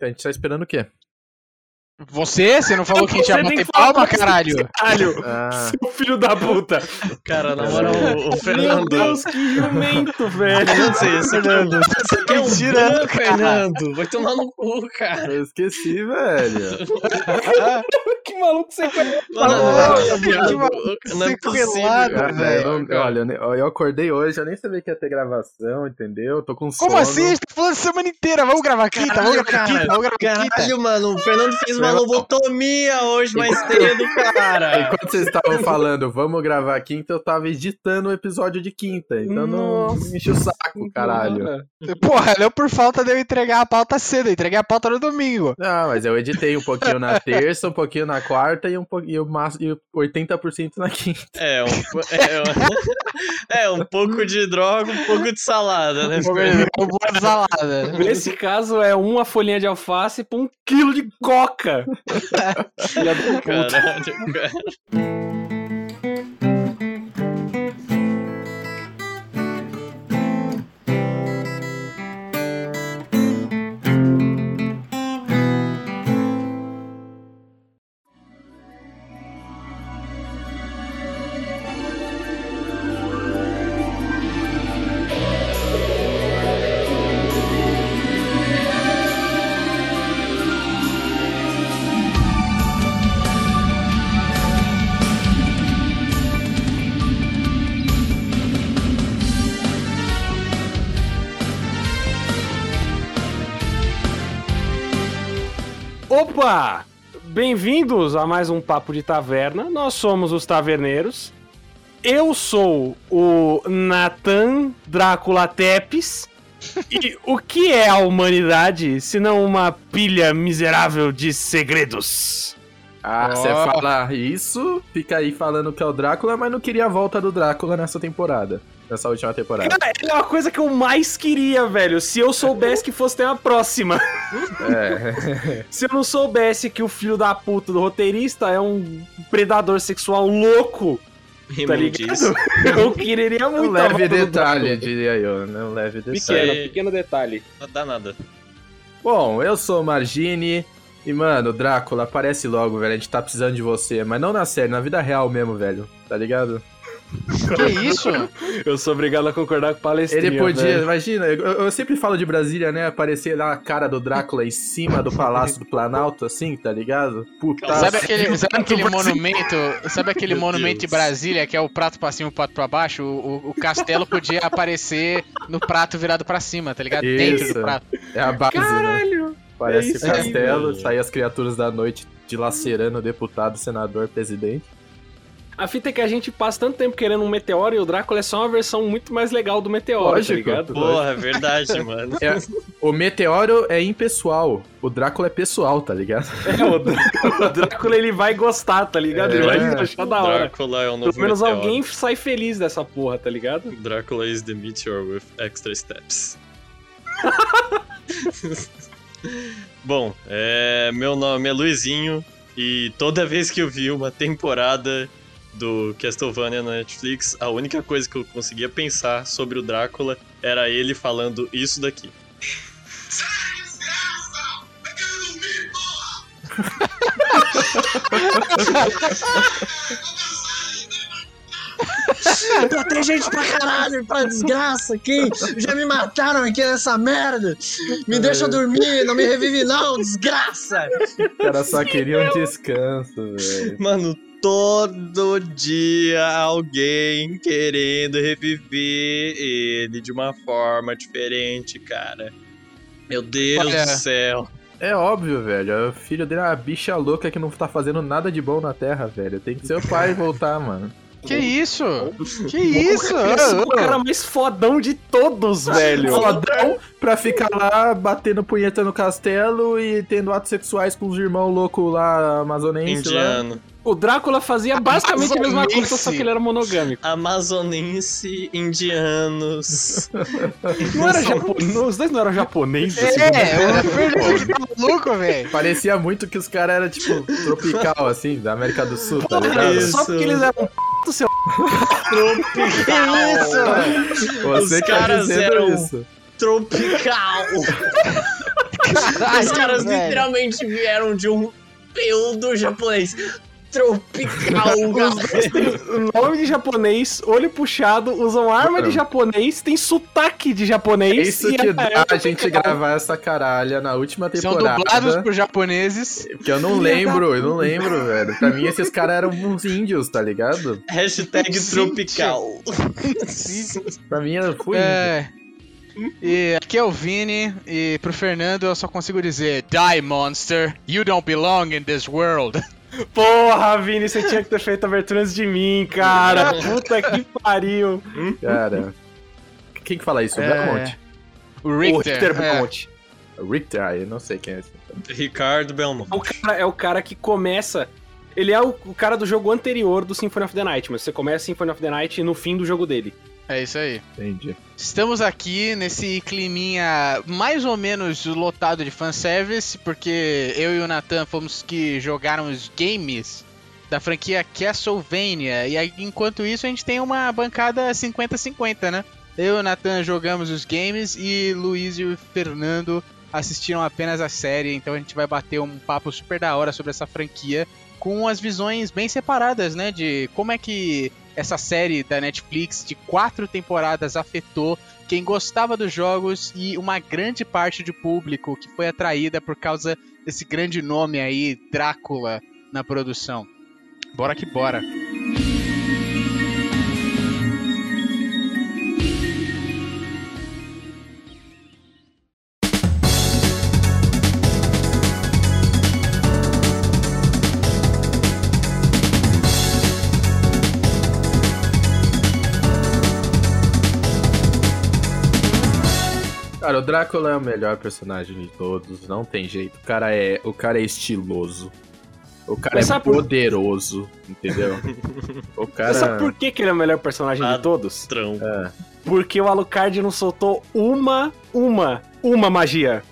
A gente tá esperando o quê? Você? Você não falou que a gente ia bater palma, caralho? Caralho, Ah, seu filho da puta. Cara, na moral, o, o Meu Fernando. Deus, que jumento, velho. Não sei, esse aqui é Fernando, você aqui é um tirando, Fernando. Vai tomar no cu, cara. eu esqueci, velho. Que maluco você conhece. Mano, não é possível. velho. Não- olha, eu acordei hoje, eu nem sabia que ia ter gravação, entendeu? Tô com sono. Como assim? A gente tá falando a semana inteira. Vamos gravar quinta, vamos gravar Caralho, quinta, vamos gravar quinta. Caralho, mano, o Fernando fez uma lobotomia hoje mais cedo, cara. Enquanto vocês estavam falando, vamos gravar quinta, eu tava editando o episódio de quinta. Então não Nossa. me enche o saco, caralho. Porra, deu por falta de eu entregar a pauta cedo. Eu entreguei a pauta no domingo. Não, mas eu editei um pouquinho na terça, um pouquinho na quarta e um pouquinho e 80% na quinta. É, um, é, um, é, um pouco de droga, um pouco de salada, né? Um boa salada. Nesse caso, é uma folhinha de alface pra um quilo de coca. Filha da puta. Caralho, cara. Opa! Bem-vindos a mais um Papo de Taverna. Nós somos os Taverneiros. Eu sou o Nathan Drácula Tepes. E o que é a humanidade se não uma pilha miserável de segredos? Ah, você fala isso, fica aí falando que é o Drácula, mas não queria a volta do Drácula nessa temporada. Nessa última temporada. Cara, é uma coisa que eu mais queria, velho. Se eu soubesse que fosse ter uma próxima. É. Se eu não soubesse que o filho da puta do roteirista é um predador sexual louco, tá ligado? Eu quereria Um muito a leve detalhe, diria eu, né? Um leve detalhe. Pequeno, pequeno detalhe. Não dá nada. Bom, eu sou o Margine. E, mano, Drácula, aparece logo, velho. A gente tá precisando de você. Mas não na série, na vida real mesmo, velho. Tá ligado? Que isso? Eu sou obrigado a concordar com o palestrinha, Ele podia, velho. imagina, eu, eu sempre falo de Brasília, né? Aparecer lá a cara do Drácula em cima do Palácio do Planalto, assim, tá ligado? Puta. Sabe aquele, sabe aquele monumento? Sabe aquele Meu monumento Deus. em Brasília que é o prato pra cima e o prato pra baixo? O, o- o castelo podia aparecer no prato virado pra cima, tá ligado? Dentro Isso. do prato. É a base, né? Caralho! Parece é aí, castelo, velho. sai as criaturas da noite dilacerando o deputado, senador, presidente. A fita é que a gente passa tanto tempo querendo um meteoro e o Drácula é só uma versão muito mais legal do meteoro, Lógico. tá ligado? Porra, é verdade, mano. É, o meteoro é impessoal, o Drácula é pessoal, tá ligado? É, o, Drá- o Drácula ele vai gostar, tá ligado? Ele É. vai achar da hora. Drácula é o novo Pelo menos meteoro. alguém sai feliz dessa porra, tá ligado? Drácula is the meteor with extra steps. Bom, é, meu nome é Luizinho e toda vez que eu vi uma temporada do Castlevania na Netflix, a única coisa que eu conseguia pensar sobre o Drácula era ele falando isso daqui. Tem gente pra caralho, pra desgraça aqui. Já me mataram aqui nessa merda. Me deixa dormir, não me revive não, desgraça. Os caras só queriam um descanso, velho. Mano, todo dia alguém querendo reviver ele de uma forma diferente, cara. Meu Deus Olha, do céu. É óbvio, velho. O filho dele é uma bicha louca que não tá fazendo nada de bom na Terra, velho. Tem que ser o pai voltar, mano. Que isso? Que isso? Eu sou o cara mais fodão de todos, velho. Fodão pra ficar lá batendo punheta no castelo e tendo atos sexuais com os irmãos loucos lá amazonenses. Lá. Indiano. O Drácula fazia basicamente a mesma coisa, só que ele era monogâmico. Amazonense, indianos. Não era japonês, os dois não eram japoneses. assim, É, o Fernando tá maluco, velho. Parecia muito que os caras eram, tipo, tropical, assim, da América do Sul, tá ligado? isso. Só porque eles eram p seu Que isso? Você Os tá caras eram- isso. Tropical. Caralho, Os caras velho. literalmente vieram de um período japonês tropical, nome de japonês, olho puxado, usam arma de japonês, tem sotaque de É japonês. isso e que é- dá é a gente tropical. gravar essa caralha na última São temporada. dublados por japoneses. Que eu não lembro, eu não lembro, velho. Pra mim, esses caras eram uns índios, tá ligado? Hashtag tropical. Pra mim, eu fui. É. E aqui é o Vini, e pro Fernando eu só consigo dizer: Die, monster! You don't belong in this world! Porra, Vini, você tinha que ter feito a abertura antes de mim, cara. Puta que pariu. Cara. Quem que fala isso? O É. Belmonte. O O Richter. Richter é. Belmonte. O Richter, ah, eu não sei quem é esse. Ricardo Belmont. O cara é o cara que começa. Ele é o, o cara do jogo anterior do Symphony of the Night, mas você começa Symphony of the Night no fim do jogo dele. É isso aí. Entendi. Estamos aqui nesse climinha mais ou menos lotado de fanservice, porque eu e o Nathan fomos que jogaram os games da franquia Castlevania. E aí, enquanto isso, a gente tem uma bancada 50-50, né? Eu e o Nathan jogamos os games e Luiz e o Fernando assistiram apenas a série. Então a gente vai bater um papo super da hora sobre essa franquia com as visões bem separadas, né? De como é que essa série da Netflix de quatro temporadas afetou quem gostava dos jogos e uma grande parte do público que foi atraída por causa desse grande nome aí, Drácula, na produção. Bora que bora. Cara, o Drácula é o melhor personagem de todos, não tem jeito. O cara é, o cara é estiloso. O cara é sabe por- poderoso, entendeu? O cara. Você sabe por que, que ele é o melhor personagem de todos? Trão. É. Porque o Alucard não soltou uma, uma, uma magia.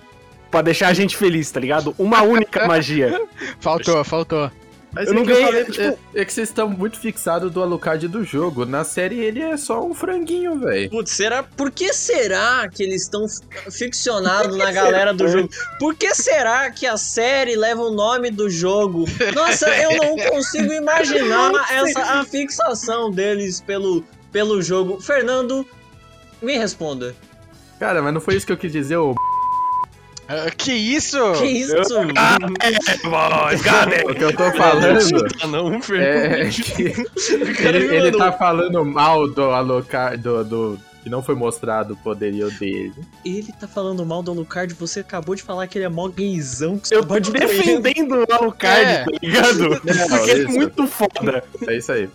Pra deixar a gente feliz, tá ligado? Uma única magia. Faltou, faltou. Mas Eu é não ganhei, falei- tipo- é, é que vocês estão muito fixados do Alucard do jogo. Na série ele é só um franguinho, velho. Putz, será Por que será que eles estão ficcionados na galera do jogo? Por que será que a série leva o nome do jogo? Nossa, eu não consigo imaginar essa a fixação deles pelo, pelo jogo. Fernando, me responda. Cara, mas não foi isso que eu quis dizer, ô. Ah, que isso? Que isso? O que eu tô falando Ah, não, é que ele, ele tá falando mal do Alucard, do, do- que não foi mostrado o poderio dele. Ele tá falando mal do Alucard, você acabou de falar que ele é mó gaysão, que Eu tô com ele. defendendo o Alucard, É. tá ligado? Porque ele é muito foda. É isso aí.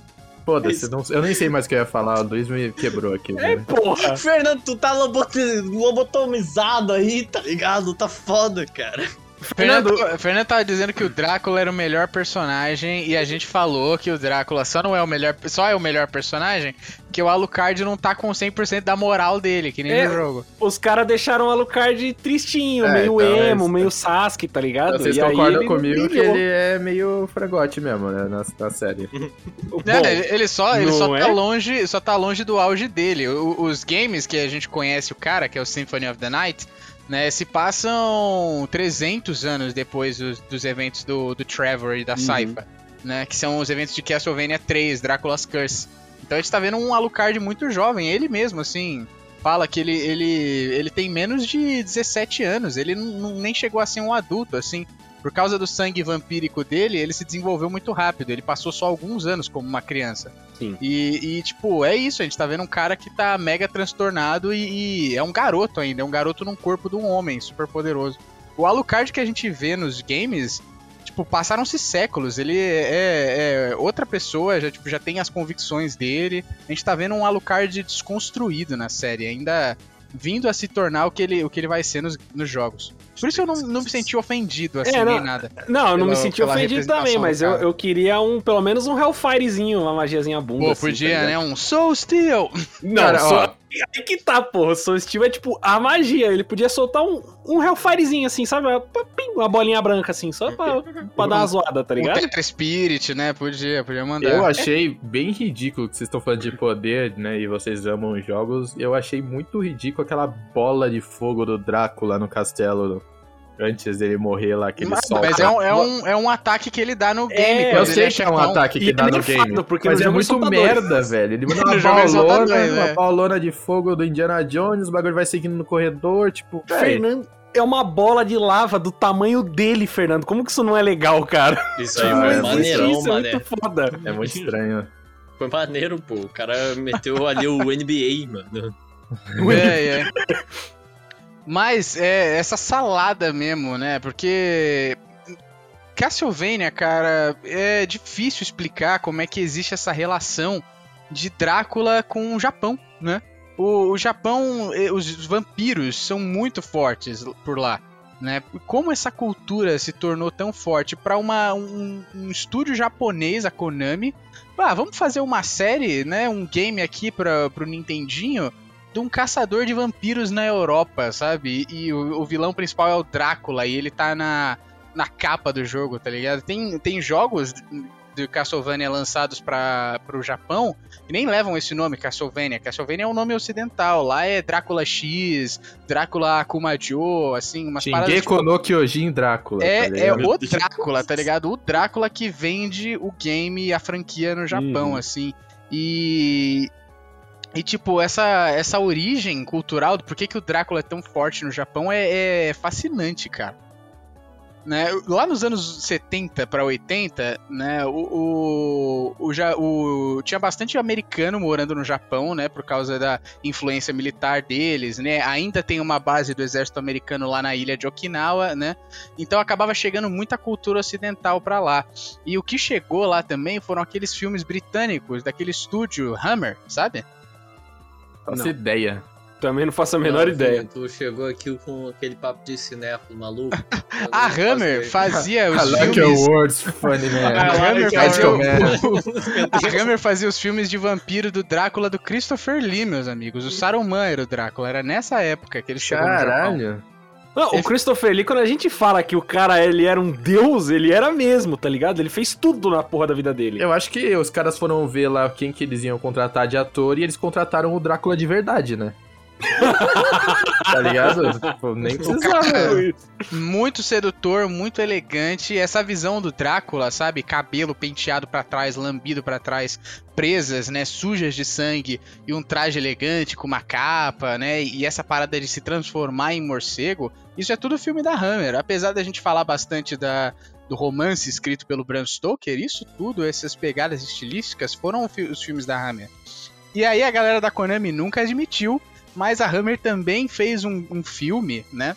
Foda-se, não- eu nem sei mais o que eu ia falar, o Luiz me quebrou aqui. É, velho. porra. Fernando, tu tá lobot- lobotomizado aí, tá ligado? Tá foda, cara. Fernando, Fernando tava dizendo que o Drácula era o melhor personagem e a gente falou que o Drácula só não é o melhor, só é o melhor personagem que o Alucard não tá com 100% da moral dele, que nem É. no jogo. Os caras deixaram o Alucard tristinho, É, meio então, emo, é- meio Sasuke, tá ligado? Vocês E aí concordam ele comigo que ele é meio frangote mesmo, né, na, na série. Bom, É, ele- ele só, ele só tá é? longe, só tá longe do auge dele. O- os games que a gente conhece o cara, que é o Symphony of the Night, né, se passam 300 anos depois dos, dos eventos do, do Trevor e da Uhum. Saifa, né, que são os eventos de Castlevania 3, Drácula's Curse. Então a gente tá vendo um Alucard muito jovem, ele mesmo, assim, fala que ele, ele, ele tem menos de 17 anos, ele não, nem chegou a ser um adulto, assim. Por causa do sangue vampírico dele, ele se desenvolveu muito rápido. Ele passou só alguns anos como uma criança. Sim. E, e, tipo, é isso. A gente tá vendo um cara que tá mega transtornado e, e é um garoto ainda. É um garoto num corpo de um homem super poderoso. O Alucard que a gente vê nos games, tipo, passaram-se séculos. Ele é, é outra pessoa, já, tipo, já tem as convicções dele. A gente tá vendo um Alucard desconstruído na série. Ainda vindo a se tornar o que ele, o que ele vai ser nos, nos jogos. Por isso eu não, não me senti ofendido, assim, É, não- nem nada. Não, eu não me senti ofendido também, mas eu, eu queria um, pelo menos um Hellfirezinho, uma magiazinha bunda. Pô, assim, podia, tá né? ligado? Um Soul Steel! Não, Cara, só... Aí que tá, porra. O Soul Steel é tipo a magia. Ele podia soltar um, um Hellfirezinho assim, sabe? Uma, bolinha branca assim, só pra, pra dar uma zoada, tá Um ligado? Tetra Spirit, né? Podia, podia mandar. Eu achei bem ridículo que vocês estão falando de poder, né? E vocês amam os jogos. Eu achei muito ridículo aquela bola de fogo do Drácula no castelo Antes dele morrer lá, que ele Mas, solta. mas é, um, é, um, é um ataque que ele dá no game. É, Eu sei que é um ataque que dá no é fado, game. porque mas é muito merda, velho. Ele manda uma paulona, dois, uma é. paulona de fogo do Indiana Jones, o bagulho vai seguindo no corredor, tipo. Fernando é uma bola de lava do tamanho dele, Fernando. Como que isso não é legal, cara? Isso aí Ah, foi é maneirão, isso é mané. muito foda. É muito estranho. Foi maneiro, pô. O cara meteu ali o NBA, mano. É, é. Mas é essa salada mesmo, né? Porque Castlevania, cara, é difícil explicar como é que existe essa relação de Drácula com o Japão, né? O, o Japão, eh, os vampiros são muito fortes por lá, né? Como essa cultura se tornou tão forte para um, um estúdio japonês, a Konami, ah, vamos fazer uma série, né? Um game aqui para pro Nintendinho de um caçador de vampiros na Europa, sabe? E, e o, o vilão principal é o Drácula e ele tá na, na capa do jogo, tá ligado? Tem, tem jogos de Castlevania lançados para o Japão que nem levam esse nome, Castlevania. Castlevania é um nome ocidental. Lá é Drácula X, Drácula Akumajo, assim, umas paradas. tipo, no Kyojin Drácula. tá é, é ligado? Meu o. Drácula, tá ligado? O Drácula que vende o game e a franquia no Japão, Uhum. assim. E. E, tipo, essa, essa origem cultural do porquê que o Drácula é tão forte no Japão é, é fascinante, cara. Né? Lá nos anos 70 para 80, né, o, o, o, o- tinha bastante americano morando no Japão, né, por causa da influência militar deles, né? Ainda tem uma base do exército americano lá na ilha de Okinawa, né? Então acabava chegando muita cultura ocidental pra lá. E o que chegou lá também foram aqueles filmes britânicos daquele estúdio Hammer, sabe? Faço Não. ideia. Também não faço a menor Não, ideia. filho, Tu chegou aqui com aquele papo de cinéfilo maluco. A Hammer fazia os I like filmes. your words, funny man. A Hammer, Vai fazia, o- a Hammer fazia os filmes de vampiro do Drácula do Christopher Lee, meus amigos. O Saruman era o Drácula. Era nessa época que ele chegou no Japão. Caralho. Não, o Christopher Lee, quando a gente fala que o cara ele era um deus, ele era mesmo, tá ligado? Ele fez tudo na porra da vida dele. Eu acho que os caras foram ver lá quem que eles iam contratar de ator e eles contrataram o Drácula de verdade, né? tá ligado? Tipo, nem precisava. Muito sedutor, muito elegante. Essa visão do Drácula, sabe? Cabelo penteado pra trás, lambido pra trás, presas, né? Sujas de sangue e um traje elegante com uma capa, né? E essa parada de se transformar em morcego. Isso é tudo filme da Hammer. Apesar da gente falar bastante da, do romance escrito pelo Bram Stoker, isso tudo, essas pegadas estilísticas, foram os filmes da Hammer. E aí a galera da Konami nunca admitiu, mas a Hammer também fez um, um filme, né?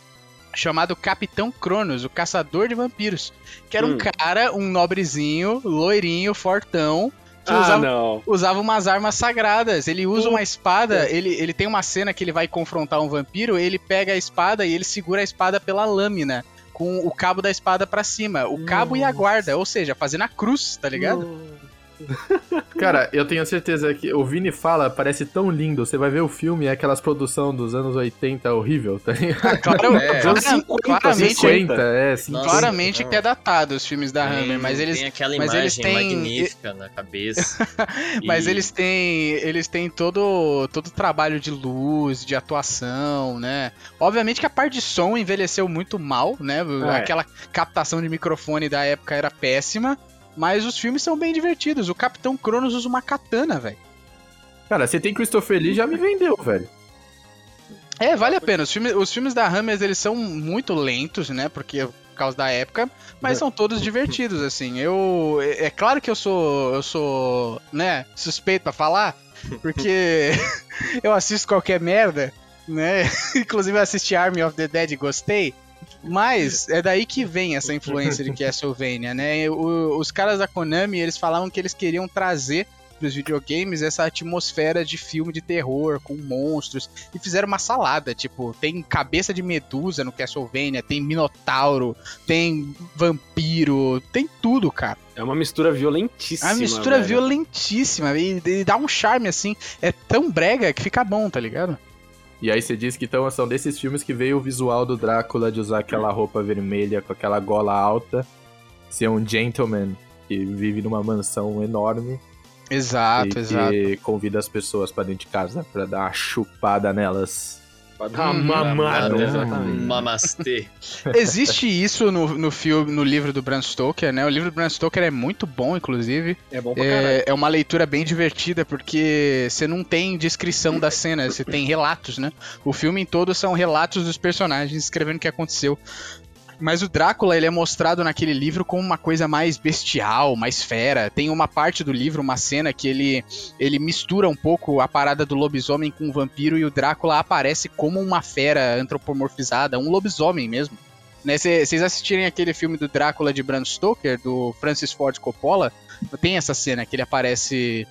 Chamado Capitão Cronos, o Caçador de Vampiros. Que era um Hum. cara, um nobrezinho, loirinho, fortão, que Ah, usava, não. usava umas armas sagradas. Ele usa uma espada, ele, ele tem uma cena que ele vai confrontar um vampiro, ele pega a espada e ele segura a espada pela lâmina, com o cabo da espada pra cima. O cabo e a guarda, ou seja, fazendo a cruz, tá ligado? Cara, eu tenho certeza que o Vini fala, parece tão lindo. Você vai ver o filme, é aquelas produção dos anos 80 horrível, tá ligado? Claro, É. clara- Anos 50, claramente, 50, é, 50. Nossa, claramente não. que é datado os filmes da Hammer, mas eles Tem aquela mas imagem eles têm- magnífica na cabeça. Mas E- eles têm, eles têm todo todo o trabalho de luz, de atuação, né? Obviamente que a parte de som envelheceu muito mal, né? É. Aquela captação de microfone da época era péssima, mas os filmes são bem divertidos. O Capitão Cronos usa uma katana, velho. Cara, você tem Christopher Lee, já me vendeu, velho. É, vale a pena. Os filmes, os filmes da Hammer, eles são muito lentos, né? Porque por causa da época, mas são todos divertidos, assim. Eu é, é claro que eu sou eu sou, né, suspeito pra falar, porque eu assisto qualquer merda, né? Inclusive eu assisti Army of the Dead e gostei. Mas é daí que vem essa influência de Castlevania, né? O- os caras da Konami, eles falavam que eles queriam trazer pros videogames essa atmosfera de filme de terror com monstros e fizeram uma salada, tipo, tem cabeça de medusa no Castlevania, tem minotauro, tem vampiro, tem tudo, cara. É uma mistura violentíssima. É uma mistura velho. violentíssima e, e dá um charme assim, é tão brega que fica bom, tá ligado? E aí você diz que então são desses filmes que veio o visual do Drácula de usar aquela roupa vermelha com aquela gola alta, ser um gentleman que vive numa mansão enorme Exato, e exato. que convida as pessoas pra dentro de casa pra dar uma chupada nelas. Pra dar Hum, uma mamada, hum. exatamente. Mamastê. Existe isso no, no filme, no livro do Bram Stoker, né? O livro do Bram Stoker é muito bom, inclusive. É bom pra caralho. É, é uma leitura bem divertida, porque você não tem descrição da cena, você tem relatos, né? O filme em todo são relatos dos personagens escrevendo o que aconteceu. Mas o Drácula, ele é mostrado naquele livro como uma coisa mais bestial, mais fera. Tem uma parte do livro, uma cena que ele, ele mistura um pouco a parada do lobisomem com o vampiro e o Drácula aparece como uma fera antropomorfizada, um lobisomem mesmo. Né, Vocês assistirem aquele filme do Drácula de Bram Stoker, do Francis Ford Coppola, tem essa cena que ele aparece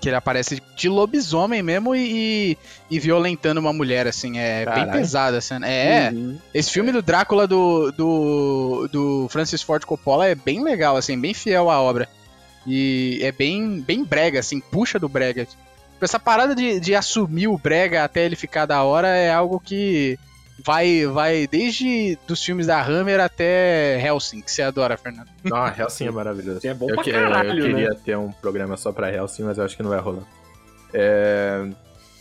que ele aparece de lobisomem mesmo e, e violentando uma mulher, assim, é bem Caralho. pesada a cena. É, Uhum. esse filme do Drácula do, do, do Francis Ford Coppola é bem legal, assim, bem fiel à obra. E é bem, bem brega, assim, puxa do brega. Essa parada de, de assumir o brega até ele ficar da hora é algo que vai, vai desde dos filmes da Hammer até Helsing, que você adora, Fernando. Não, Helsing é maravilhoso. É bom eu, pra que- caralho, eu queria né? ter um programa só pra Helsing, mas eu acho que não vai rolar. É...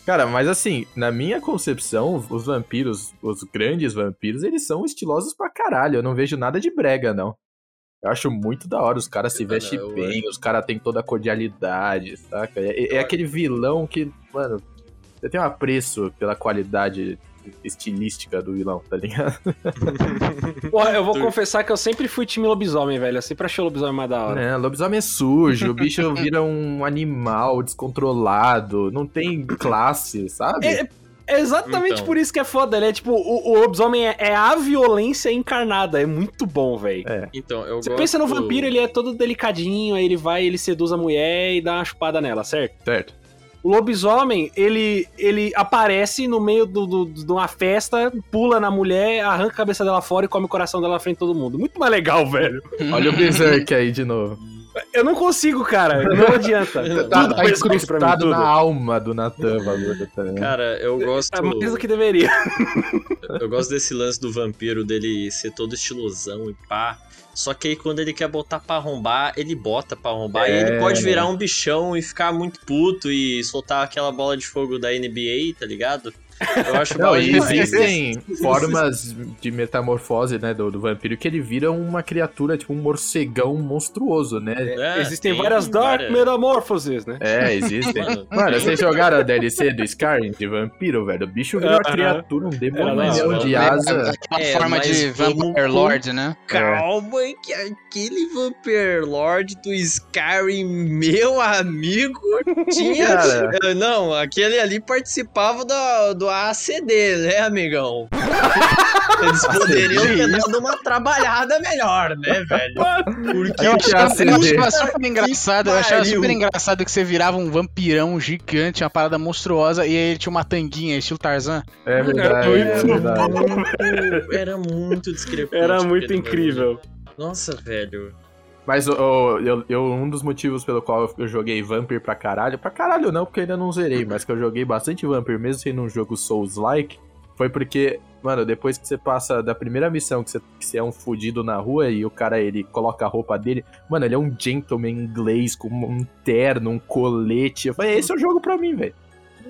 Cara, mas assim, na minha concepção, os vampiros, os grandes vampiros, eles são estilosos pra caralho. Eu não vejo nada de brega, não. Eu acho muito da hora, os caras se vestem bem, os caras têm toda a cordialidade, saca? É, é aquele vilão que, mano, você tem um apreço pela qualidade estilística do vilão, tá ligado? Porra, eu vou Tu- confessar que eu sempre fui time lobisomem, velho. Eu sempre achei o lobisomem mais da hora. É, lobisomem é sujo, o bicho vira um animal descontrolado, não tem classe, sabe? É, é exatamente Então. por isso que é foda, ele é tipo, o, o lobisomem é, é a violência encarnada, é muito bom, velho. É. Então, eu Você gosto... pensa no vampiro, ele é todo delicadinho, aí ele vai, ele seduz a mulher e dá uma chupada nela, certo? Certo. O lobisomem, ele, ele aparece no meio do- do- de uma festa, pula na mulher, arranca a cabeça dela fora e come o coração dela na frente de todo mundo. Muito mais legal, velho. Olha o Berserk aí de novo. Eu não consigo, cara. Não adianta. Tá, tudo tá mim, incrustado tudo. na alma do Natan, bagulho, tá? Cara, eu gosto... É mais do que deveria. Eu gosto desse lance do vampiro, dele ser todo estilosão e pá. Só que aí quando ele quer botar pra arrombar, ele bota pra arrombar. E É. ele pode virar um bichão e ficar muito puto e soltar aquela bola de fogo da NBA, tá ligado? Eu acho Não, existem formas de metamorfose, né, do, do vampiro, que ele vira uma criatura, tipo um morcegão monstruoso, né? É, Existem tem várias Dark várias- Metamorphoses, né? É, existem. Mano, Mano, vocês jogaram a DLC do Skyrim de vampiro, velho? O bicho vira uma Aham. criatura, um demônio da de hora. asa. Aquela É, forma de Vampire Lord, né? Calma, que aquele Vampire Lord do Skyrim, meu amigo, tinha. Cara. Não, aquele ali participava do, do ACD, né, amigão? Eles poderiam ter dado uma trabalhada melhor, né, velho? Porque Eu é achava, eu achava super engraçado, eu achava super engraçado que você virava um vampirão gigante, uma parada monstruosa, e aí ele tinha uma tanguinha, estilo Tarzan. É verdade, é muito verdade. muito- era muito discrepante. Era muito incrível. Nossa, velho. Mas eu, eu- um dos motivos pelo qual eu joguei Vampire pra caralho, pra caralho não, porque ainda não zerei, mas que eu joguei bastante Vampire, mesmo sendo um jogo Souls-like, foi porque, mano, depois que você passa da primeira missão, que você, que você é um fudido na rua e o cara, ele coloca a roupa dele, mano, ele é um gentleman inglês com um terno, um colete. Eu falei, esse é o jogo pra mim, velho.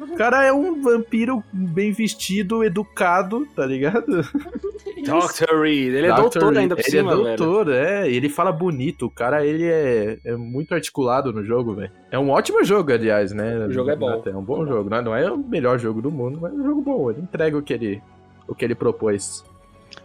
O cara é um vampiro bem vestido, educado, tá ligado? Dr. Reed, ele é Dr. doutor ainda por ele cima, é velho. doutor, é. E ele fala bonito. O cara, ele é, é muito articulado no jogo, velho. É um ótimo jogo, aliás, né? O jogo é bom. É um bom jogo. Não, não é o melhor jogo do mundo, mas é um jogo bom. Ele entrega o que ele, o que ele propôs.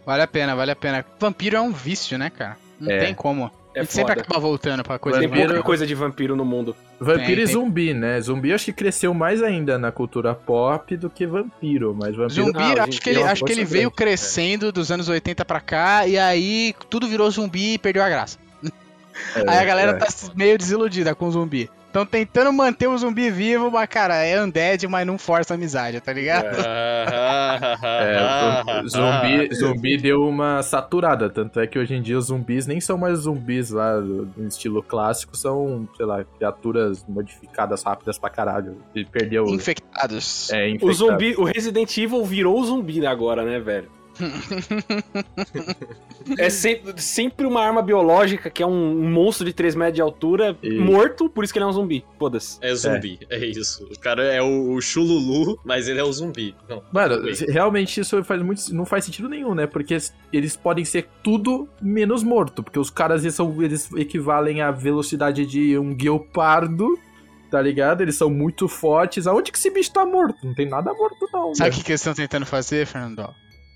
Vale a pena, vale a pena. Vampiro é um vício, né, cara? Não É. tem como. É a gente sempre foda. acaba voltando pra coisa Tem de pouca coisa de vampiro no mundo. Vampiro Tem, e tem. zumbi, né? Zumbi acho que cresceu mais ainda na cultura pop do que vampiro, mas vampiro... Zumbi, Ah, acho que ele, é acho que ele veio grande. crescendo dos anos 80 pra cá, e aí tudo virou zumbi e perdeu a graça. É, aí a galera é. tá meio desiludida com o zumbi. Estão tentando manter o zumbi vivo, mas, cara, é undead, mas não força a amizade, tá ligado? É, o zumbi, zumbi deu uma saturada, tanto é que hoje em dia os zumbis nem são mais zumbis lá no estilo clássico, são, sei lá, criaturas modificadas rápidas pra caralho. E perdeu. Infectados. É, O infectado. zumbi, o Resident Evil virou o zumbi agora, né, velho? É sempre, sempre uma arma biológica, que é um, um monstro de 3 metros de altura, E- morto, por isso que ele é um zumbi. Foda-se. É zumbi, é. isso. O cara é o, o Chululu, mas ele é o zumbi. Não, Mano, realmente isso faz muito, não faz sentido nenhum, né? Porque eles podem ser tudo menos morto. Porque os caras eles, são, eles equivalem à velocidade de um guepardo, tá ligado? Eles são muito fortes. Aonde que esse bicho tá morto? Não tem nada morto, não. Sabe o velho. que, que eles estão tentando fazer, Fernando?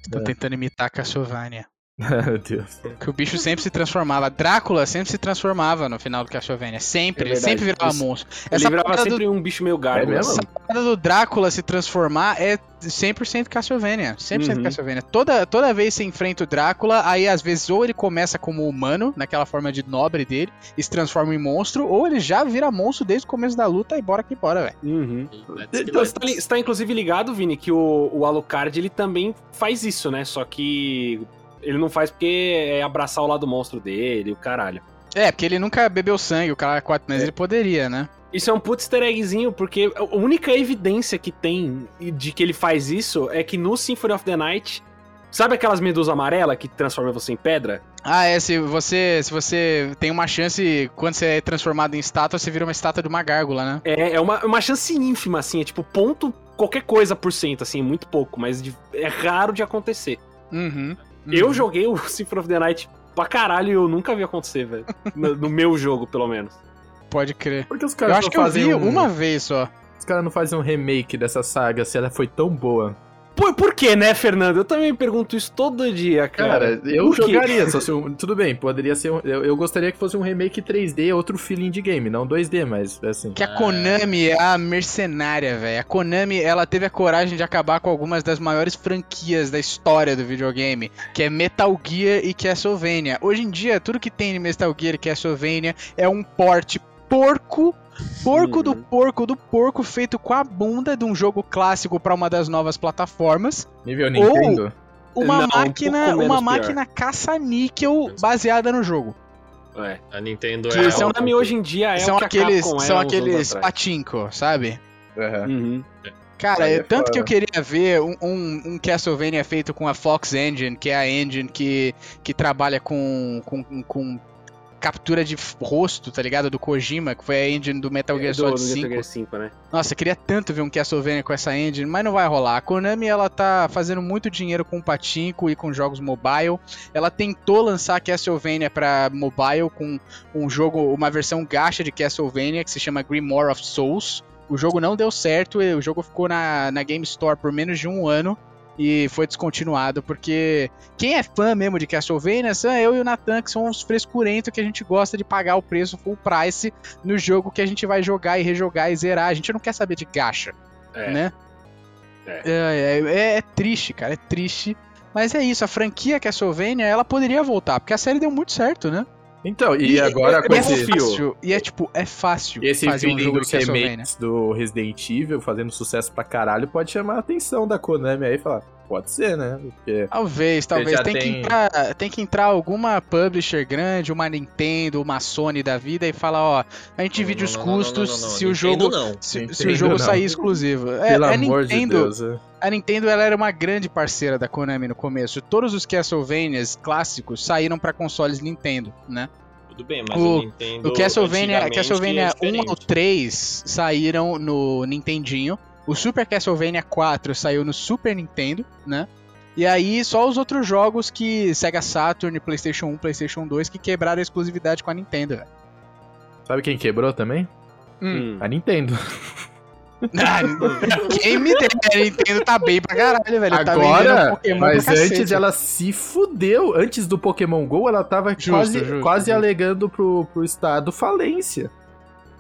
Estão É. tentando imitar a Castlevania. Meu Deus. Que o bicho sempre se transformava. Drácula sempre se transformava no final do Castlevania. Sempre, É ele sempre virava Isso- monstro. Ele Essa virava parada, sempre do, um bicho meio gárgula. É mesmo? essa parada do Drácula se transformar é 100% Castlevania. 100% Uhum. Castlevania. Toda, toda vez que você enfrenta o Drácula, aí às vezes ou ele começa como humano, naquela forma de nobre dele, e se transforma em monstro, ou ele já vira monstro desde o começo da luta e bora que bora, velho. Uhum. Então, você tá, você tá inclusive ligado, Vini, que o, o Alucard ele também faz isso, né? Só que ele não faz porque é abraçar o lado monstro dele, o caralho. É, porque ele nunca bebeu sangue, o cara 4, mas É. ele poderia, né? Isso é um puto easter eggzinho, porque a única evidência que tem de que ele faz isso é que no Symphony of the Night. Sabe aquelas medusas amarelas que transformam você em pedra? Ah, é, se você, se você tem uma chance, quando você é transformado em estátua, você vira uma estátua de uma gárgula, né? É, é uma, uma chance ínfima, assim, é tipo ponto qualquer coisa por cento, assim, muito pouco, mas de- é raro de acontecer. Uhum. Eu Uhum. joguei o Symphony of the Night pra caralho e eu nunca vi acontecer, velho. No, no meu jogo, pelo menos. Pode crer. Por que os Eu caras acho não que eu vi um... uma vez só. Os caras não fazem um remake dessa saga se ela foi tão boa. Por, por que, né, Fernando? Eu também pergunto isso todo dia, cara. Cara, eu Por quê? jogaria, só se um, tudo bem, poderia ser um, eu, eu gostaria que fosse um remake 3D, outro feeling de game, não 2D, mas assim. Que a Konami é a mercenária, velho. A Konami, ela teve a coragem de acabar com algumas das maiores franquias da história do videogame, que é Metal Gear e Castlevania. Hoje em dia, tudo que tem de Metal Gear e Castlevania é um porte porco, porco do Uhum. porco do porco, feito com a bunda de um jogo clássico pra uma das novas plataformas. Nível Nintendo? Uma Não, um máquina, menos uma máquina caça-níquel baseada no jogo. É. A Nintendo Que é. A são- Konami hoje em dia é são o que a aqueles, Capcom são era uns anos aqueles patinco, sabe? Uhum. Cara, é eu- tanto que eu queria ver um, um, um Castlevania feito com a Fox Engine, que é a engine que, que trabalha com, com, com captura de rosto, tá ligado? Do Kojima, que foi a engine do Metal Gear É, do, Solid do 5. Metal Gear 5, né? Nossa, eu queria tanto ver um Castlevania com essa engine, mas não vai rolar. A Konami, ela tá fazendo muito dinheiro com patinco e com jogos mobile. Ela tentou lançar Castlevania pra mobile com um jogo, uma versão gacha de Castlevania que se chama Grimoire of Souls. O jogo não deu certo, e o jogo ficou na, na Game Store por menos de um ano e foi descontinuado, porque quem é fã mesmo de Castlevania são eu e o Nathan, que são os frescurentos que a gente gosta de pagar o preço full price no jogo que a gente vai jogar e rejogar e zerar. A gente não quer saber de gacha, É. né? É. É, é- é triste, cara, é triste. Mas é isso, a franquia Castlevania, ela poderia voltar, porque a série deu muito certo, né? Então, e, agora com é esse, fácil, e é tipo, é fácil esse fazer um jogo de remakes do Resident Evil fazendo sucesso pra caralho pode chamar a atenção da Konami aí e falar, pode ser, né? Porque Talvez, talvez. já Tem, que tem- entrar, tem que entrar alguma publisher grande, uma Nintendo, uma Sony da vida e falar, ó, a gente divide os custos se o jogo. Se, o jogo sair exclusivo. É, pelo a amor de Nintendo, Deus. é. a Nintendo ela era uma grande parceira da Konami no começo. Todos os Castlevanias clássicos saíram pra consoles Nintendo, né? Tudo bem, mas O- o Nintendo. O Castlevania, Castlevania é 1 diferente. ao 3 saíram no Nintendinho. O Super Castlevania 4 saiu no Super Nintendo, né? E aí só os outros jogos que Sega Saturn, PlayStation 1, PlayStation 2 que quebraram a exclusividade com a Nintendo, velho. Sabe quem quebrou também? Hum. A Nintendo. Ah, Quem me dera, a Nintendo tá bem pra caralho, velho. tá Agora, Pokémon mas antes ela se fudeu. Antes do Pokémon GO, ela tava Justo, quase, justo, quase justo. alegando pro, pro estado falência.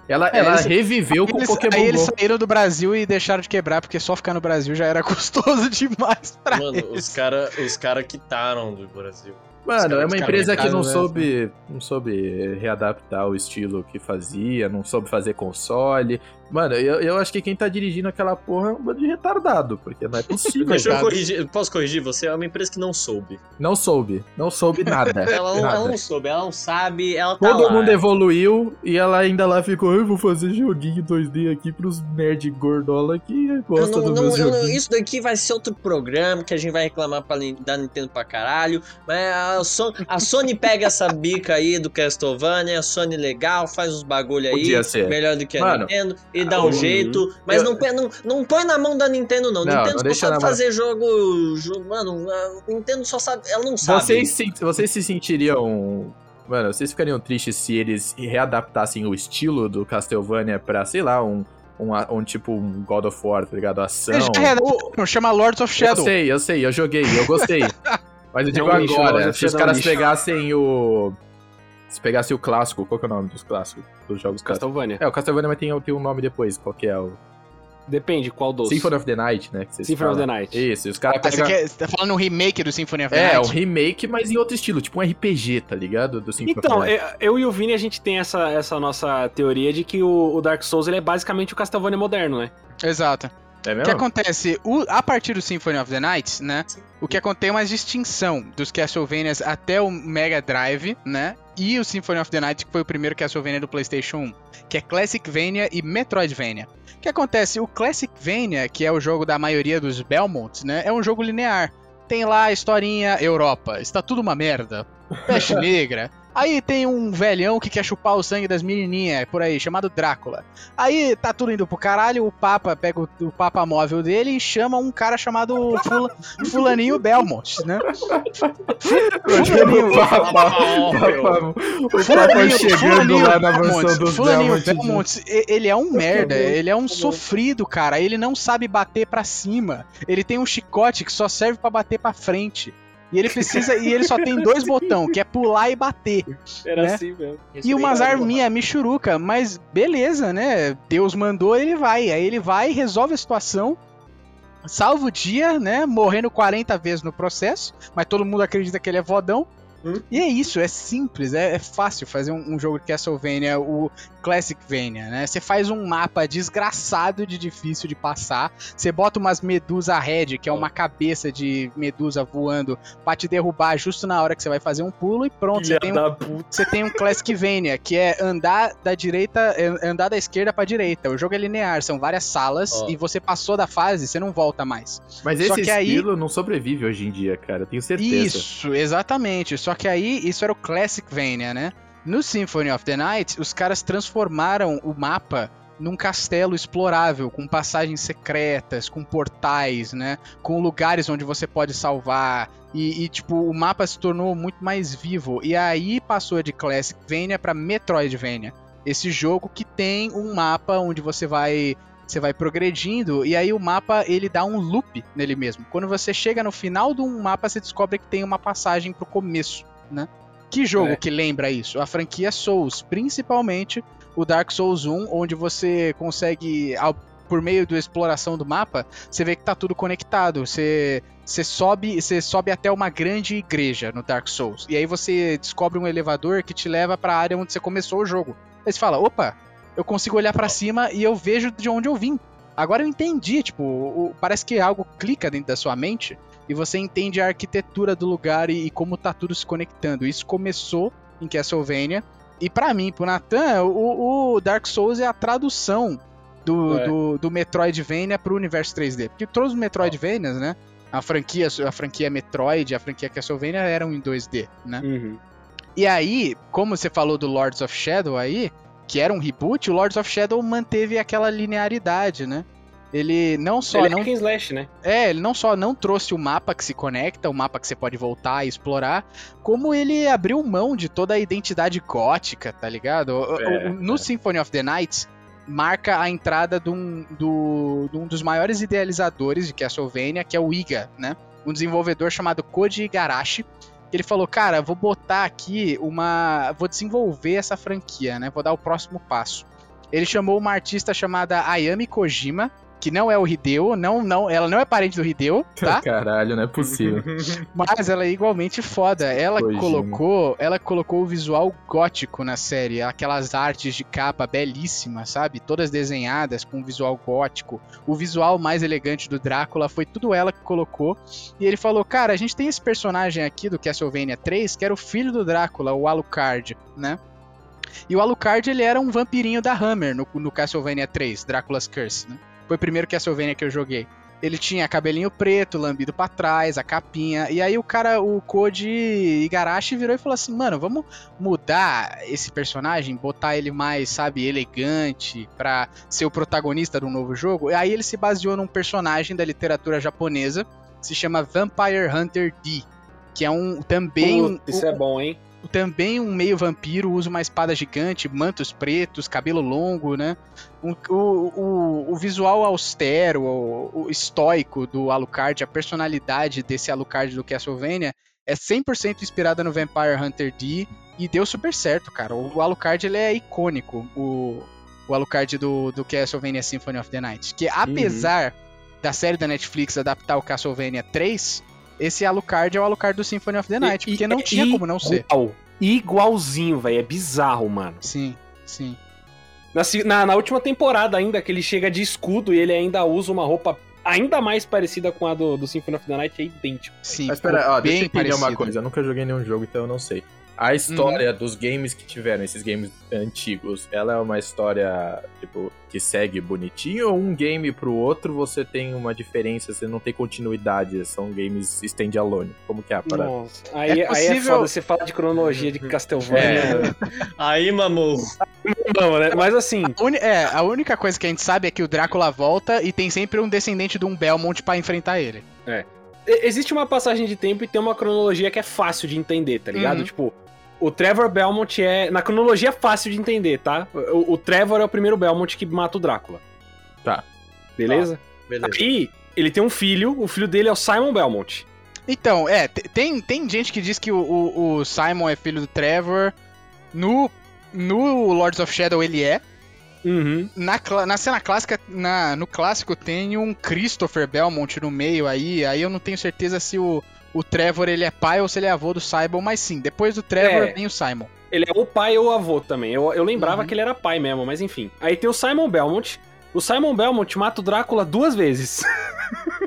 Ela, É, ela eles- reviveu com o Eles- Pokémon aí eles GO. saíram do Brasil e deixaram de quebrar, porque só ficar no Brasil já era custoso demais pra Mano, eles. os caras os cara quitaram do Brasil. Mano, é uma empresa que não né? soube, não soube readaptar o estilo que fazia, não soube fazer console. Mano, eu, eu acho que quem tá dirigindo aquela porra é um bando de retardado, porque não é possível. Deixa eu corrigir. Posso corrigir você? É uma empresa que não soube. Não soube, não soube nada. Ela não, nada. ela não soube, ela não sabe, ela tá Todo lá. mundo evoluiu e ela ainda lá ficou, eu vou fazer joguinho 2D aqui pros nerd gordola que gostam não- do não- meu não- isso daqui vai ser outro programa que a gente vai reclamar pra, da Nintendo pra caralho. Mas a, Son- a Sony pega essa bica aí do Castlevania, a Sony legal, faz os bagulho aí. Podia ser. Melhor do que a Mano, Nintendo e dá um uhum. jeito. Mas Eu- não, não, não põe na mão da Nintendo, não. Não, Nintendo não só sabe fazer jogo, jogo. Mano, a Nintendo só sabe. Ela não sabe. Vocês, se, vocês se sentiriam. Mano, vocês ficariam tristes se eles readaptassem o estilo do Castlevania pra, sei lá, um, um, um tipo um God of War, tá ligado? Ação. Eles já chama Lords of Eu Shadow. sei, eu sei, eu joguei, eu gostei. Mas eu digo É um lixo, agora, of se os caras lixo. pegassem o. Se pegassem o clássico, qual que é o nome dos clássicos? Dos jogos clássicos? Castlevania. É, o Castlevania mas tem, tem um nome depois, qual que é? O Depende qual dos. Symphony of the Night, né? Symphony of falam. the Night. Isso, e os caras Ah, você, pegam. quer, você tá falando um remake do Symphony of the É, um Night? remake, mas em outro estilo, tipo um RPG, tá ligado? Do Symphony Então, of the Night. eu eu e o Vini, a gente tem essa, essa nossa teoria de que o, o Dark Souls ele é basicamente o Castlevania moderno, né? Exato. É O que mesmo? acontece? O- a partir do Symphony of the Night, né? O que acontece é uma distinção dos Castlevanias até o Mega Drive, né? E o Symphony of the Night, que foi o primeiro Castlevania do PlayStation 1, que é Classicvania e Metroidvania. O que acontece? O Classicvania, que é o jogo da maioria dos Belmonts, né? É um jogo linear. Tem lá a historinha Europa, está tudo uma merda. Peste negra. Aí tem um velhão que quer chupar o sangue das menininhas por aí, chamado Drácula. Aí tá tudo indo pro caralho, o Papa pega o, o Papa móvel dele e chama um cara chamado Fula- Fulaninho Belmont, né? Fulaninho, o Papa, o Papa Fulaninho- chegando Fulaninho lá na mansão dos Fulaninho Belmont. Belmont, ele é um merda, ele é um sofrido, cara. Ele não sabe bater pra cima. Ele tem um chicote que só serve pra bater pra frente. E ele precisa e ele só tem dois botões, que é pular e bater. Era Né? assim mesmo. E umas arminhas michuruca, mas beleza, né? Deus mandou, ele vai. Aí ele vai, resolve a situação, salva o dia, né? Morrendo 40 vezes no processo, mas todo mundo acredita que ele é vodão. Hum. E é isso, é simples, é, é fácil fazer um, um jogo de Castlevania, o Classicvania, né? Você faz um mapa desgraçado de difícil de passar, você bota umas medusa red, que é uma cabeça de medusa voando, pra te derrubar justo na hora que você vai fazer um pulo e pronto, você tem um você tem um Classicvania, que é andar da direita, é andar da esquerda pra direita. O jogo é linear, são várias salas Ó. e você passou da fase, você não volta mais. Mas Só esse que aí- estilo não sobrevive hoje em dia, cara. Eu tenho certeza. Isso, exatamente. Só que aí isso era o Classicvania, né? No Symphony of the Night, os caras transformaram o mapa num castelo explorável, com passagens secretas, com portais, né? Com lugares onde você pode salvar. E, e, tipo, o mapa se tornou muito mais vivo. E aí passou de Classicvania pra Metroidvania. Esse jogo que tem um mapa onde você vai você vai progredindo e aí o mapa ele dá um loop nele mesmo. Quando você chega no final de um mapa, você descobre que tem uma passagem pro começo, né? Que jogo É. que lembra isso? A franquia Souls, principalmente o Dark Souls 1, onde você consegue ao- por meio da exploração do mapa, você vê que tá tudo conectado. Você você sobe, você sobe até uma grande igreja no Dark Souls. E aí você descobre um elevador que te leva pra área onde você começou o jogo. Aí você fala: "Opa, eu consigo olhar pra cima e eu vejo de onde eu vim. Agora eu entendi, tipo, o- parece que algo clica dentro da sua mente e você entende a arquitetura do lugar e, e como tá tudo se conectando. Isso começou em Castlevania. E pra mim, pro Nathan, o, o Dark Souls é a tradução do, É. do, do Metroidvania pro universo 3D. Porque todos os Metroidvanias, né? A franquia, a franquia Metroid, a franquia Castlevania eram em 2D, né? Uhum. E aí, como você falou do Lords of Shadow aí, que era um reboot, o Lords of Shadow manteve aquela linearidade, né? Ele não só Ele não é hack and slash, né? é, ele não só não trouxe o mapa que se conecta, o mapa que você pode voltar e explorar, como ele abriu mão de toda a identidade gótica, tá ligado? É, no é. Symphony of the Night marca a entrada de um, do- de um dos maiores idealizadores de Castlevania, que é o Iga, né? Um desenvolvedor chamado Koji Igarashi. Ele falou, cara, vou botar aqui uma. Vou desenvolver essa franquia, né? Vou dar o próximo passo. Ele chamou uma artista chamada Ayami Kojima, que não é o Hideo, não, não, ela não é parente do Hideo, tá? Caralho, não é possível. Mas ela é igualmente foda. Ela colocou, ela colocou o visual gótico na série, aquelas artes de capa belíssimas, sabe? Todas desenhadas com visual gótico. O visual mais elegante do Drácula foi tudo ela que colocou. E ele falou: "Cara, a gente tem esse personagem aqui do Castlevania 3, que era o filho do Drácula, o Alucard, né?" E o Alucard, ele era um vampirinho da Hammer no, no Castlevania 3, Drácula's Curse, né? Foi o primeiro Castlevania que eu joguei. Ele tinha cabelinho preto, lambido pra trás, a capinha. E aí o cara, o Koji Igarashi virou e falou assim: "Mano, vamos mudar esse personagem, botar ele mais, sabe, elegante pra ser o protagonista do novo jogo". E aí ele se baseou num personagem da literatura japonesa que se chama Vampire Hunter D, que é um também um, isso é bom, hein? Também um meio vampiro, usa uma espada gigante, mantos pretos, cabelo longo, né? Um- o, o, o visual austero, o, o estoico do Alucard, a personalidade desse Alucard do Castlevania é 100% inspirada no Vampire Hunter D e deu super certo, cara. O Alucard ele é icônico, o, o Alucard do, do Castlevania Symphony of the Night. Que apesar da série da Netflix adaptar o Castlevania 3, esse Alucard é o Alucard do Symphony of the Night, E- porque e- não é tinha como não ser. Igual. Igualzinho, velho. É bizarro, mano. Sim, sim. Na, na, na última temporada ainda, que ele chega de escudo e ele ainda usa uma roupa ainda mais parecida com a do, do Symphony of the Night, é idêntico. Sim, Mas espera, ó, deixa eu bem entender uma coisa. Eu nunca joguei nenhum jogo, então eu não sei. A história dos games que tiveram, esses games antigos, ela é uma história, tipo, que segue bonitinho ou um game pro outro você tem uma diferença, você não tem continuidade, são games stand-alone? Como que é a parada? Nossa. Aí aí é, possível- foda você falar de cronologia de Castlevania. Aí, mamou. Não, né? Mas assim, A uni- é, a única coisa que a gente sabe é que o Drácula volta e tem sempre um descendente de um Belmont pra enfrentar ele. e- existe uma passagem de tempo e tem uma cronologia que é fácil de entender, tá ligado? Uhum. Tipo, o Trevor Belmont é. Na cronologia é fácil de entender, tá? O, o Trevor é o primeiro Belmont que mata o Drácula. Tá. Beleza? Beleza. E ele tem um filho, o filho dele é o Simon Belmont. Então, é, te- tem, tem gente que diz que o, o- o Simon é filho do Trevor. No, no Lords of Shadow ele é. Uhum. Na, na cena clássica, na, no clássico, tem um Christopher Belmont no meio aí. Aí eu não tenho certeza se o, o Trevor ele é pai ou se ele é avô do Simon, mas sim, depois do Trevor É. vem o Simon. Ele é o pai ou o avô também. Eu, eu lembrava Uhum. que ele era pai mesmo, mas enfim. Aí tem o Simon Belmont. O Simon Belmont mata o Drácula duas vezes.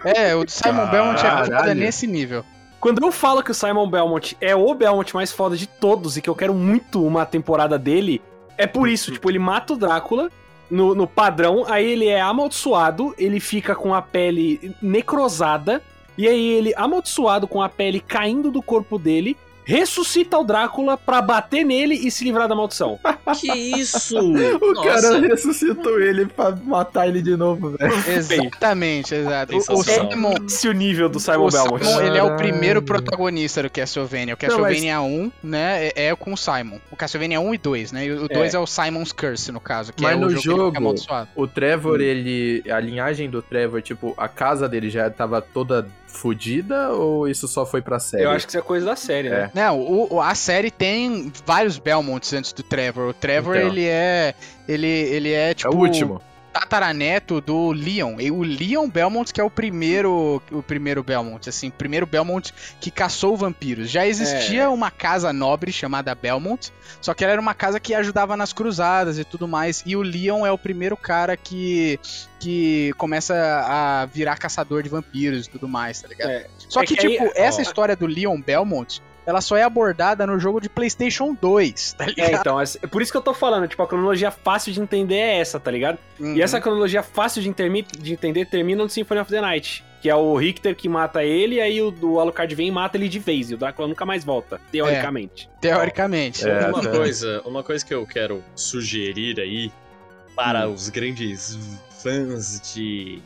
É, o Simon Belmont é foda nesse nível. Quando eu falo que o Simon Belmont é o Belmont mais foda de todos e que eu quero muito uma temporada dele, é por isso. tipo, ele mata o Drácula no, no padrão, aí ele é amaldiçoado, ele fica com a pele necrosada, e aí ele, amaldiçoado com a pele caindo do corpo dele, ressuscita o Drácula pra bater nele e se livrar da maldição. Que isso? O Nossa. cara ressuscitou ele pra matar ele de novo, velho. Exatamente, exato. O, o. Simon, Esse é o nível do Simon o Belmont. Simon, ele é o primeiro protagonista do Castlevania. O Não, mas- Castlevania 1, né, é, é com o Simon. O Castlevania 1 e 2, né? E o 2 é. o Simon's Curse, no caso, que Mas é o no jogo, que ele jogo- fica amaldiçoado. O Trevor, ele. A linhagem do Trevor, tipo, a casa dele já tava toda fodida ou isso só foi pra série? Eu acho que isso é coisa da série, né? Não, o- a série tem vários Belmonts antes do Trevor. O Trevor, Então. ele é. Ele, ele é É tipo. o último. Tataraneto do Leon. E o Leon Belmont que é o primeiro, o primeiro Belmont, assim, o primeiro Belmont que caçou vampiros. Já existia É. uma casa nobre chamada Belmont, só que ela era uma casa que ajudava nas cruzadas e tudo mais. E o Leon é o primeiro cara que que começa a virar caçador de vampiros e tudo mais, tá ligado? É. Só É que, que aí- tipo, essa história do Leon Belmont, ela só é abordada no jogo de PlayStation 2, tá É, ligado? então, é é por isso que eu tô falando, tipo, a cronologia fácil de entender é essa, tá ligado? Uhum. E essa cronologia fácil de, intermi- de entender termina no Symphony of the Night, que é o Richter que mata ele, e aí o, o Alucard vem e mata ele de vez, e o Drácula nunca mais volta, teoricamente. teoricamente. É, uma, tá. coisa, uma coisa que eu quero sugerir aí para Hum. os grandes fãs de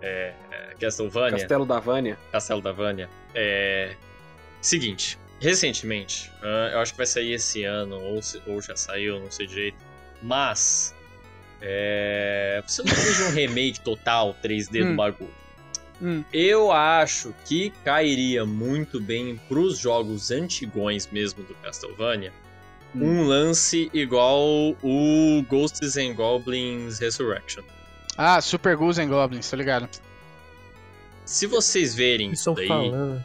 é, é, Castlevania, Castelo da Vânia. Castelo da Vânia, é. Seguinte, recentemente, ah, eu acho que vai sair esse ano, ou, se- ou já saiu, não sei direito, mas. É, você não fez um remake total 3D do Hum. bagulho. Hum. Eu acho que cairia muito bem pros jogos antigões mesmo do Castlevania um lance igual o Ghosts and Goblins Resurrection. Ah, Super Ghouls and Goblins, tá ligado? Se vocês verem isso daí, falando.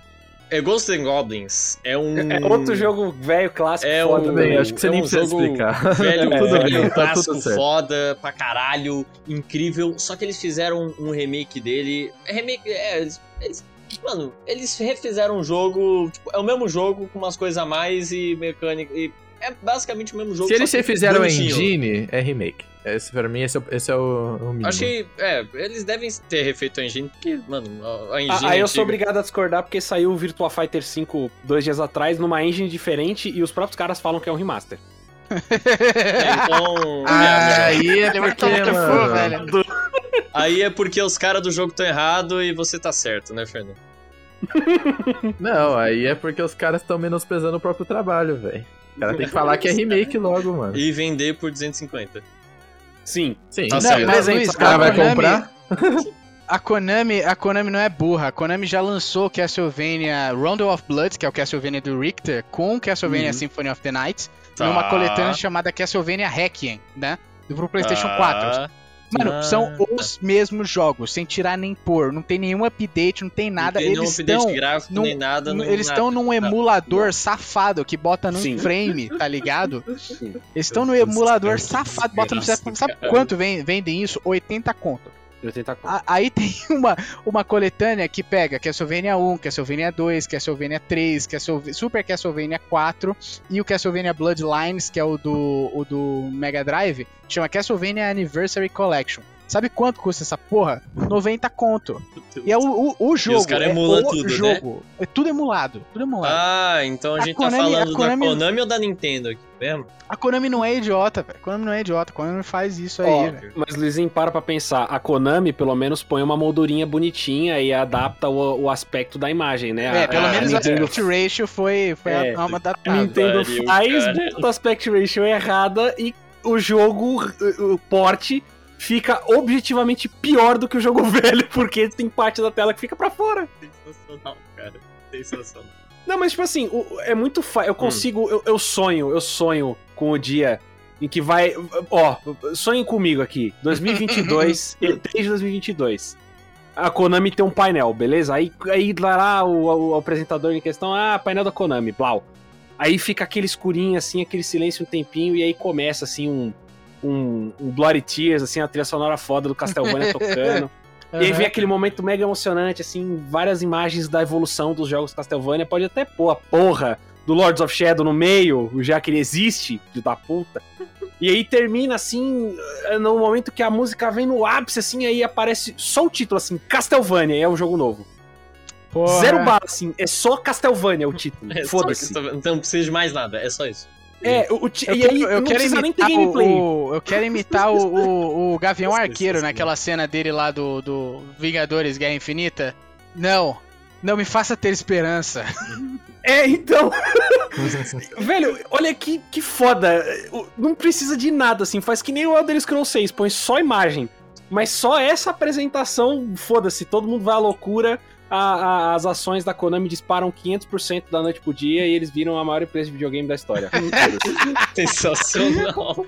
É Ghosts and Goblins é um É outro jogo velho, clássico, É foda. um-? Bem, acho que você é nem um precisa explicar. velho, É, tudo velho, bem, tá clássico, foda pra caralho, incrível. Só que eles fizeram um remake dele. É remake. É, eles, eles- Mano, eles refizeram um jogo. Tipo, é o mesmo jogo com umas coisas a mais e mecânica. E é basicamente o mesmo jogo. Se eles refizeram a engine, é remake. Esse, pra mim, esse é o, esse é o, o mínimo. Acho que, é, eles devem ter refeito a engine, porque, mano, a, a engine. Ah, aí eu sou obrigado a discordar porque saiu o Virtua Fighter 5 dois dias atrás numa engine diferente e os próprios caras falam que é um remaster. É, então. Ah, é, aí ele vai Por quê, tomar que for, mano? velho. aí é porque os caras do jogo estão errados e você tá certo, né, Fernando? Não, aí é porque os caras estão menosprezando o próprio trabalho, velho. O cara tem que falar que é remake logo, mano. E vender por 250. Sim. Sim. Tá Não, certo. mas Luiz, O cara a vai Konami- comprar? A Konami, a Konami não é burra. A Konami já lançou Castlevania Rondo of Blood, que é o Castlevania do Richter, com Castlevania Uhum. Symphony of the Night, Tá. numa coletânea chamada Castlevania Requiem, né? Do PlayStation Tá. 4. Mano, Ah, são tá. os mesmos jogos, sem tirar nem pôr. Não tem nenhum update, não tem nada. Não tem nenhum Eles update estão gráfico, num- nem nada. não- eles estão num emulador safado que bota num Sim. frame, tá ligado? Sim. Eles estão no emulador safado, bota no Sabe quanto vendem isso? 80 conto. 80 conto. A- Aí tem uma, uma coletânea que pega Castlevania 1, Castlevania 2, Castlevania 3, Castlevania, Super Castlevania 4 e o Castlevania Bloodlines, que é o do, o do Mega Drive, chama Castlevania Anniversary Collection. Sabe quanto custa essa porra? 90 conto. E é o, o, o jogo. caras é emulam o tudo, né? jogo. É tudo emulado. Tudo emulado. Ah, então a A gente Konami- tá a falando Konami- da Konami ou da Nintendo aqui mesmo? A Konami não é idiota, velho. A Konami não é idiota. A Konami faz isso aí, velho. mas Luizinho, para pra pensar. A Konami, pelo menos, põe uma moldurinha bonitinha e adapta o, o aspecto da imagem, né? É, A- pelo a menos a Nintendo, aspect ratio foi, foi É, a alma da a Nintendo faz, bota a aspect ratio errada e o jogo, o o porte, fica objetivamente pior do que o jogo velho, porque tem parte da tela que fica pra fora. Sensacional, cara. Sensacional. Não, mas tipo assim, é muito fácil. Eu consigo, eu, eu sonho, eu sonho com o dia em que vai. Ó, sonhem comigo aqui. 2022, E3 de 2022. A Konami tem um painel, beleza? Aí, aí lá, lá o, o apresentador em questão, ah, painel da Konami, blau. Aí fica aquele escurinho, assim, aquele silêncio um tempinho, e aí começa, assim, um, um, um Bloody Tears, assim, a trilha sonora foda do Castlevania tocando. E aí vem aquele momento mega emocionante, assim, várias imagens da evolução dos jogos Castlevania. Pode até pôr a porra do Lords of Shadow no meio, já que ele existe, de da puta. E aí termina assim, no momento que a música vem no ápice, assim, aí aparece só o título, assim, Castlevania, e é o jogo novo. Porra. Zero bala, assim, é só Castlevania o título. É Foda-se. Então não precisa de mais nada, é só isso. É, o, o ti- Eu, e aí eu não quero precisa nem ter imitar gameplay. o, o- eu quero imitar o, o, o Gavião Arqueiro naquela cena dele lá do, do Vingadores Guerra Infinita. Não, não me faça ter esperança. É, então. Velho, olha que, que foda. Não precisa de nada, assim. Faz que nem o Elder Scrolls 6, põe só imagem. Mas só essa apresentação, foda-se, todo mundo vai à loucura. A- a- as ações da Konami disparam 500% da noite pro dia e eles viram a maior empresa de videogame da história. Sensacional.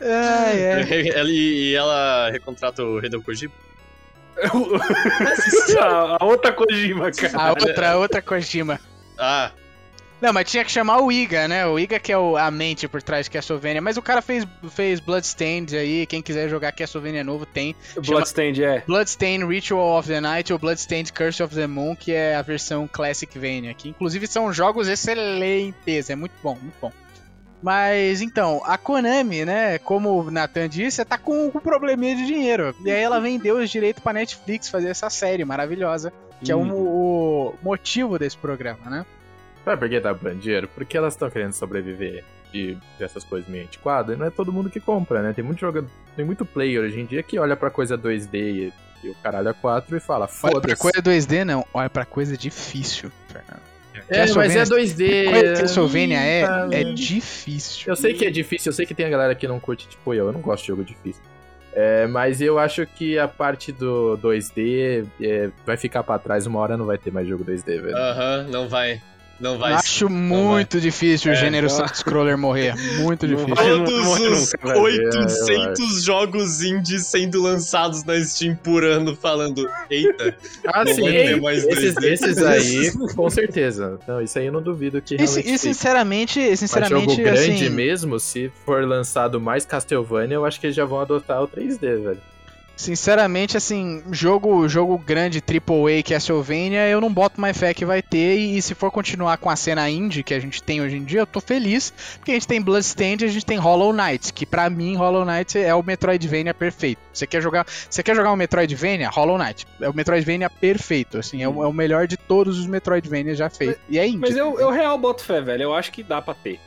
Ai, é. Ela- e e ela recontrata o Hideo Kojima? a, a outra Kojima, cara. A outra, a outra Kojima. Ah, Não, mas tinha que chamar o Iga, né? O Iga que é o- a mente por trás de Castlevania. Mas o cara fez, fez Bloodstained aí. Quem quiser jogar Castlevania novo tem. Bloodstained, é. Bloodstained Ritual of the Night ou Bloodstained Curse of the Moon, que é a versão Classic Vania, que inclusive são jogos excelentes, é muito bom, muito bom. Mas então, a Konami, né, como o Nathan disse, tá com um probleminha de dinheiro. E aí ela vendeu os direitos pra Netflix fazer essa série maravilhosa, que é o, o motivo desse programa, né? Sabe por que tá dando dinheiro? Porque elas estão querendo sobreviver de, dessas coisas meio antiquadas e não é todo mundo que compra, né? Tem muito jogador, tem muito player hoje em dia que olha pra coisa 2D e, e o caralho a 4 e fala, Olha pra foda-se. coisa 2D não, olha pra coisa difícil, Fernando. É, mas é 2D. Coisa que Castlevania é, é né? difícil. Eu sei que é difícil, eu sei que tem a galera que não curte, tipo eu, eu não gosto de jogo difícil. É, mas eu acho que a parte do 2D é, vai ficar pra trás, uma hora não vai ter mais jogo 2D, velho. aham, não vai. Não vai ser. Acho muito difícil o É, gênero eu- side-scroller morrer. Muito difícil. vai. não- Todos não- os nunca vai. 800 jogos indies sendo lançados na Steam por ano falando, eita, Ah, não sim. vai ter mais Esses, 2D. esses aí, com certeza. Não, isso aí eu não duvido que E, realmente e fique. sinceramente, Mas jogo sinceramente, grande assim, mesmo, se for lançado mais Castlevania, eu acho que eles já vão adotar o 3D, velho. Sinceramente, assim, jogo, jogo grande, AAA, Castlevania, eu não boto mais fé que vai ter. E, e se for continuar com a cena indie que a gente tem hoje em dia, eu tô feliz. Porque a gente tem Bloodstained e a gente tem Hollow Knight. Que pra mim, Hollow Knight é o Metroidvania perfeito. Você quer jogar, você quer jogar um Metroidvania? Hollow Knight. É o Metroidvania perfeito. Assim, é o, é o melhor de todos os Metroidvania já feitos. E é indie. Mas eu, eu real boto fé, velho. Eu acho que dá pra ter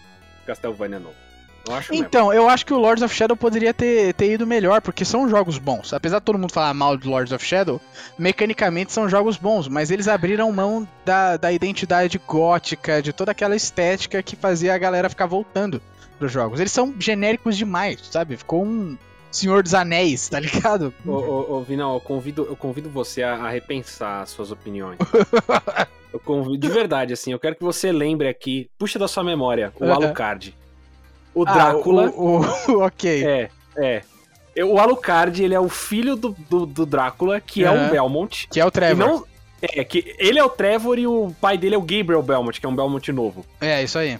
Castlevania novo. Eu acho mesmo. Então, eu acho que o Lords of Shadow poderia ter, ter ido melhor, porque são jogos bons. Apesar de todo mundo falar mal de Lords of Shadow, mecanicamente são jogos bons, mas eles abriram mão da, da identidade gótica, de toda aquela estética que fazia a galera ficar voltando pros jogos. Eles são genéricos demais, sabe? Ficou um Senhor dos Anéis, tá ligado? Ô, ô, ô, Vinão, eu convido, eu convido você a, a repensar as suas opiniões. eu convido, de verdade, assim, eu quero que você lembre aqui, puxa da sua memória, o. Alucard. O Ah, Drácula. o, o- ok. É, é. O Alucard, ele é o filho do, do, do Drácula, que é Aham. um Belmont. Que é o Trevor. não. É, que ele é o Trevor e o pai dele é o Gabriel Belmont, que é um Belmont novo. É, isso aí.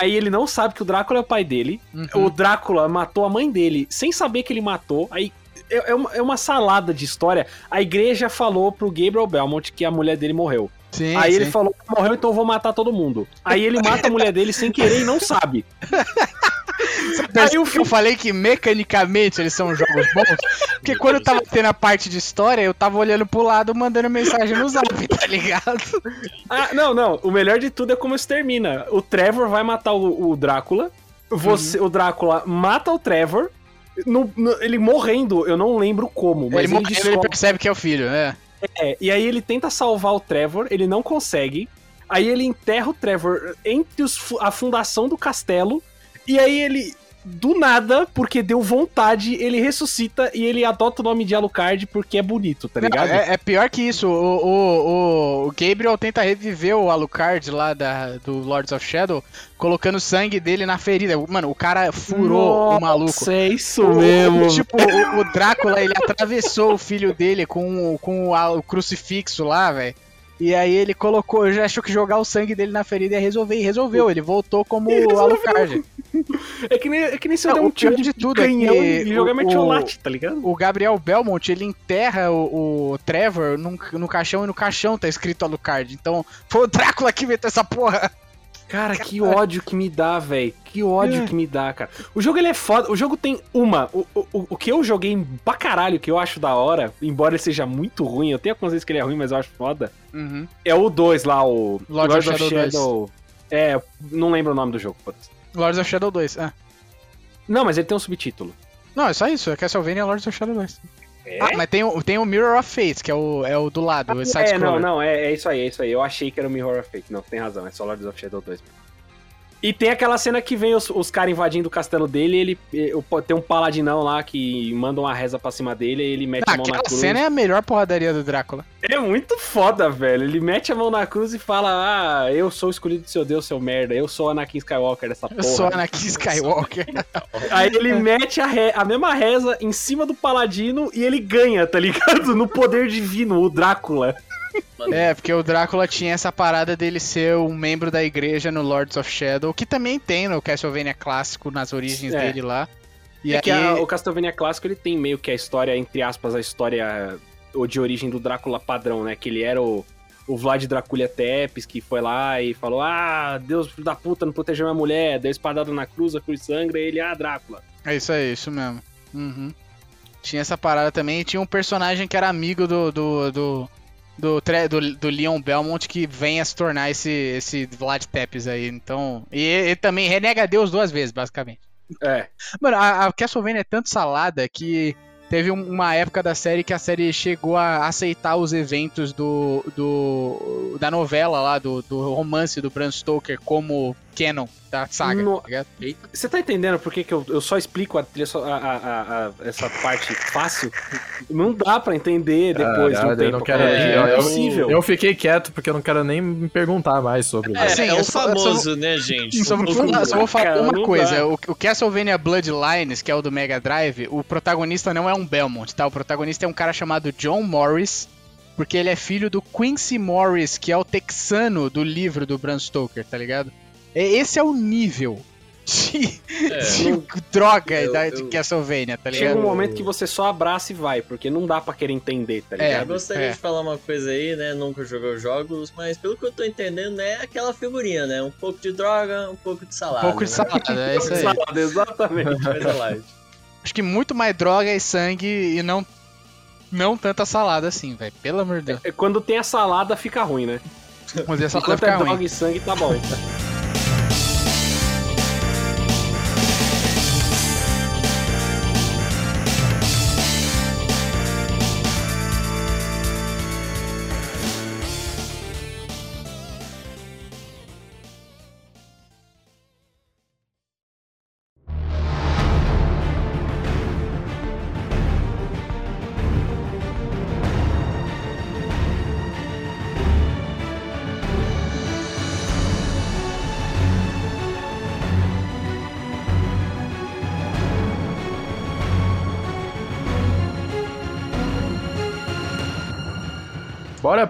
Aí ele não sabe que o Drácula é o pai dele. Uhum. O Drácula matou a mãe dele sem saber que ele matou. Aí é, é uma, é uma salada de história. A igreja falou pro Gabriel Belmont que a mulher dele morreu. Sim, Aí sim. ele falou que morreu, então eu vou matar todo mundo. Aí ele mata a mulher dele sem querer e não sabe. Aí eu falei que mecanicamente eles são jogos bons, porque quando eu tava tendo a parte de história, eu tava olhando pro lado mandando mensagem no zap, tá ligado? Ah, não, não. O melhor de tudo é como isso termina. O Trevor vai matar o, o Drácula. Você, O Drácula mata o Trevor. No- no- ele morrendo, eu não lembro como, mas ele ele, morrendo, ele percebe que é o filho, né? É, e aí ele tenta salvar o Trevor, ele não consegue. Aí ele enterra o Trevor entre os a fundação do castelo. E aí ele, do nada, porque deu vontade, ele ressuscita e ele adota o nome de Alucard porque é bonito, tá Não, ligado? é, é pior que isso. O, o, o Gabriel tenta reviver o Alucard lá da, do Lords of Shadow, colocando o sangue dele na ferida. Mano, o cara furou o maluco. Nossa, é isso O- mesmo. Tipo, o, o Drácula, ele atravessou o filho dele com, o- com o, o crucifixo lá, velho. E aí ele colocou, já achou que jogar o sangue dele na ferida ia resolver, e resolveu. Ele voltou como o Alucard. É que nem, é que nem se eu der um tiro de de tudo é canhão que e jogar o- metiolate, tá ligado? O Gabriel Belmont, ele enterra o, o Trevor num- no caixão e no caixão tá escrito Alucard. Então, foi o Drácula que inventou essa porra. Cara, que ódio que me dá, velho. Que ódio É. que me dá, cara. O jogo ele é foda. O jogo tem uma. O, o, o que eu joguei pra caralho, que eu acho da hora, embora ele seja muito ruim, eu tenho algumas vezes que ele é ruim, mas eu acho foda. Uhum. É o 2 lá, o Lords of Shadow 2. É, não lembro o nome do jogo. foda-se. Lords of Shadow 2. Ah. Não, mas ele tem um subtítulo. Não, é só isso. É Castlevania Lords of Shadow 2. É? Ah, mas tem, o- tem o Mirror of Fate, que é o, é o do lado, o é, não, não, é, é isso aí, é isso aí. Eu achei que era o Mirror of Fate. Não, tem razão, é só Lords of Shadow 2 mesmo. E tem aquela cena que vem os, os caras invadindo o castelo dele, ele, ele- tem um paladinão lá que manda uma reza pra cima dele e ele mete Ah, a mão na aquela cruz. cena é a melhor porradaria do Drácula. É muito foda, velho. Ele mete a mão na cruz e fala: Ah, eu sou o escolhido do seu Deus, seu merda. Eu sou Anakin Skywalker dessa porra. Eu sou Anakin Skywalker. Aí ele mete a, re- a mesma reza em cima do paladino e ele ganha, tá ligado? No poder divino, o Drácula. É, porque o Drácula tinha essa parada dele ser um membro da igreja no Lords of Shadow, que também tem no Castlevania clássico, nas origens É. dele lá. E é aí, que a- o Castlevania clássico ele tem meio que a história, entre aspas, a história de origem do Drácula padrão, né? Que ele era o, o Vlad Draculia Tepes, que foi lá e falou: Ah, Deus da puta, não protegeu minha mulher, deu espadada na cruz, a cruz sangra, e ele, ah, Drácula. É isso aí, isso mesmo. Uhum. Tinha essa parada também. E tinha um personagem que era amigo do. do, do... Do, do, do Leon Belmont que vem a se tornar esse, esse Vlad Tepes aí. Então. E ele também renega Deus duas vezes, basicamente. É. Mano, a, a Castlevania é tanto salada que teve um- uma época da série que a série chegou a aceitar os eventos do, do da novela lá, do, do romance do Bram Stoker como canon da saga, No- tá ligado? Você tá entendendo por que, que eu, eu só explico a, trilha a- a- a- a- essa parte fácil? Não dá pra entender depois de um eu tempo. não quero é, é eu- possível. Eu fiquei quieto porque eu não quero nem me perguntar mais sobre É, Assim, é eu o eu só- famoso, né, gente? Só vou, falar, só vou falar Cara, uma coisa: o, o Castlevania Bloodlines, que é o do Mega Drive, o protagonista não é um Belmont, tá? O protagonista é um cara chamado John Morris, porque ele é filho do Quincy Morris, que é o texano do livro do Bram Stoker, tá ligado? É- Esse é o nível de, É. de droga Eu- da, eu- de Castlevania, tá Chega ligado? um momento que você só abraça e vai, porque não dá pra querer entender, tá É, Eu ligado? gostaria É. de falar uma coisa aí, né? Nunca jogou jogos, mas pelo que eu tô entendendo, é aquela figurinha, né? Um pouco de droga, um pouco de Um salada. pouco de né? salada, é isso aí. Salada, exatamente. Coisa light. Acho que muito mais droga e sangue e não, não tanta salada assim, velho. Pelo amor de Deus. É, Quando tem a salada, fica ruim, né? Vamos ver a salada Enquanto é ficar droga ruim. e sangue, tá bom.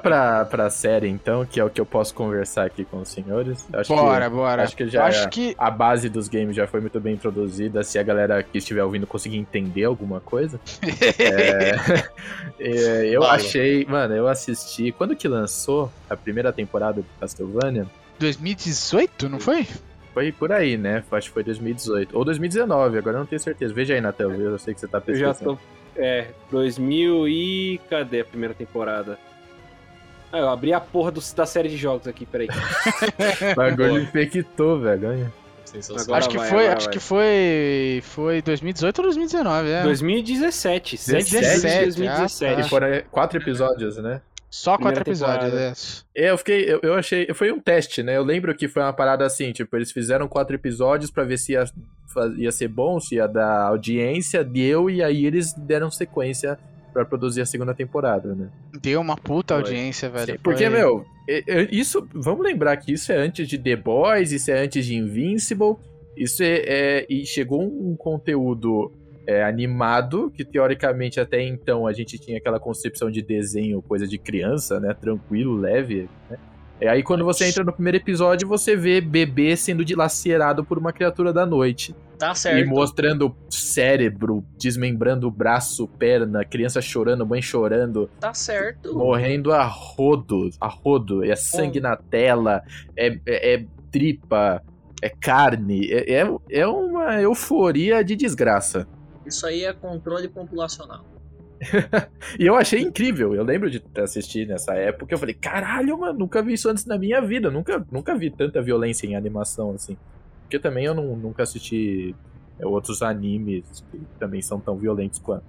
Pra, pra série, então, que é o que eu posso conversar aqui com os senhores. Acho Bora, que, bora. Acho que já acho é- que a base dos games já foi muito bem introduzida. Se a galera que estiver ouvindo conseguir entender alguma coisa. É, é, eu Fala. achei. Mano, eu assisti. Quando que lançou a primeira temporada do Castlevania? 2018, não foi? Foi por aí, né? Acho que foi 2018. Ou 2019, agora eu não tenho certeza. Veja aí na tela, eu sei que você tá Eu já pesquisando. tô. É, 2000 e. Cadê a primeira temporada? Ah, eu abri a porra do- da série de jogos aqui, peraí. O bagulho infectou, velho. Agora acho que vai, foi, agora acho vai. que foi, foi 2018 ou 2019, é. 2017. 7 de 17, julho de 2017. ah, E foram quatro episódios, né? Só quatro Primeira episódios, temporada. é. É, Eu fiquei, eu, eu achei, foi um teste, né? Eu lembro que foi uma parada assim, tipo, eles fizeram quatro episódios pra ver se ia, ia ser bom, se ia dar audiência, deu, e aí eles deram sequência pra produzir a segunda temporada, né? Deu uma puta Foi. audiência, velho. Sim, porque, Foi- meu, é- é- isso, vamos lembrar que isso é antes de The Boys, isso é antes de Invincible, isso é, é- e chegou um conteúdo é, animado, que teoricamente até então a gente tinha aquela concepção de desenho, coisa de criança, né, tranquilo, leve, né? E aí quando você entra no primeiro episódio, você vê bebê sendo dilacerado por uma criatura da noite. Tá E certo. mostrando cérebro, desmembrando o braço, perna, criança chorando, mãe chorando, Tá certo. morrendo a rodo, a rodo, é sangue na tela, é, é- é tripa, é carne, é, é, é uma euforia de desgraça. Isso aí é controle populacional. E eu achei incrível, eu lembro de assistir nessa época, eu falei, caralho, mano, nunca vi isso antes na minha vida, nunca, nunca vi tanta violência em animação assim. Porque também eu não- nunca assisti é, outros animes que também são tão violentos quanto.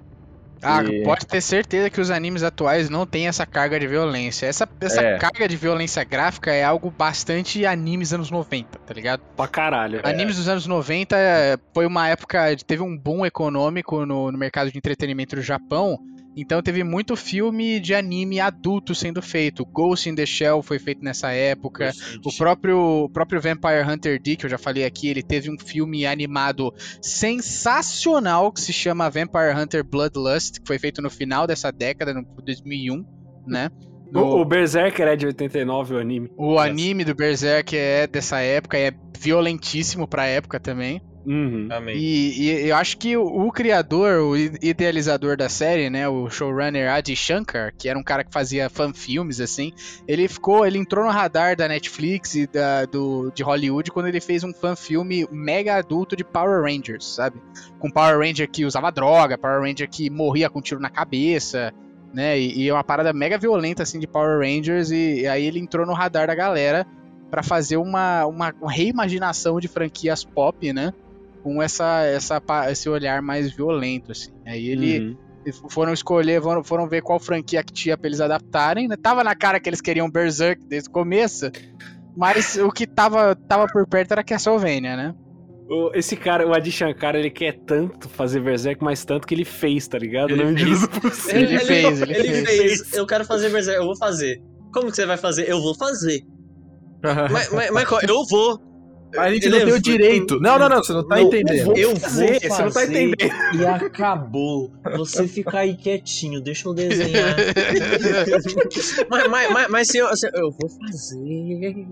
Ah, E- pode ter certeza que os animes atuais não têm essa carga de violência. Essa, essa É. carga de violência gráfica é algo bastante animes anos 90, tá ligado? Pra caralho. Animes dos anos 90 eh, foi uma época. de- Teve um boom econômico no, no mercado de entretenimento do Japão. Então teve muito filme de anime adulto sendo feito. Ghost in the Shell foi feito nessa época. O próprio, o próprio Vampire Hunter D, que eu já falei aqui, ele teve um filme animado sensacional que se chama Vampire Hunter Bloodlust, que foi feito no final dessa década, no 2001, né? O, o Berserker é de 89, o anime. O anime do Berserk é dessa época, é violentíssimo pra época também. Uhum. Amém. E, e eu acho que o, o criador, o idealizador da série, né, o showrunner Adi Shankar, que era um cara que fazia fanfilmes assim, ele ficou, ele entrou no radar da Netflix e da, do, de Hollywood quando ele fez um fanfilme mega adulto de Power Rangers, sabe? Com Power Ranger que usava droga, Power Ranger que morria com tiro na cabeça, né? E, e é uma parada mega violenta assim de Power Rangers e, e aí ele entrou no radar da galera pra fazer uma, uma reimaginação de franquias pop, né? Com essa, essa, esse olhar mais violento, assim. Aí ele Uhum. eles foram escolher, foram, foram ver qual franquia que tinha pra eles adaptarem, né? Tava na cara que eles queriam Berserk desde o começo, Mas o que tava, tava por perto era Castlevania, né? O- Esse cara, o Adi Shankar, ele quer tanto fazer Berserk, mas tanto que ele fez, tá ligado? Ele medida fez. do possível. Ele fez, ele fez. Eu quero fazer Berserk, eu vou fazer. Como que você vai fazer? Eu vou fazer. Mas, mas, mas qual- eu vou. A gente não tem o direito. Não, não, não, você não tá entendendo. Eu vou fazer, fazer, você não tá entendendo. E acabou. Você fica aí quietinho, deixa eu desenhar. mas, mas, mas, mas se eu, se eu vou fazer.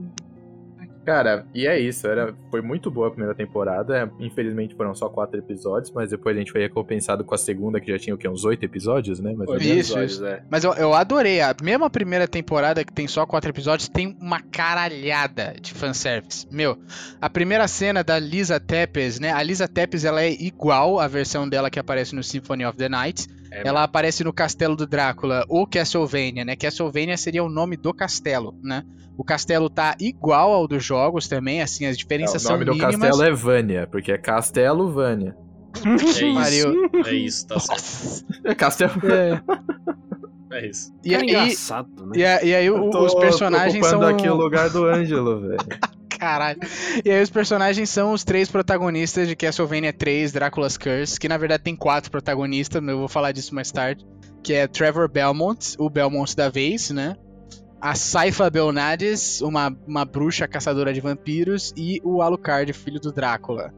Cara, e é isso. Era, foi muito boa a primeira temporada. Infelizmente foram só quatro episódios, mas depois a gente foi recompensado com a segunda, que já tinha o quê? Uns oito episódios, né? Menos. Isso, episódios, isso. é. Mas eu, eu adorei. A, mesmo a primeira temporada, que tem só quatro episódios, tem uma caralhada de fanservice. Meu, a primeira cena da Lisa Tepes, né? A Lisa Tepes, ela é igual à versão dela que aparece no Symphony of the Night. É, ela aparece no Castelo do Drácula, ou Castlevania, né? Castlevania seria o nome do castelo, né? O castelo tá igual ao dos jogos também, assim, as diferenças o nome são do mínimas. castelo é Vânia, porque é Castelo Vânia. É Mario. isso. É isso, tá certo. É Castelo. É. É isso. E, e, engraçado, né? e, a- e aí os personagens ocupando são... aqui o lugar do Ângelo, velho. Caralho. E aí os personagens são os três protagonistas de Castlevania 3, Drácula's Curse, que na verdade tem quatro protagonistas, eu vou falar disso mais tarde, que é Trevor Belmont, o Belmont da vez, né? A Saifa Belnades, uma, uma bruxa caçadora de vampiros, e o Alucard, filho do Drácula.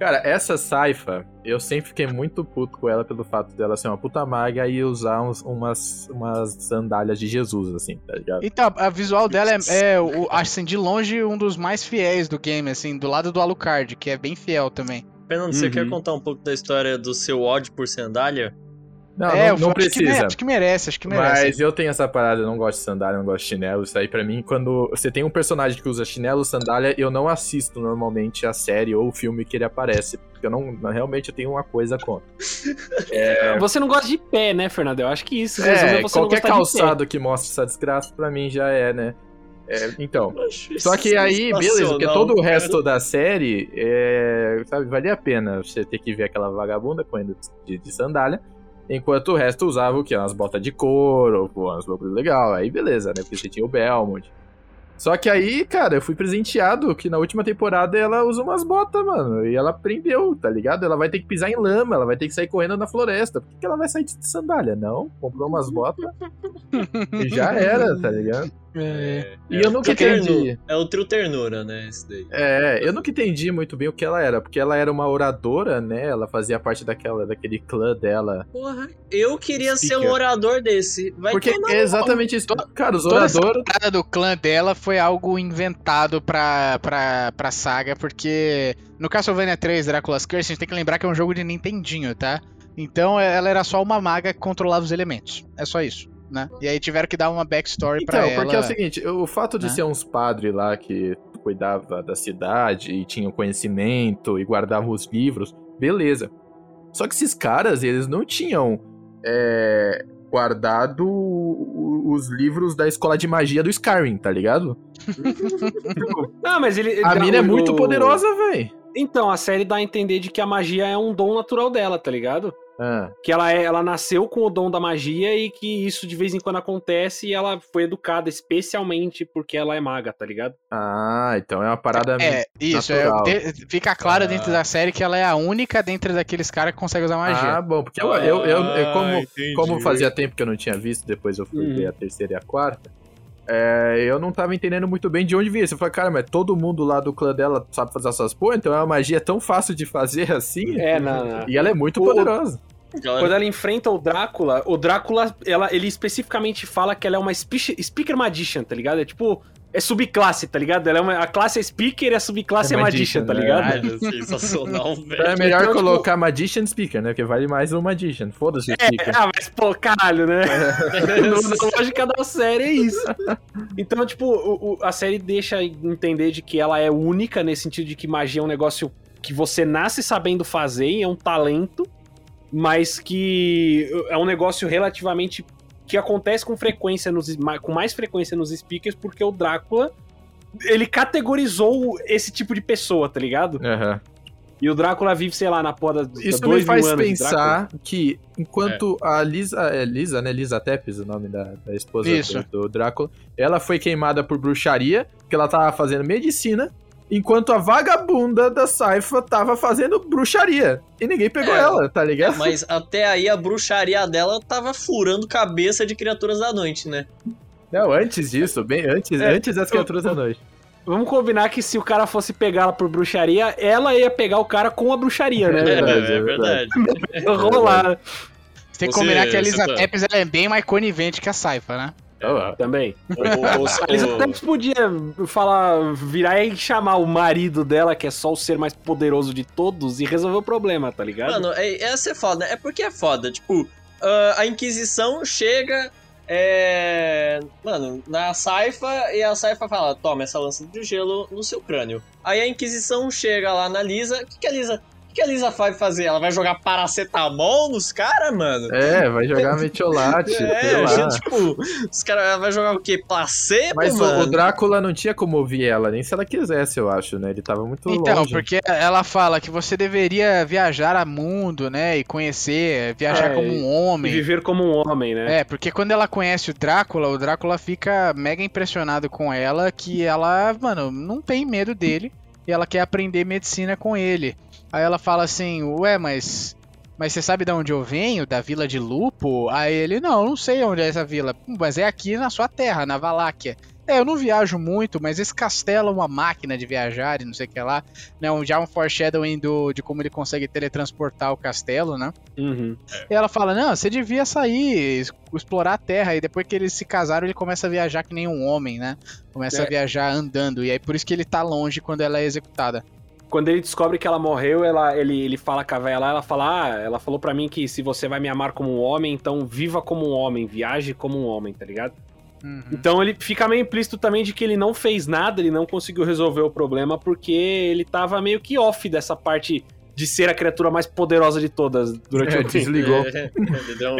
Cara, essa Saifa, eu sempre fiquei muito puto com ela pelo fato dela ser uma puta maga e usar uns- umas, umas sandálias de Jesus, assim, tá ligado? Então, a visual dela é, é o- assim, de longe, um dos mais fiéis do game, assim, do lado do Alucard, que é bem fiel também. Fernando, você Uhum. quer contar um pouco da história do seu ódio por sandália? Não, é, não, não eu acho que, precisa. acho que merece, acho que merece. Mas eu tenho essa parada, eu não gosto de sandália, não gosto de chinelo. Isso aí pra mim, quando você tem um personagem que usa chinelo, sandália, eu não assisto normalmente a série ou o filme que ele aparece. Porque eu não. Realmente eu tenho uma coisa contra. Você não gosta de pé, né, Fernando? Eu acho que isso É, qualquer calçado que mostre essa desgraça, pra mim já é, né? É, então. Só que aí, beleza, porque todo o cara. resto da série, é, sabe, valia a pena você ter que ver aquela vagabunda correndo de, de sandália, enquanto o resto usava o quê? Umas botas de couro, pô, umas bagulho legal, aí beleza, né? Porque você tinha o Belmont. Só que aí, cara, eu fui presenteado que na última temporada ela usa umas botas, mano, e ela aprendeu, tá ligado? Ela vai ter que pisar em lama, ela vai ter que sair correndo na floresta. Por que, que ela vai sair de sandália? Não, comprou umas botas e já era, tá ligado? É. E eu nunca Trio entendi. É o trio ternura, né? Esse daí. É, eu nunca entendi muito bem o que ela era, porque ela era uma oradora, né? Ela fazia parte daquela, daquele clã dela. Porra, eu queria ser um Speaker. orador desse. Vai porque é exatamente isso. Cara, os oradores. parada do clã dela foi algo inventado pra, pra, pra saga, porque no Castlevania 3 Drácula's Curse, a gente tem que lembrar que é um jogo de Nintendinho, tá? Então ela era só uma maga que controlava os elementos. É só isso, né? E aí tiveram que dar uma backstory pra Então, ela. porque é o seguinte, o fato de né? ser uns padres lá que cuidava da cidade e tinham conhecimento e guardavam os livros, beleza. Só que esses caras, eles não tinham é, guardado os livros da escola de magia do Skyrim, tá ligado? Não, mas ele. ele A mina é muito poderosa, véi. Então, a série dá a entender de que a magia é um dom natural dela, tá ligado? Ah, Que ela, é, ela nasceu com o dom da magia e que isso de vez em quando acontece e ela foi educada especialmente porque ela é maga, tá ligado? ah, então é uma parada. É, isso. É, de- fica claro Ah. dentro da série que ela é a única dentre daqueles caras que consegue usar magia. Ah, bom, porque eu, eu, eu, eu- como, Ah, como fazia tempo que eu não tinha visto, depois eu fui Uhum. ver a terceira e a quarta, é, eu não tava entendendo muito bem de onde vinha. Eu falei, cara, mas todo mundo lá do clã dela sabe fazer essas porra, então é uma magia tão fácil de fazer assim. É, na, na- E ela é muito O- poderosa. Galera, Quando ela enfrenta o Drácula, o Drácula, ela, ele especificamente fala que ela é uma speech- Speaker Magician, tá ligado? É tipo, é subclasse, tá ligado? Ela é uma, a classe é Speaker e a subclasse é, É Magician, Magician, tá né? ligado? Caralho, sensacional, Então velho. é melhor Então, tipo- colocar Magician Speaker, né? Porque vale mais o Magician. Foda-se o Speaker. Ah, mas pô, caralho, né? Na lógica da série é isso. Então, tipo, o- o- a série deixa entender de que ela é única nesse sentido de que magia é um negócio que você nasce sabendo fazer, e é um talento, mas que é um negócio relativamente que acontece com frequência nos com mais frequência nos speakers porque o Drácula ele categorizou esse tipo de pessoa, tá ligado? Aham. E o Drácula vive, sei lá, na porra da Isso dois me faz pensar que enquanto a Lisa, é Lisa, né? Lisa Tepes, o nome da, da esposa do, do Drácula, ela foi queimada por bruxaria, que ela tava fazendo medicina, enquanto a vagabunda da Saifa tava fazendo bruxaria. E ninguém pegou É. ela, tá ligado? Mas até aí a bruxaria dela tava furando cabeça de criaturas da noite, né? Não, antes disso, bem antes, É. antes das criaturas da noite. Vamos combinar que se o cara fosse pegá-la por bruxaria, ela ia pegar o cara com a bruxaria, né? É, verdade, velho? é, é verdade. Rolar Você tem que combinar que a Elisa tá- Tepes é bem mais conivente que a Saifa, né? Ó, também. O- o- o- A Elisa Tepes podia falar, virar e chamar o marido dela, que é só o ser mais poderoso de todos, e resolver o problema, tá ligado? Mano, é, essa é foda. É porque é foda. Tipo, ah, a Inquisição chega. É. Mano, na Saifa e a Saifa fala: toma essa lança de gelo no seu crânio. Aí a Inquisição chega lá na Lisa. O que, que a Lisa. O que a Lisa vai fazer? Ela vai jogar paracetamol nos caras, mano? É, vai jogar metiolate, sei É, lá. gente, tipo, os caras ela vai jogar o quê? Placebo, Mas o, mano? o Drácula não tinha como ouvir ela, nem se ela quisesse, eu acho, né? Ele tava muito Então, longe. porque ela fala que você deveria viajar a mundo, né? E conhecer, viajar É, como um E homem. viver como um homem, né? É, porque quando ela conhece o Drácula, o Drácula fica mega impressionado com ela, que ela, mano, não tem medo dele e ela quer aprender medicina com ele. Aí ela fala assim, ué, mas. Mas você sabe de onde eu venho? Da vila de Lupo? Aí ele, não, não sei onde é essa vila. "Hum, Mas é aqui na sua terra, na Valáquia. É, eu não viajo muito, mas esse castelo é uma máquina de viajar e não sei o que lá. Né, um- já um foreshadowing do, de como ele consegue teletransportar o castelo, né? Uhum. E ela fala: Não, você devia sair, explorar a terra. E depois que eles se casaram, ele começa a viajar que nem um homem, né? Começa É. a viajar andando. E aí por isso que ele tá longe quando ela é executada. Quando ele descobre que ela morreu, ela, ele, ele fala com a véia lá, ela fala, ah, ela falou pra mim que se você vai me amar como um homem, então viva como um homem, viaje como um homem, tá ligado? Uhum. Então ele fica meio implícito também de que ele não fez nada, ele não conseguiu resolver o problema porque ele tava meio que off dessa parte de ser a criatura mais poderosa de todas durante É, o tempo. desligou. É,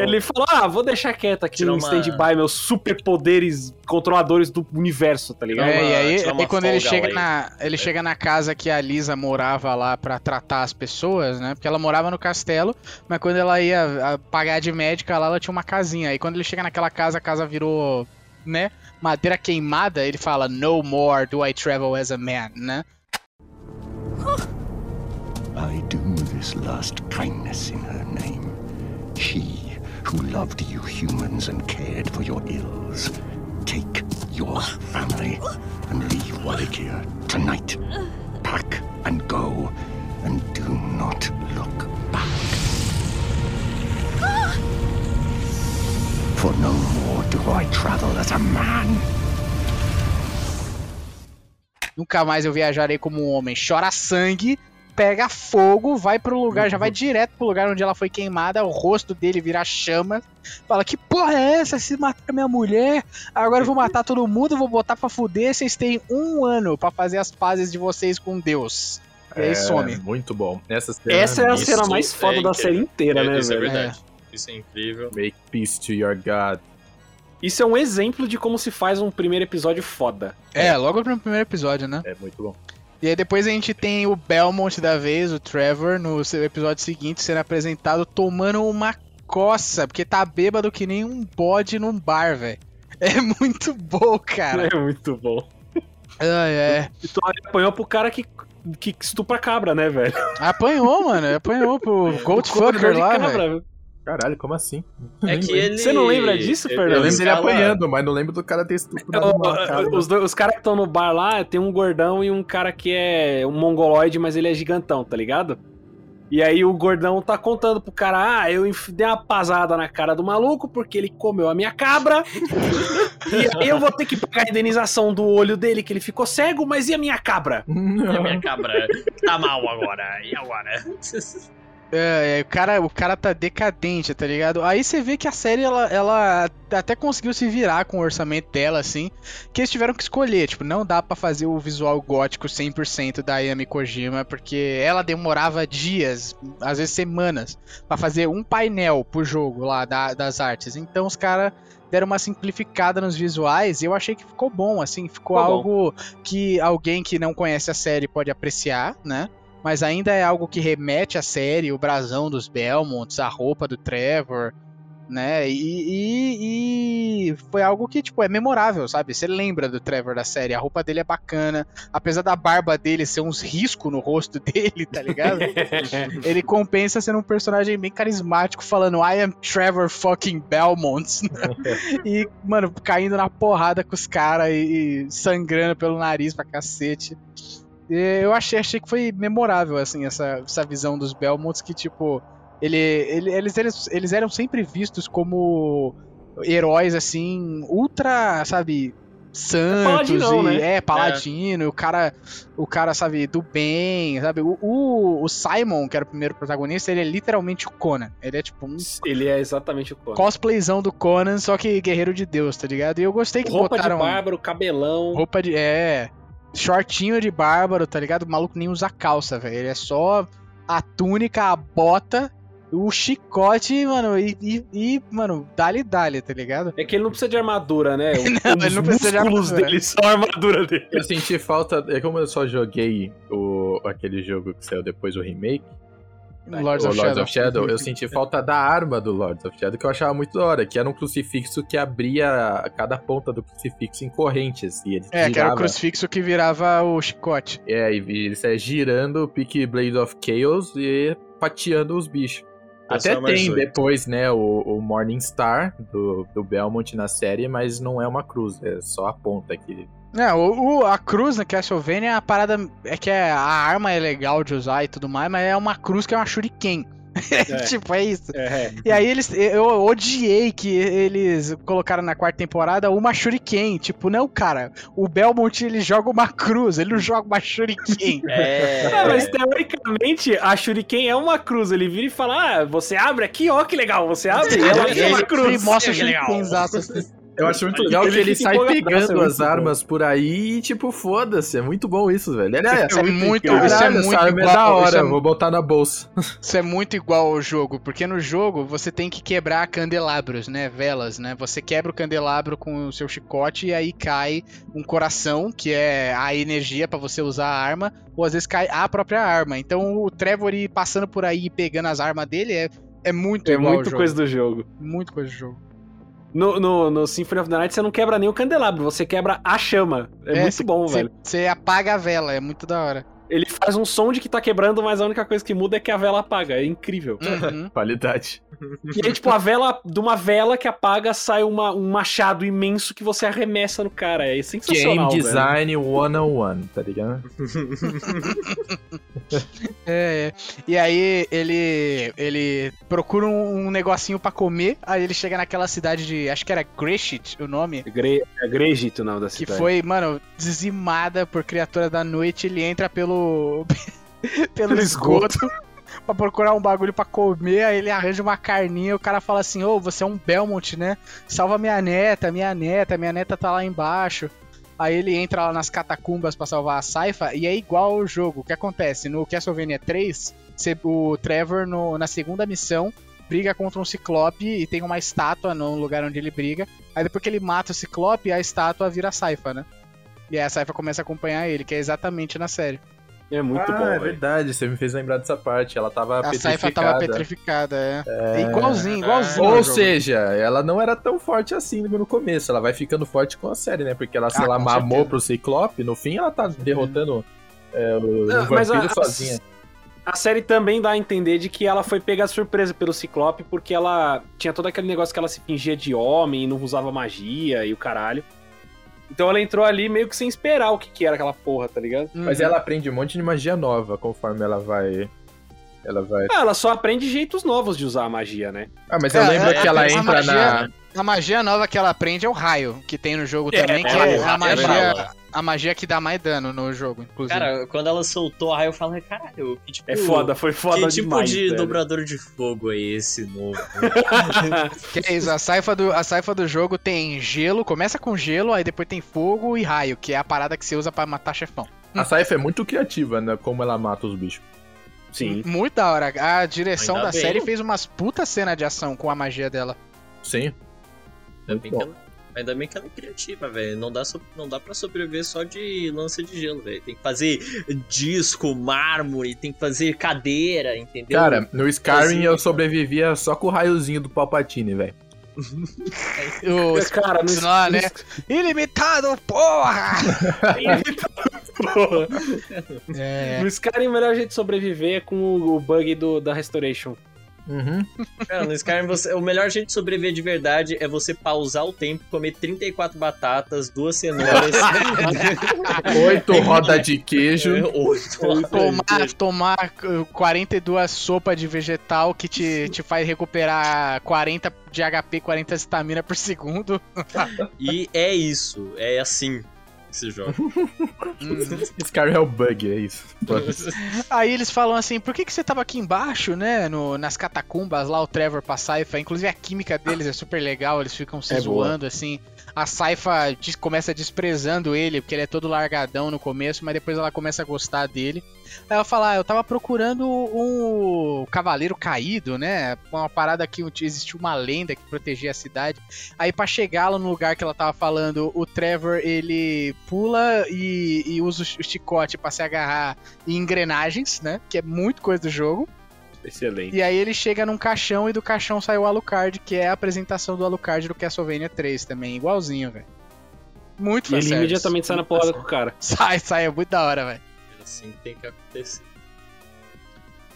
ele um- falou, ah, vou deixar quieto aqui no uma- stand-by meus superpoderes controladores do universo, tá ligado? É, e uma- aí, uma aí quando ele chega, na, ele chega na casa que a Lisa morava lá pra tratar as pessoas, né? Porque ela morava no castelo, mas quando ela ia a, pagar de médica lá, ela tinha uma casinha. Aí quando ele chega naquela casa, a casa virou, né? Madeira queimada, ele fala, No more do I travel as a man, né? I do this last kindness in her name. She who loved you humans and cared for your ills. Take your family and leave Wallachia tonight. Pack and go, and do not look back. For no more do I travel as a man. Nunca mais eu viajarei como um homem. Chora sangue, pega fogo, vai pro lugar, já vai direto pro lugar onde ela foi queimada, o rosto dele vira chama. Fala, que porra é essa? Se matar minha mulher, agora eu vou matar todo mundo, vou botar pra fuder, vocês têm um ano pra fazer as pazes de vocês com Deus. E aí some. Muito bom. Essa cena Essa é a cena mais é foda da incrível. série inteira, É, né, isso é velho? verdade. Isso é incrível. Make peace to your God. Isso é um exemplo de como se faz um primeiro episódio foda. É, logo no primeiro episódio, né? É muito bom. E aí depois a gente tem o Belmont da vez, o Trevor, no seu episódio seguinte, sendo apresentado tomando uma coça, porque tá bêbado que nem um bode num bar, velho. É muito bom, cara. É muito bom. Ai, é. Então ele apanhou pro cara que, que estupra cabra, né, velho? Apanhou, mano. Apanhou pro Goldfucker lá, velho. Caralho, como assim? É que ele. Você não lembra disso, ele- Fernando? Eu lembro dele apanhando, mas não lembro do cara ter estuprado uma cabra. os dois- os caras que estão no bar lá, tem um gordão e um cara que é um mongoloide, mas ele é gigantão, tá ligado? E aí o gordão tá contando pro cara, ah, eu dei uma pasada na cara do maluco porque ele comeu a minha cabra. e aí eu vou ter que pagar a indenização do olho dele, que ele ficou cego, mas e a minha cabra? E a minha cabra tá mal agora. E agora? É, é, o cara, o cara tá decadente, tá ligado? Aí você vê que a série, ela, ela até conseguiu se virar com o orçamento dela, assim, que eles tiveram que escolher, tipo, não dá pra fazer o visual gótico 100% da Yami Kojima, porque ela demorava dias, às vezes semanas, pra fazer um painel pro jogo lá da- das artes. Então os caras deram uma simplificada nos visuais e eu achei que ficou bom, assim, ficou, Ficou bom. algo que alguém que não conhece a série pode apreciar, né? Mas ainda é algo que remete à série, o brasão dos Belmonts, a roupa do Trevor, né? E, e, e foi algo que, tipo, é memorável, sabe? Você lembra do Trevor da série, a roupa dele é bacana, apesar da barba dele ser uns riscos no rosto dele, tá ligado? ele compensa sendo um personagem bem carismático, falando I am Trevor fucking Belmont. e, mano, caindo na porrada com os caras e, e sangrando pelo nariz pra cacete. Eu achei, achei que foi memorável, assim, essa, essa visão dos Belmonts que, tipo, ele, ele, eles, eles, eles eram sempre vistos como heróis, assim, ultra, sabe, santos paladinão, e né? é paladino, o cara, o cara sabe do bem, sabe? O, o, o Simon, que era o primeiro protagonista, ele é literalmente o Conan. Ele é tipo um Ele é exatamente o Conan. cosplayzão do Conan, só que guerreiro de Deus, tá ligado? E eu gostei que Roupa botaram de bárbaro, cabelão. roupa de é, shortinho de bárbaro, tá ligado? O maluco nem usa calça, velho. Ele é só a túnica, a bota, o chicote, mano, e, e, e, mano, dali dali, tá ligado? É que ele não precisa de armadura, né? O- Não, os ele não precisa de armadura. dele são a armadura dele. Eu senti falta. É como eu só joguei o, aquele jogo que saiu depois o remake. Lords o of Lords Shadow. of Shadow, eu senti falta da arma do Lords of Shadow, que eu achava muito da hora, que era um crucifixo que abria cada ponta do crucifixo em correntes. E ele É, que era o girava. crucifixo que virava o chicote. É, e ele sai girando o pique Blade of Chaos e fatiando os bichos. Até tem depois, né, o, o Morning Star do, do Belmont na série, mas não é uma cruz, é só a ponta que É, o, o- a cruz na Castlevania, a parada é que é- a arma é legal de usar e tudo mais, mas é uma cruz que é uma shuriken. tipo, é isso. É, E aí eles. Eu odiei que eles colocaram na quarta temporada uma Shuriken. Tipo, não, cara. O Belmont ele joga uma cruz, ele não joga uma Shuriken. É. É, mas teoricamente a Shuriken é uma cruz. Ele vira e fala: Ah, você abre aqui, ó, que legal. Você abre e ela vira uma ele cruz. mostra o assim. Eu acho muito legal Ele que ele sai é pegando muito as bom. armas por aí e, tipo, foda-se. É muito bom isso, velho. Ele é, Isso é muito, Caralho, isso é essa muito arma é igual. da hora, isso, é, vou botar na bolsa. isso é muito igual ao jogo, porque no jogo você tem que quebrar candelabros, né? Velas, né? Você quebra o candelabro com o seu chicote e aí cai um coração, que é a energia pra você usar a arma, ou às vezes cai a própria arma. Então o Trevor ir passando por aí e pegando as armas dele é, é muito É igual ao muito jogo. coisa do jogo. Muito coisa do jogo. No, no, no Symphony of the Night você não quebra nem o candelabro, você quebra a chama. É, muito cê- bom, cê- velho. Você apaga a vela, é muito da hora. Ele faz um som de que tá quebrando, mas a única coisa que muda é que a vela apaga. É incrível. Uhum. Qualidade. E aí, tipo, a vela, de uma vela que apaga, sai uma, um machado imenso que você arremessa no cara. É Game sensacional. velho. Design 101, tá ligado? É, é. E aí ele ele procura um, um negocinho pra comer, aí ele chega naquela cidade de, acho que era Greshit o nome, Gre é Grejito o nome da que cidade. foi, mano, dizimada por criatura da noite, ele entra pelo pelo Pelo esgoto pra procurar um bagulho pra comer, aí ele arranja uma carninha, o cara fala assim: "Ô, você é um Belmont, né? Salva minha neta, minha neta, minha neta tá lá embaixo". Aí ele entra lá nas catacumbas pra salvar a Saifa e é igual ao jogo. O que acontece? No Castlevania 3, você- o Trevor, no- na segunda missão, briga contra um ciclope e tem uma estátua no lugar onde ele briga. Aí depois que ele mata o ciclope, a estátua vira a Saifa, né? E aí a Saifa começa a acompanhar ele, que é exatamente na série. É muito ah, bom, é velho. verdade, você me fez lembrar dessa parte. Ela tava A petrificada. Saifa tava petrificada, é. É igualzinho, igualzinho. Ou seja, ela não era tão forte assim no começo. Ela vai ficando forte com a série, né? Porque ela, sei Ah, lá, com mamou certeza. pro Ciclope. No fim, ela tá derrotando é, o, Não, o vampiro a- sozinha. A série também dá a entender de que ela foi pega de surpresa pelo Ciclope, porque ela tinha todo aquele negócio que ela se fingia de homem e não usava magia e o caralho. Então ela entrou ali meio que sem esperar o que, que era aquela porra, tá ligado? Uhum. Mas ela aprende um monte de magia nova conforme ela vai. Ela vai. Ah, ela só aprende jeitos novos de usar a magia, né? Ah, mas eu É, lembro é, que ela a entra magia- na. A magia nova que ela aprende é o raio, que tem no jogo É, também, que é, é, é, a magia. A magia que dá mais dano no jogo, inclusive. Cara, quando ela soltou a raio, eu falei, caralho, que tipo. É foda, foi foda Que tipo demais. de velho. dobrador de fogo é esse novo? Que é isso, a saifa, do, a saifa do jogo tem gelo, começa com gelo, aí depois tem fogo e raio, que é a parada que você usa pra matar chefão. A Saifa é muito criativa, né? Como ela mata os bichos. Sim. Muito da hora. A direção Ainda da bem. série fez umas puta cena de ação com a magia dela. Sim. Que ela- Ainda bem que ela é criativa, velho. Não dá, so- não dá pra sobreviver só de lança de gelo, velho. Tem que fazer disco, mármore, tem que fazer cadeira, entendeu? Cara, no Skyrim eu cara. sobrevivia só com o raiozinho do Palpatine, velho. O Cara, no, lá, né? Ilimitado, porra! Porra. É. no Skyrim, o melhor jeito de sobreviver é com o, o bug do, da Restoration. Uhum. Cara, no Skyrim, você- o melhor jeito de sobreviver de verdade é você pausar o tempo, comer 34 batatas, duas cenouras, Oito rodas de queijo. é, oito Tomar, tomar uh, 42 sopa de vegetal que te, te faz recuperar 40 de HP, 40 de estamina por segundo. E é isso, é assim que se joga. Skyrim é o bug, é isso. Aí eles falam assim, por que, que você tava aqui embaixo, né? No, nas catacumbas lá, o Trevor pra Saifa. Inclusive a química deles é super legal, eles ficam se É boa. zoando, assim. A Saifa começa desprezando ele, porque ele é todo largadão no começo, mas depois ela começa a gostar dele. Aí ela fala, ah, eu tava procurando um cavaleiro caído, né? Uma parada que existia uma lenda que protegia a cidade. Aí pra chegar lá no lugar que ela tava falando, o Trevor, ele pula e, e usa o ch- o chicote pra se agarrar em engrenagens, né? Que é muito coisa do jogo. Excelente. E aí ele chega num caixão e do caixão sai o Alucard, que é a apresentação do Alucard do Castlevania 3 também, igualzinho, velho. Muito E ele imediatamente sai na porrada com o cara. Sai, sai, é muito da hora, velho. É assim que tem que acontecer.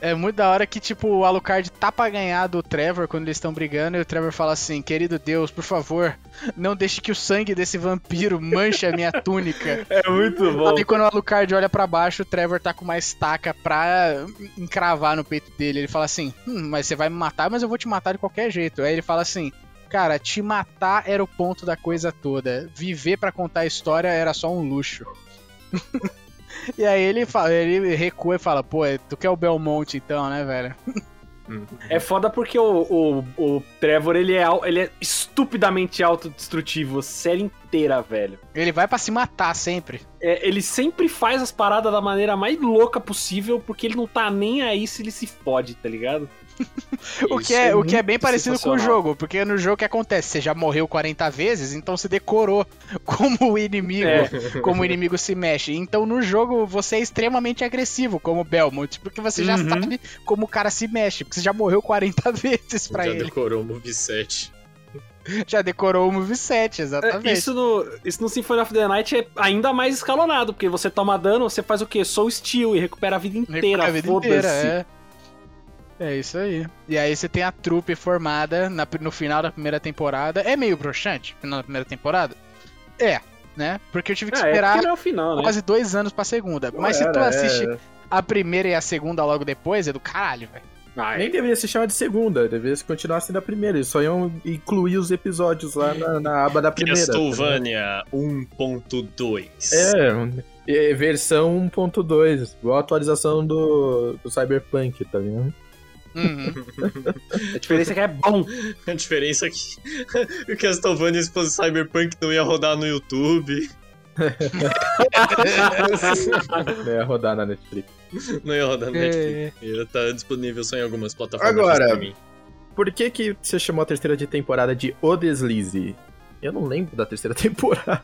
É muito da hora que, tipo, o Alucard tá pra ganhar do Trevor quando eles estão brigando e o Trevor fala assim: Querido Deus, por favor, não deixe que o sangue desse vampiro manche a minha túnica. É muito bom. Aí quando o Alucard olha pra baixo, o Trevor tá com uma estaca pra encravar no peito dele. Ele fala assim: Hum, mas você vai me matar, mas eu vou te matar de qualquer jeito. Aí ele fala assim: Cara, te matar era o ponto da coisa toda. Viver pra contar a história era só um luxo. e aí ele fala, ele recua e fala: Pô, tu quer o Belmonte então, né, velho? É foda porque o, o, o Trevor, ele é, ele é estupidamente autodestrutivo a série inteira, velho. Ele vai pra se matar sempre. É, ele sempre faz as paradas da maneira mais louca possível, porque ele não tá nem aí se ele se fode, tá ligado? O que é, o que é bem parecido com o jogo, porque no jogo o que acontece? Você já morreu 40 vezes, então você decorou como o inimigo, É. como o inimigo se mexe. Então no jogo você é extremamente agressivo, como o Belmont, porque você já Uhum. sabe como o cara se mexe, porque você já morreu 40 vezes pra Já ele. decorou o moveset. Já decorou o moveset, exatamente. É, Isso no, isso no Symphony of the Night é ainda mais escalonado, porque você toma dano, você faz o quê? Soul Steel e recupera a vida inteira, a vida foda-se. inteira, é. É isso aí. E aí você tem a trupe formada na- no final da primeira temporada. É meio broxante, no final da primeira temporada? É, né? Porque eu tive que É, é esperar é o final, né? quase dois anos pra segunda. Mas se tu Era, assiste é. a primeira e a segunda logo depois, é do caralho, velho. Ah, Nem deveria se chamar de segunda, deveria se continuar sendo a primeira. Eles só iam incluir os episódios lá na, na aba da primeira. tá Castlevania 1.2. É, é, versão 1.2, igual a atualização do, do Cyberpunk, tá vendo? Uhum. A diferença é que é bom. A diferença é que o Castlevania fosse Cyberpunk não ia rodar no YouTube, É, rodar na Netflix. não ia rodar É. Netflix. Ia estar disponível só em algumas plataformas Agora-. Por que que você chamou a terceira de temporada de O Deslize? Eu não lembro da terceira temporada.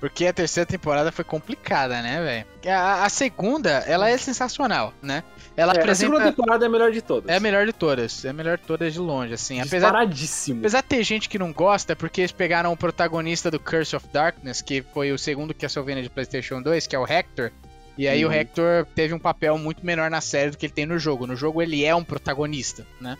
Porque a terceira temporada foi complicada, né, velho? A, a segunda, ela é sensacional, né? Ela É, a apresenta. segunda temporada é a melhor de todas. É a melhor de todas. É a melhor de todas de longe, assim. Apesar. Apesar de ter gente que não gosta, é porque eles pegaram o protagonista do Curse of Darkness, que foi o segundo Castlevania de PlayStation 2, que é o Hector. E aí o Uhum. Hector teve um papel muito menor na série do que ele tem no jogo. No jogo ele é um protagonista, né?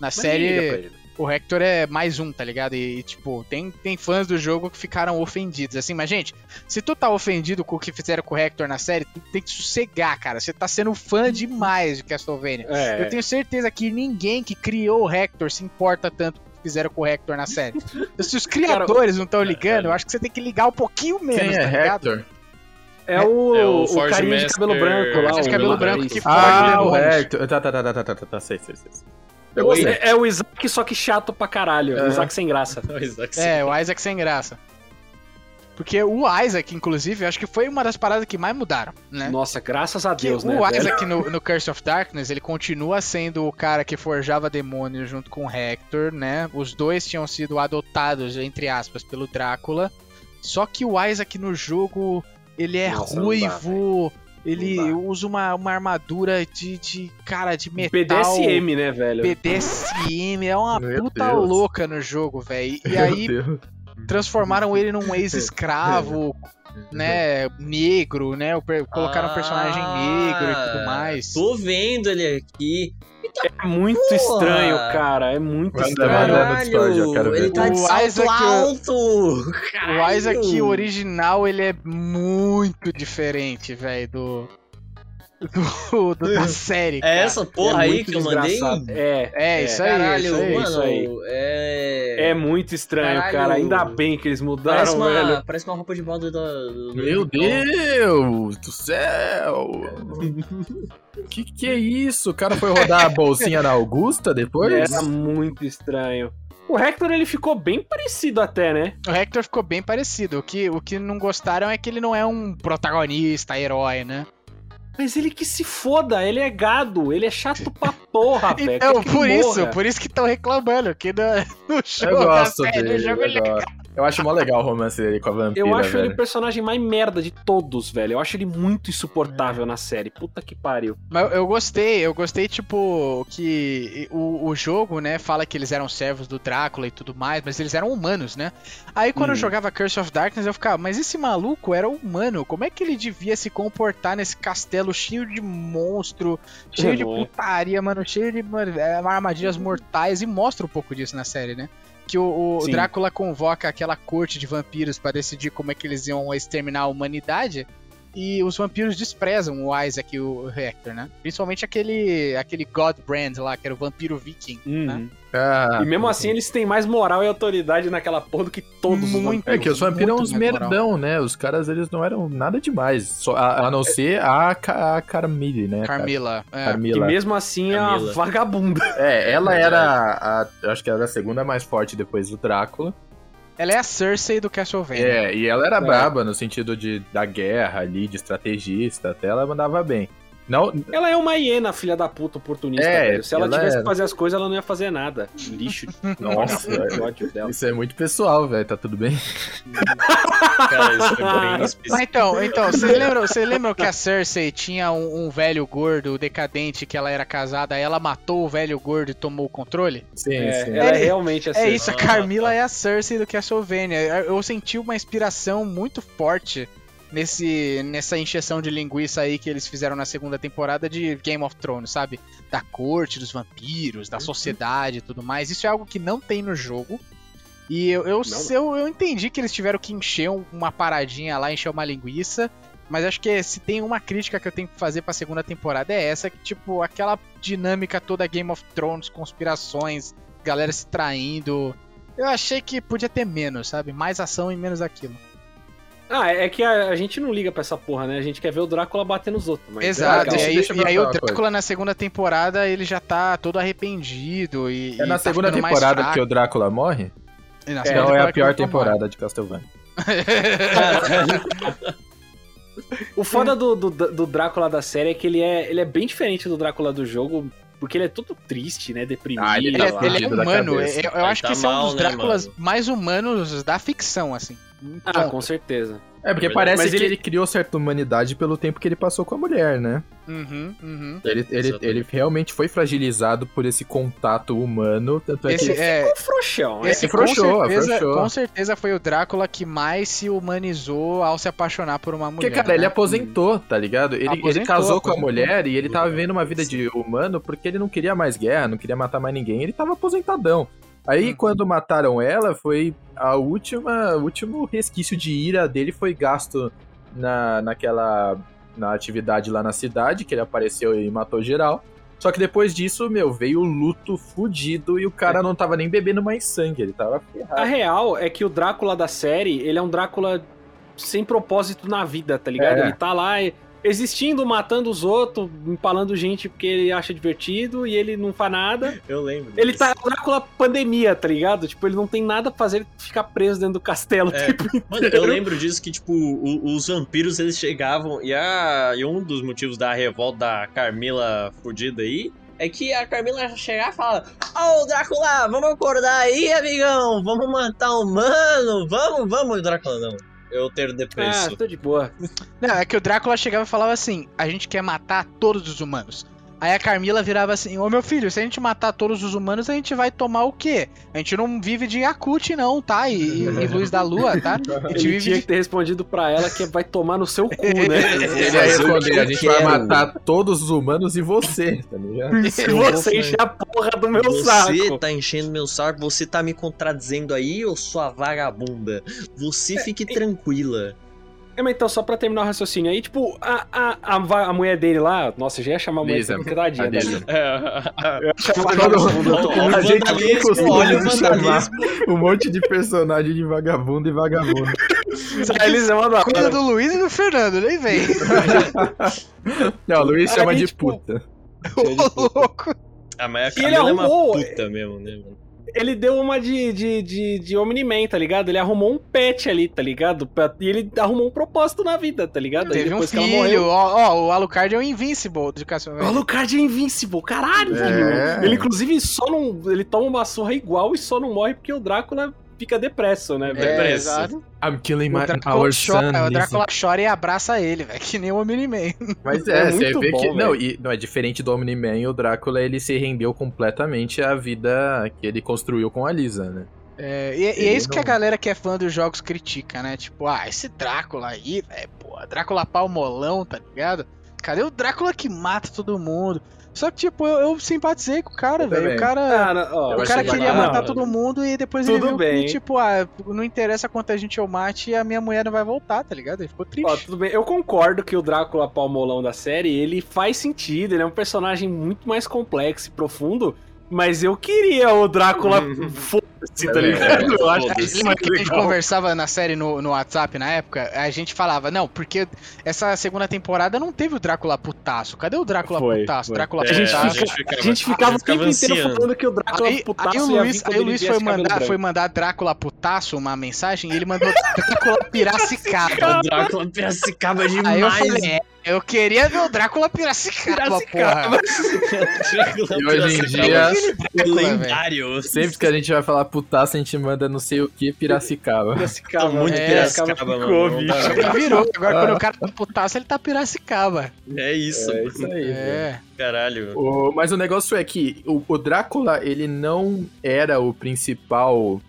Na Mas série. O Hector é mais um, tá ligado? E, e, tipo, tem, tem fãs do jogo que ficaram ofendidos. Assim, mas, gente, se tu tá ofendido com o que fizeram com o Hector na série, tu tem que sossegar, cara. Você tá sendo fã demais de Castlevania. É, Eu tenho certeza que ninguém que criou o Hector se importa tanto com o que fizeram com o Hector na série. Se os criadores não estão ligando, eu acho que você tem que ligar um pouquinho menos, Quem tá é ligado? Hector? é o, É o o, Forge carinha de cabelo branco lá. Forge de o cabelo branco é que. Forge Ah, o. Hector. Tá, tá, tá, tá, tá, tá, tá, tá, sei, sei, sei. Eu Oi. É, é o Isaac, só que chato pra caralho. É. O Isaac sem graça. O Isaac É, o Isaac sem graça. Porque o Isaac, inclusive, eu acho que foi uma das paradas que mais mudaram, né? Nossa, graças a Que Deus, o né? velho? Isaac no, no Curse of Darkness, ele continua sendo o cara que forjava demônios junto com o Hector, né? Os dois tinham sido adotados, entre aspas, pelo Drácula. Só que o Isaac no jogo, ele é Nossa, não dá, ruivo, ele usa uma, uma armadura de, de, cara, de metal. BDSM, né, velho? BDSM, é uma Meu puta Deus. louca no jogo, velho. E Meu aí Deus. transformaram ele num ex-escravo, né, negro, né? Colocaram um personagem negro e tudo Ah, mais. Tô vendo ele aqui. É muito Porra. estranho, cara. É muito estranho. manda. no Discord, eu quero ver. ele tá de O salto Isaac- alto. O Isaac Caralho. original, ele é muito diferente, velho, do, do, do- da série. É cara. essa porra É aí que eu mandei? desgraçado. É, É, isso aí, Caralho, isso aí. mano, isso aí. é... é muito estranho, Caralho. cara. Ainda bem que eles mudaram, Parece uma, velho. parece uma roupa de balda da... do- Meu do- Deus do céu! Que que é isso? O cara foi rodar a bolsinha na Augusta depois? Era muito estranho. O Hector, ele ficou bem parecido até, né? O Hector ficou bem parecido. O que, o que não gostaram é que ele não é um protagonista, herói, né? Mas ele que se foda, ele é gado, ele é chato pra porra, velho. Então, que por isso, morra. por isso que estão reclamando, que no, no jogo, Eu gosto dele. jogo Eu, ele é gosto. Eu acho mó legal o romance dele com a vampira, Eu acho velho. ele o personagem mais merda de todos, velho. Eu acho ele muito insuportável na série. Puta que pariu. Mas eu gostei, eu gostei, tipo, que o, o jogo, né, fala que eles eram servos do Drácula e tudo mais, mas eles eram humanos, né? Aí quando eu Hum. jogava Curse of Darkness, eu ficava, mas esse maluco era humano, como é que ele devia se comportar nesse castelo cheio de monstro, cheio de Uhum. putaria, mano, cheio de mano, armadilhas mortais, e mostra um pouco disso na série, né? Que o, o. Drácula convoca aquela corte de vampiros pra decidir como é que eles iam exterminar a humanidade. E os vampiros desprezam o Isaac e o Hector, né? Principalmente aquele, aquele God Brand lá, que era o vampiro viking, né? Uhum. Ah, E mesmo assim, eles têm mais moral e autoridade naquela porra do que todos os Muito. vampiros. É que os vampiros são Muito uns mais moral. merdão, né? Os caras, eles não eram nada demais. Só, a, a não ser a, a Carmille, né? Carmila. é. E Carmila. mesmo assim é Camila. vagabunda. É, ela era a, acho que ela era a segunda mais forte depois do Drácula. Ela é a Cersei do Castlevania. É, e ela era É. braba no sentido de da guerra ali, de estrategista, até ela mandava bem. Não, Ela é uma hiena, filha da puta, oportunista, É, velho. Se ela, ela tivesse é. que fazer as coisas, ela não ia fazer nada. Lixo. nossa, Que ódio dela. isso é muito pessoal, velho, tá tudo bem? Cara, isso é bem Mas específico. então, então, vocês lembram, lembram que a Cersei tinha um, um velho gordo decadente que ela era casada, aí ela matou o velho gordo e tomou o controle? Sim, É, sim. ela é É- realmente assim. É isso, a Ah, Carmila tá. é a Cersei do Castlevania. Eu senti uma inspiração muito forte nesse, nessa encheção de linguiça aí que eles fizeram na segunda temporada de Game of Thrones, sabe? Da corte dos vampiros, da sociedade e tudo mais. Isso é algo que não tem no jogo. E eu, eu, Não, eu, eu entendi que eles tiveram que encher um- uma paradinha lá, encher uma linguiça. Mas acho que se tem uma crítica que eu tenho que fazer pra segunda temporada é essa, que tipo, aquela dinâmica toda Game of Thrones, conspirações, galera se traindo. Eu achei que podia ter menos, sabe? Mais ação e menos aquilo. Ah, é que a, a gente não liga pra essa porra, né? A gente quer ver o Drácula bater nos outros. Mas Exato. É e aí, e aí o uma coisa. Drácula na segunda temporada ele já tá todo arrependido e. É na tá segunda mais temporada que o Drácula morre? E na É, Então é a pior Drácula temporada de Castlevania. O foda do, do, do Drácula da série é que ele é, ele é bem diferente do Drácula do jogo, porque ele é todo triste, né? Deprimido. Ah, ele Ele tá é, lá. ele é humano. Eu, eu Ele acho tá que esse é um dos né, Dráculas mano? mais humanos da ficção, assim. Ah, com certeza. É, porque É parece Mas que ele- ele... criou certa humanidade pelo tempo que ele passou com a mulher, né? Uhum, uhum. Ele, ele, ele realmente foi fragilizado por esse contato humano, tanto é Esse, que... é, O frouxão, né? esse com, frouxou, certeza, frouxou. com certeza foi o Drácula que mais se humanizou ao se apaixonar por uma mulher. Porque, cara, ele né? aposentou, tá ligado? Ele, ele Aposentou, casou com a mulher e ele tava vivendo uma vida de humano porque ele não queria mais guerra, não queria matar mais ninguém, ele tava aposentadão. Aí, Hum. quando mataram ela, foi a última, o último resquício de ira dele foi gasto na, naquela na atividade lá na cidade, que ele apareceu e matou geral. Só que depois disso, meu, veio o luto fudido e o cara não tava nem bebendo mais sangue, ele tava ferrado. A real é que o Drácula da série, ele é um Drácula sem propósito na vida, tá ligado? É. Ele tá lá e existindo, matando os outros, empalando gente porque ele acha divertido e ele não faz nada. Eu lembro. Ele disso. tá Drácula pandemia, tá ligado? Tipo, ele não tem nada pra fazer, ele ficar preso dentro do castelo. É. Tipo, Mano, eu lembro disso que, tipo, o- os vampiros eles chegavam e, a, e um dos motivos da revolta da Carmila fudida aí é que a Carmila chegar e fala: Ô Drácula, vamos acordar aí, amigão, vamos matar um mano, vamos, vamos, Drácula, não. Eu ter ah, depresso. tô de boa. Não, é que o Drácula chegava e falava assim: a gente quer matar todos os humanos. Aí a Carmila virava assim: Ô meu filho, se a gente matar todos os humanos, a gente vai tomar o quê? A gente não vive de Yakut, não, tá? E, e- e luz da lua, tá? A gente Ele tinha de que ter respondido pra ela que vai tomar no seu cu, né? Ele que responder, a gente vai quero. matar todos os humanos e você, tá ligado? Se você encher a porra do meu Você saco. tá enchendo meu saco, você tá me contradizendo aí, ô sua vagabunda. Você fique tranquila. É, mas então, só pra terminar o raciocínio aí, tipo, a, a, a, a mulher dele lá, nossa, já ia chamar a mulher Lisa, dele, tadinha. Lisa. É, Eu ia chamar Todo- A gente vandalismo, costuma olha o chamar. Um monte de personagem de vagabundo e vagabundo. A Lisa é uma da Coisa do Luiz e do Fernando, nem vem. Não, o Luiz Aí, chama de tipo, puta. Ô, louco. Ah, mas a ele Camila é uma puta mesmo, né? mano? Ele deu uma de, de, de, de Omni-Man, tá ligado? Ele arrumou um pet ali, tá ligado? Pra- E ele arrumou um propósito na vida, tá ligado? Teve um depois que ela filho. morreu. Ó, ó, o Alucard é o Invincible de O Castlevania. Alucard é invincible, caralho, É. Ele, inclusive, só não. Ele toma uma surra igual e só não morre porque o Drácula fica depresso, né, velho? Depresso. exato. I'm killing O my, Drácula, our chora, son. o Drácula chora e abraça ele, velho. Que nem o Omni-Man. Mas É é, você muito vê bom, que. Não, e, não, é diferente do Omni-Man, o Drácula ele se rendeu completamente à vida que ele construiu com a Lisa, né? É, e, e é isso que a não- galera que é fã dos jogos critica, né? Tipo, ah, esse Drácula aí, velho, pô, Drácula palmolão, tá ligado? Cadê o Drácula que mata todo mundo? Só que, tipo, eu, eu simpatizei com o cara, velho. O cara. Cara, ó, O cara queria matar todo mundo e depois Tudo ele viu bem. que, tipo, ah, não interessa quanta gente eu mate, a minha mulher não vai voltar, tá ligado? Ele ficou triste. Ó, tudo bem. Eu concordo que o Drácula palmolão da série, ele faz sentido, ele é um personagem muito mais complexo e profundo, mas eu queria o Drácula tá É, ligado? Eu acho Lembra mais que a gente conversava na série no, no WhatsApp na época? A gente falava, não, porque essa segunda temporada não teve o Drácula putaço. Cadê o Drácula Foi, putaço? foi. Drácula É, A gente putaço. fica- A gente ficava o tempo inteiro falando que o Drácula Aí, putaço aí o Luiz, aí o Luiz foi, mandar, foi mandar Drácula putaço uma mensagem e ele mandou Drácula Piracicaba. O Drácula Piracicaba Aí eu demais. falei, é, eu queria ver o Drácula Piracicaba, porra. Drácula E hoje em dia, lendário. sempre que a gente vai falar putaça, a gente manda não sei o que Piracicaba. Piracicaba, Tá muito é, Piracicaba, ficou, mano. bicho. Já virou. Agora quando o cara tá putaço, ele tá Piracicaba. É isso, É isso aí. velho. É. caralho. O- mas o negócio é que o, o Drácula, ele não era o principal.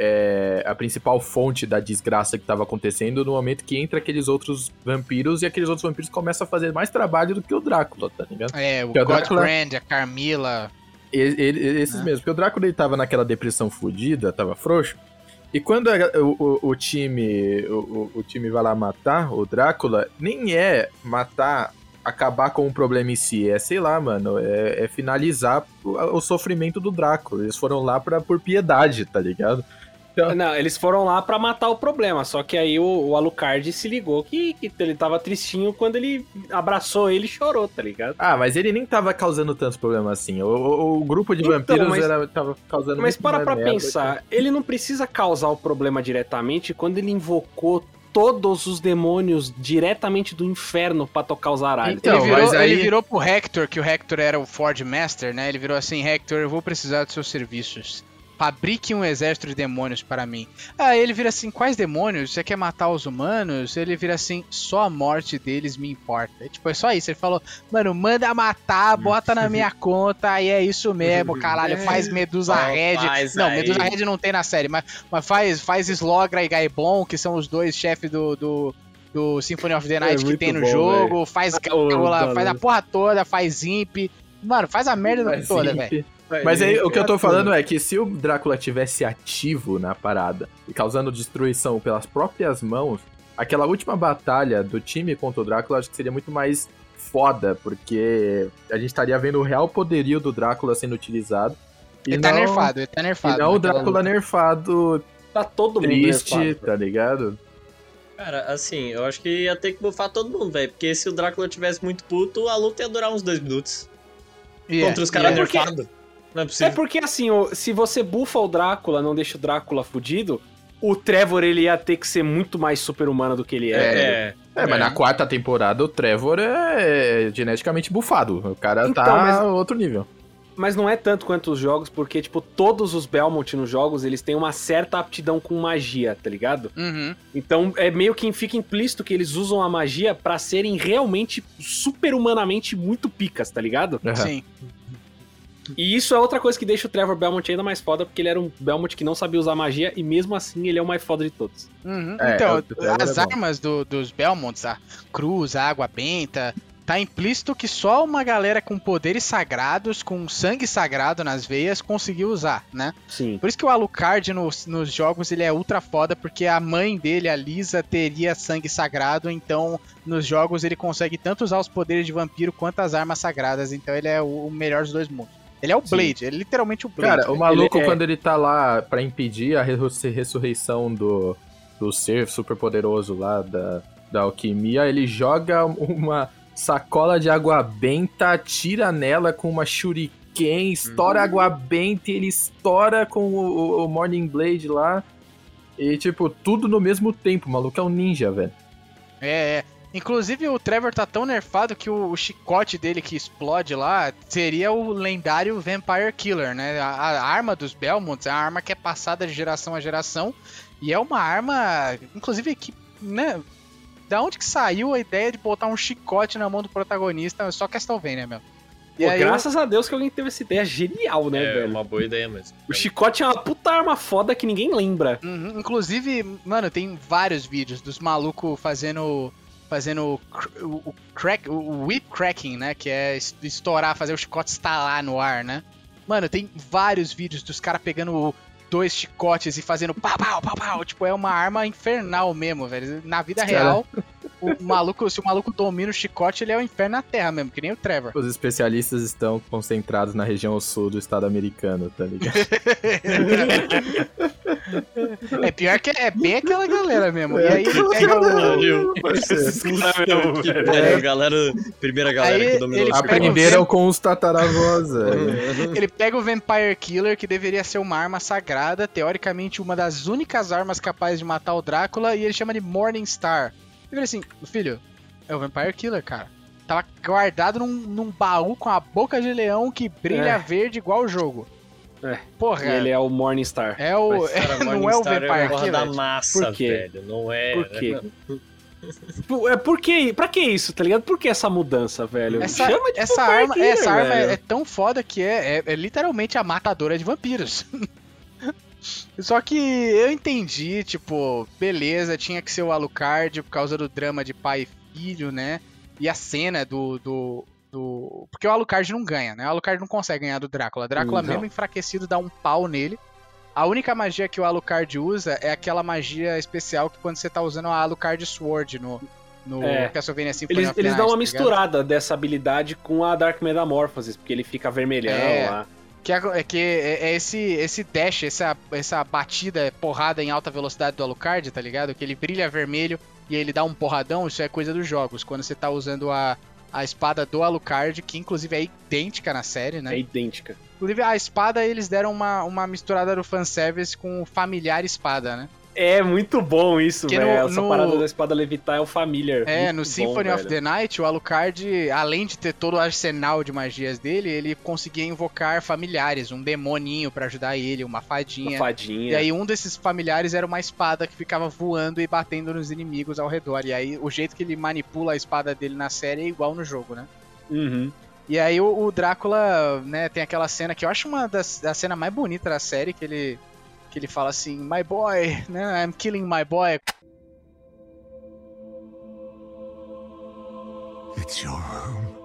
é, a principal fonte da desgraça que estava acontecendo no momento que entra aqueles outros vampiros e aqueles outros vampiros começam a fazer mais trabalho do que o Drácula, tá ligado? É, o Que o Drácula- Godbrand, a Carmila. Ele- ele- esses Né? mesmos, porque o Drácula ele tava naquela depressão fodida, tava frouxo. E quando a- o, o- o time o, o- time vai lá matar o Drácula, nem é matar, acabar com o problema em si, é sei lá, mano, é, é finalizar o, o sofrimento do Drácula. Eles foram lá pra, por piedade, tá ligado? Não, eles foram lá pra matar o problema, só que aí o, o Alucard se ligou que, que ele tava tristinho quando ele abraçou ele e chorou, tá ligado? Ah, mas ele nem tava causando tantos problemas assim. O, o- o grupo de Então, vampiros mas- era, tava causando Mas muito para pra merda pensar, ele não precisa causar o problema diretamente quando ele invocou todos os demônios diretamente do inferno pra tocar os aralhos. Então, ele, virou, mas aí- ele virou pro Hector, que o Hector era o Ford Master, né? Ele virou assim, Hector, eu vou precisar dos seus serviços. Fabrique um exército de demônios para mim. Aí ele vira assim, quais demônios? Você quer matar os humanos? Ele vira assim, só a morte deles me importa. É, tipo, é só isso. Ele falou, mano, manda matar, bota na minha conta, e é isso mesmo, caralho. Faz Medusa Ó, Red. faz Não, aí. Medusa Red não tem na série, mas, mas faz, faz Slogra e Gaibon, que são os dois chefes do, do, do Symphony of the Night que muito tem no bom, jogo. Faz Ô, Gágula, Dano. faz a porra toda, faz Imp. Mano, faz a merda Mas, toda, sim, Mas aí o que eu tô falando é que se o Drácula tivesse ativo na parada e causando destruição pelas próprias mãos, aquela última batalha do time contra o Drácula acho que seria muito mais foda, porque a gente estaria vendo o real poderio do Drácula sendo utilizado. E Ele tá não- nerfado, ele tá E nerfado. não o naquela Drácula luta. nerfado, Tá todo mundo triste, nerfado. tá ligado? Cara, assim, eu acho que ia ter que bufar todo mundo, velho. Porque se o Drácula tivesse muito puto, a luta ia durar uns dois minutos. Yeah, Contra os caras yeah. porque- nerfados. Não é É possível. porque assim, se você bufa o Drácula, não deixa o Drácula fudido, o Trevor ele ia ter que ser muito mais super-humano do que ele é. É, É, mas na quarta temporada o Trevor é geneticamente bufado. O cara Então, tá mas- outro nível. Mas não é tanto quanto os jogos, porque, tipo, todos os Belmont nos jogos, eles têm uma certa aptidão com magia, tá ligado? Uhum. Então é meio que fica implícito que eles usam a magia pra serem realmente super-humanamente muito picas, tá ligado? Aham. Sim. E isso é outra coisa que deixa o Trevor Belmont ainda mais foda, porque ele era um Belmont que não sabia usar magia e mesmo assim ele é o mais foda de todos. Uhum. É, então, Trevor as é armas do- dos Belmonts, a cruz, a água benta, tá implícito que só uma galera com poderes sagrados, com sangue sagrado nas veias, conseguiu usar, né? Sim. Por isso que o Alucard nos, nos jogos ele é ultra foda, porque a mãe dele, a Lisa, teria sangue sagrado, então nos jogos ele consegue tanto usar os poderes de vampiro quanto as armas sagradas, então ele é o melhor dos dois mundos. Ele é o Sim. Blade, ele é literalmente o Blade. Cara, o maluco, Ele é- quando ele tá lá pra impedir a ressu- ressurreição do, do ser super poderoso lá da, da alquimia, ele joga uma sacola de água benta, atira nela com uma shuriken, estoura água benta e ele estoura com o, o Morning Blade lá. E, tipo, tudo no mesmo tempo. O maluco é um ninja, velho. É, é. Inclusive o Trevor tá tão nerfado que o, o chicote dele que explode lá seria o lendário Vampire Killer, né? A, a arma dos Belmonts é uma arma que é passada de geração a geração e é uma arma, inclusive que, né? Da onde que saiu a ideia de botar um chicote na mão do protagonista? Só Castlevania, meu. E Pô, aí, eu- graças a Deus que alguém teve essa ideia genial, né, É velho? uma boa ideia mesmo. O chicote é uma puta arma foda que ninguém lembra. Uhum, Inclusive, mano, tem vários vídeos dos malucos fazendo. Fazendo o o, crack, o whip cracking, né? Que é es- estourar, fazer o chicote estalar no ar, né? Mano, tem vários vídeos dos caras pegando dois chicotes e fazendo pau, pau, pau, pau. Tipo, é uma arma infernal mesmo, velho. Na vida Cara. real, o maluco, se o maluco domina o chicote, ele é o inferno na terra mesmo, que nem o Trevor. Os especialistas estão concentrados na região sul do estado americano, tá ligado? É pior que é bem aquela galera mesmo. E aí ele pega o. Pariu, galera, primeira galera Aí que dominou ele o chicote. Aprenderam com os tataravós. Ele pega o Vampire Killer, que deveria ser uma arma sagrada, teoricamente uma das únicas armas capazes de matar o Drácula, e ele chama de Morning Ele fala assim, filho, é o Vampire Killer, cara. Tava guardado num, num baú com a boca de leão que brilha É. verde igual o jogo. É. Porra, E ele é o Morningstar. é o. Mas, cara, não é o Morningstar Vampire a porra da Killer. massa, Por quê? velho. Não é. Por quê? Por- É, por que, pra que isso, tá ligado? Por que essa mudança, velho? Essa, Chama de essa arma, Killer, essa arma é, é tão foda que é, é- é literalmente a matadora de vampiros. Só que eu entendi, tipo, beleza, tinha que ser o Alucard por causa do drama de pai e filho, né? E a cena do. do, do... Porque o Alucard não ganha, né? O Alucard não consegue ganhar do Drácula. O Drácula, Não. mesmo enfraquecido, dá um pau nele. A única magia que o Alucard usa é aquela magia especial que quando você tá usando a Alucard Sword no, no É. Castlevania Symphony Eles, eles dão uma tá misturada dessa habilidade com a Dark Metamorphosis, porque ele fica vermelhão É. lá. Que é, é que é, é esse, esse dash, essa, essa batida, porrada em alta velocidade do Alucard, tá ligado? Que ele brilha vermelho e ele dá um porradão, isso é coisa dos jogos. Quando você tá usando a, a espada do Alucard, que inclusive é idêntica na série, né? É idêntica. Inclusive a espada eles deram uma, uma misturada do fanservice com o familiar espada, né? É muito bom isso, velho. no- Essa parada da espada levitar é o Familiar. É, Muito no bom, Symphony of velho. the Night, o Alucard, além de ter todo o arsenal de magias dele, ele conseguia invocar familiares, um demoninho pra ajudar ele, uma Uma fadinha. fadinha. E aí um desses familiares era uma espada que ficava voando e batendo nos inimigos ao redor. E aí o jeito que ele manipula a espada dele na série é igual no jogo, né? Uhum. E aí o, o Drácula, né, tem aquela cena que eu acho uma das da cena mais bonita da série, que ele que ele fala assim, my boy, né, I'm killing my boy. It's your home.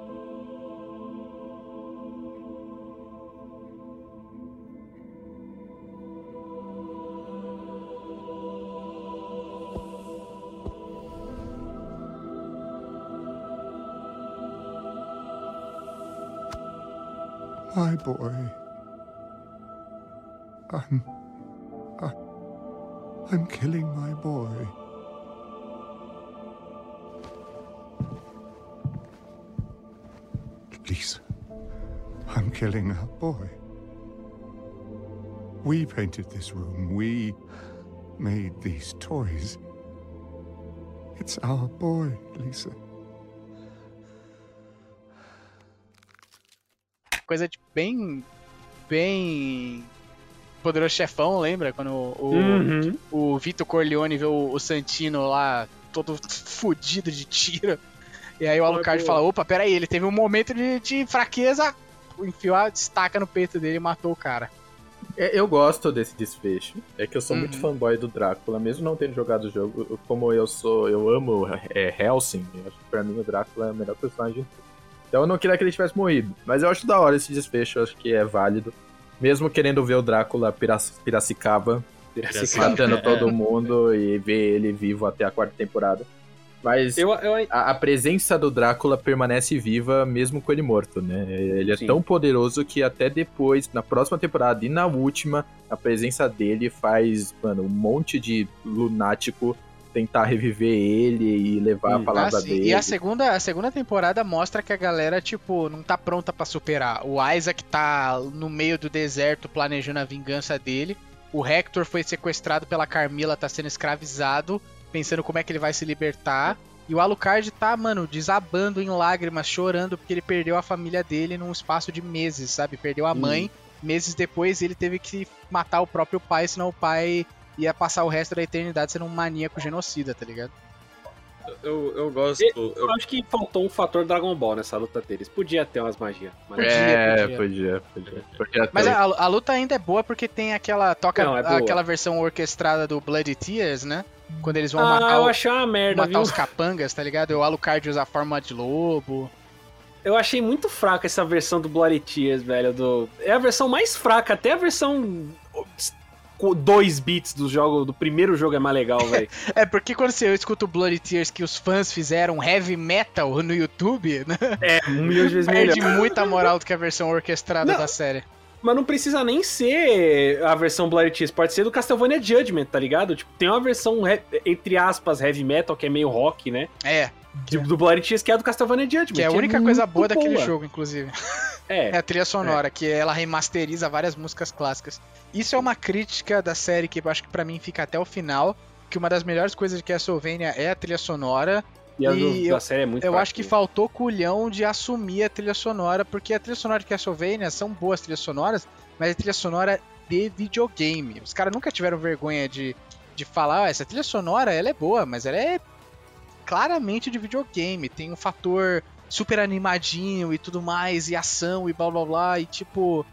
My boy. I'm. I'm killing my boy. Lisa, I'm killing our boy. We painted this room. We made these toys. It's our boy, Lisa. Coisa tipo, bem. bem. Poderoso chefão, lembra? Quando o, Uhum. o Vitor Corleone vê o, o Santino lá todo fudido de tiro. E aí o Alucard fala: opa, peraí, ele teve um momento de, de fraqueza, enfiou a destaca no peito dele e matou o cara. É, Eu gosto desse desfecho. É que eu sou muito Uhum. fanboy do Drácula, mesmo não tendo jogado o jogo. Como eu sou, eu amo é, Helsing. Eu acho que pra mim o Drácula é o melhor personagem. Então eu não queria que ele tivesse morrido. Mas eu acho da hora esse desfecho, eu acho que é válido. Mesmo querendo ver o Drácula Pirac- Piracicaba Piracicaba. matando É. todo mundo e ver ele vivo até a quarta temporada. Mas Eu, eu, a, a presença do Drácula permanece viva mesmo com ele morto, né? Ele é Sim. tão poderoso que até depois, na próxima temporada e na última, a presença dele faz, mano, um monte de lunático tentar reviver ele e levar a Hum. palavra Ah, dele. E a segunda, a segunda temporada mostra que a galera, tipo, não tá pronta pra superar. O Isaac tá no meio do deserto planejando a vingança dele. O Hector foi sequestrado pela Carmila, tá sendo escravizado, pensando como é que ele vai se libertar. E o Alucard tá, mano, desabando em lágrimas, chorando porque ele perdeu a família dele num espaço de meses, sabe? Perdeu a mãe. Meses depois ele teve que matar o próprio pai, senão o pai ia passar o resto da eternidade sendo um maníaco genocida, tá ligado? Eu, eu gosto. eu Eu, acho que faltou um fator Dragon Ball nessa luta deles. Podia ter umas magias. Mas... Podia, é, podia. podia, podia. Mas a, a luta ainda é boa porque tem aquela. Toca Não, é aquela versão orquestrada do Bloody Tears, né? Quando eles vão Ah, matar, eu achei uma merda, matar viu? os capangas, tá ligado? O Alucard usa a forma de lobo. Eu achei muito fraca essa versão do Bloody Tears, velho. Do... É a versão mais fraca, até a versão 2 bits do jogo, do primeiro jogo é mais legal, velho. É porque quando você escuta o Bloody Tears que os fãs fizeram heavy metal no YouTube, né? é, um milhão de vezes melhor. Perde muita moral do que a versão orquestrada Não. da série. Mas não precisa nem ser a versão Bloody Tears, pode ser do Castlevania Judgment, tá ligado? Tipo, tem uma versão, entre aspas, heavy metal, que é meio rock, né? É, De- do Bloody Tears, que é do Castlevania Judgment. que é a única coisa muito boa daquele boa. jogo, inclusive. É. É a trilha sonora, que ela remasteriza várias músicas clássicas. Isso é uma crítica da série que eu acho que pra mim fica até o final, que uma das melhores coisas de Castlevania é a trilha sonora. E a do- E da série é muito Eu acho que faltou culhão de assumir a trilha sonora, porque a trilha sonora de Castlevania são boas trilhas sonoras, mas é trilha sonora de videogame. Os caras nunca tiveram vergonha de, de falar, ah, essa trilha sonora ela é boa, mas ela é claramente de videogame. Tem um fator super animadinho e tudo mais, e ação e blá blá blá, e tipo.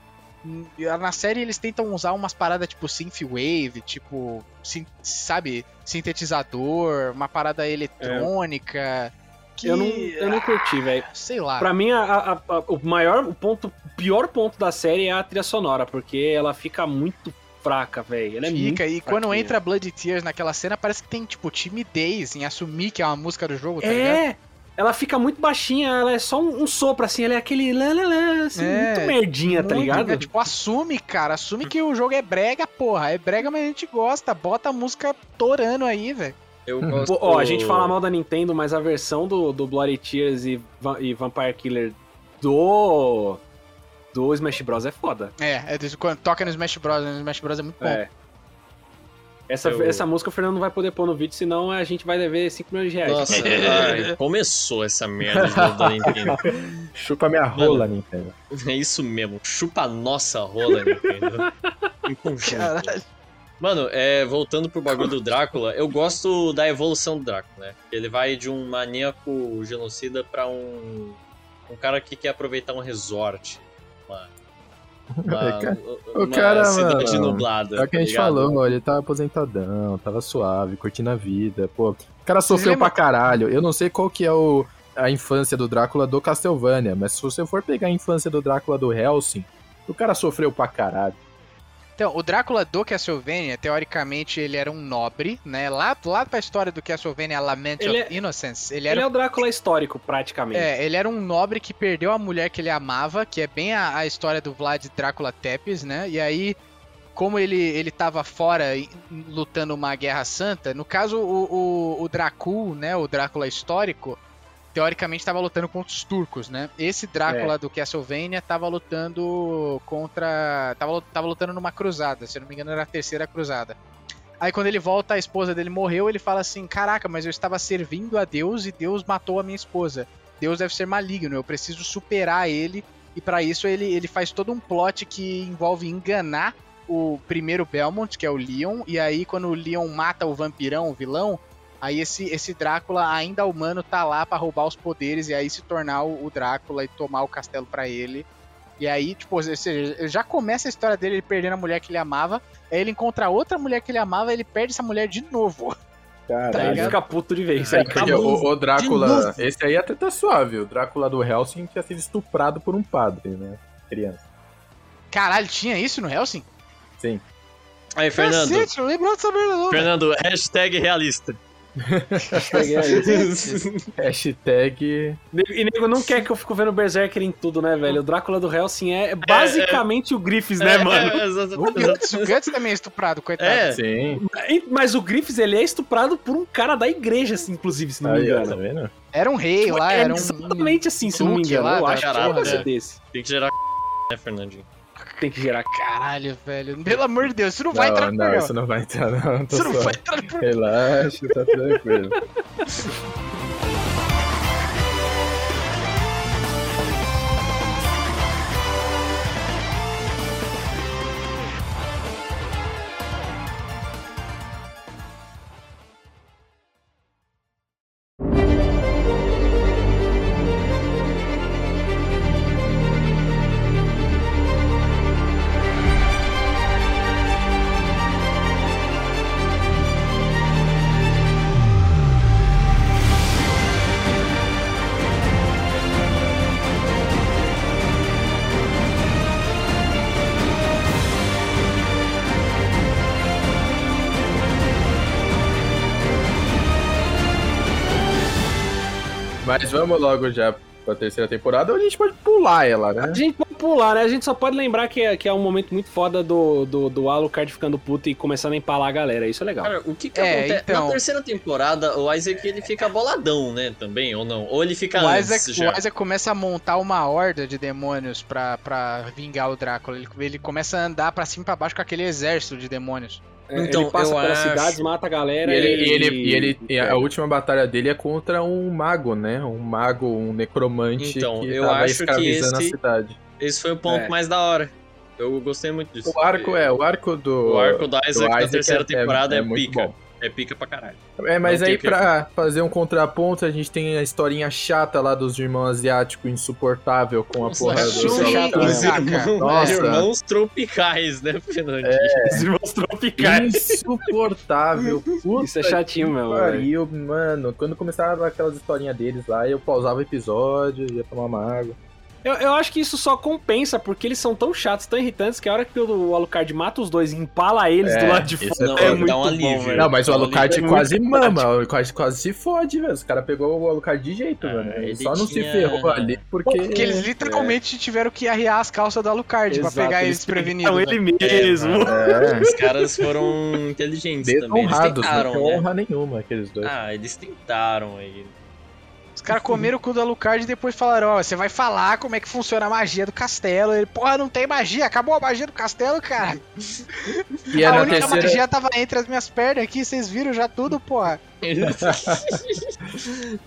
Na série eles tentam usar umas paradas tipo synthwave, tipo, sin- sabe, sintetizador, uma parada eletrônica. Que, Eu não, eu não curti, velho. sei lá. Pra mim, a- a- a- o maior, o ponto, o pior ponto da série é a trilha sonora, porque ela fica muito fraca, velho. Ela é Fica, e quando fraquinha. entra Blood Tears naquela cena, parece que tem, tipo, timidez em assumir que é uma música do jogo, tá ligado? É, ela fica muito baixinha, ela é só um, um sopro, assim, ela é aquele lá, assim, É, muito merdinha, tá Muito, ligado? né? Tipo, assume, cara. Assume que o jogo é brega, porra. É brega, mas a gente gosta. Bota a música torando aí, velho. eu Hum. gosto. Ó, a gente fala mal da Nintendo, mas a versão do, do Bloody Tears e, Va- e Vampire Killer do do Smash Bros é foda. É, é desse- quando toca no Smash Bros. No Smash Bros. é muito bom. É. Essa, Eu- essa música o Fernando não vai poder pôr no vídeo, senão a gente vai dever 5 milhões de reais. Nossa, ai, começou essa merda de novo da Nintendo. Chupa minha rola, Nintendo. É isso mesmo, chupa a nossa rola, Nintendo. Em conjunto. Caralho. Mano, é, voltando pro bagulho do Drácula, eu gosto da evolução do Drácula, né? Ele vai de um maníaco genocida pra um, um cara que quer aproveitar um resort. Uma, uma, o uma cara, cidade mano, nublada. É o que a tá gente ligado? falou, ele tava aposentadão, tava suave, curtindo a vida, pô. O cara sofreu pra caralho. Eu não sei qual que é o, a infância do Drácula do Castlevania, mas se você for pegar a infância do Drácula do Helsing, o cara sofreu pra caralho. Então, o Drácula do Castlevania, teoricamente, ele era um nobre, né? Lá, lá pra história do Castlevania Lament Ele of Innocence, ele Ele era é o Drácula histórico, praticamente. É, ele era um nobre que perdeu a mulher que ele amava, que é bem a, a história do Vlad Drácula Tepes, né? E aí, como ele, ele tava fora lutando uma guerra santa, no caso o, o, o Dracul, né? O Drácula histórico, teoricamente estava lutando contra os turcos, né? Esse Drácula do Castlevania estava lutando contra. Tava, tava lutando numa cruzada, se eu não me engano, era a terceira cruzada. Aí quando ele volta, a esposa dele morreu, ele fala assim: Caraca, mas eu estava servindo a Deus e Deus matou a minha esposa. Deus deve ser maligno, eu preciso superar ele. E para isso ele, ele faz todo um plot que envolve enganar o primeiro Belmont, que é o Leon, e aí quando o Leon mata o vampirão, o vilão, aí esse, esse Drácula ainda humano tá lá para roubar os poderes e aí se tornar o, o Drácula e tomar o castelo para ele. E aí, tipo, ou seja, já começa a história dele ele perdendo a mulher que ele amava, aí ele encontra outra mulher que ele amava, ele perde essa mulher de novo. Caralho. ele fica puto de vez. É, Aí, o, o Drácula, esse aí até tá suave. O Drácula do Helsing tinha sido estuprado por um padre, né? Criança. Caralho, tinha isso no Helsing? Sim. Aí, Fernando. Cacete, não lembrou dessa merda não. Fernando, hashtag realista. Peguei aí. Hashtag. E nego não quer que eu fico vendo Berserker em tudo, né, velho? O Drácula do Helsing é basicamente o Griffiths, né, mano? É, exato, O. Guts, o Guts também é estuprado, coitado. É. Sim. Mas o Griffiths, ele é estuprado por um cara da igreja, assim, inclusive, se não me ó, tá engano. vendo? Era um rei lá, é era um. exatamente assim, se não me engano. lá eu da acho que é um né? desse. Tem que gerar né, Fernandinho? Tem que gerar. Caralho, velho. Pelo amor de Deus, isso não, vai entrar não, no não, programa. isso não vai entrar, não. Tô Isso não suave. vai entrar no. Relaxa, tá tranquilo. Mas vamos logo já pra terceira temporada, ou a gente pode pular ela, A né? gente pode pular, né? A gente só pode lembrar que é, que é um momento muito foda do, do, do Alucard ficando puto e começando a empalar a galera. Isso é legal. Cara, o que que É, acontece? então. Na terceira temporada, o Isaac ele fica boladão, né? Também, ou não? Ou ele fica O antes Isaac, já? o Isaac começa a montar uma horda de demônios pra, pra vingar o Drácula. Ele, ele começa a andar pra cima e pra baixo com aquele exército de demônios. É, Então, ele passa pelas acho- cidades, mata a E galera ele, e ele, e ele- e a última batalha dele é contra um mago, né? Um mago, um necromante Então, que eu tava acho que escravizando a esse- cidade. Esse foi o ponto É. mais da hora. Eu gostei muito disso. O arco é, o arco do. O arco do do Isaac, na terceira é- temporada é, muito pica. bom. É pica pra caralho. É, mas Não aí que- pra fazer um contraponto, a gente tem a historinha chata lá dos irmãos asiáticos, insuportável com a Nossa, porra do. é? Os irmãos, irmãos tropicais, né, Fernandinho? Os irmãos tropicais. Insuportável. Puta Isso é chatinho velho. pariu, mano. Quando começaram aquelas historinhas deles lá, eu pausava o episódio, ia tomar uma água. Eu, eu acho que isso só compensa porque eles são tão chatos, tão irritantes, que a hora que o Alucard mata os dois e empala eles É, do lado de isso fora Não, é dá muito um bom, alívio. velho. Não, mas o Alucard é quase mama, quase, quase se fode, velho. Os caras pegou o Alucard de jeito, Ah, mano. Ele só não se ferrou ali porque. Porque eles literalmente tiveram que arriar as calças do Alucard pra Exato, pegar eles desprevenidos. Então né? ele mesmo. É, Os caras foram inteligentes também. Eles desonrados, não tentaram, tem né? honra nenhuma, aqueles dois. Ah, eles tentaram aí. Os caras comeram o cu do Alucard e depois falaram, ó, você vai falar como é que funciona a magia do castelo. Ele, porra, não tem magia, acabou a magia do castelo, cara. e é a única terceira. magia tava entre as minhas pernas aqui, vocês viram já tudo, porra.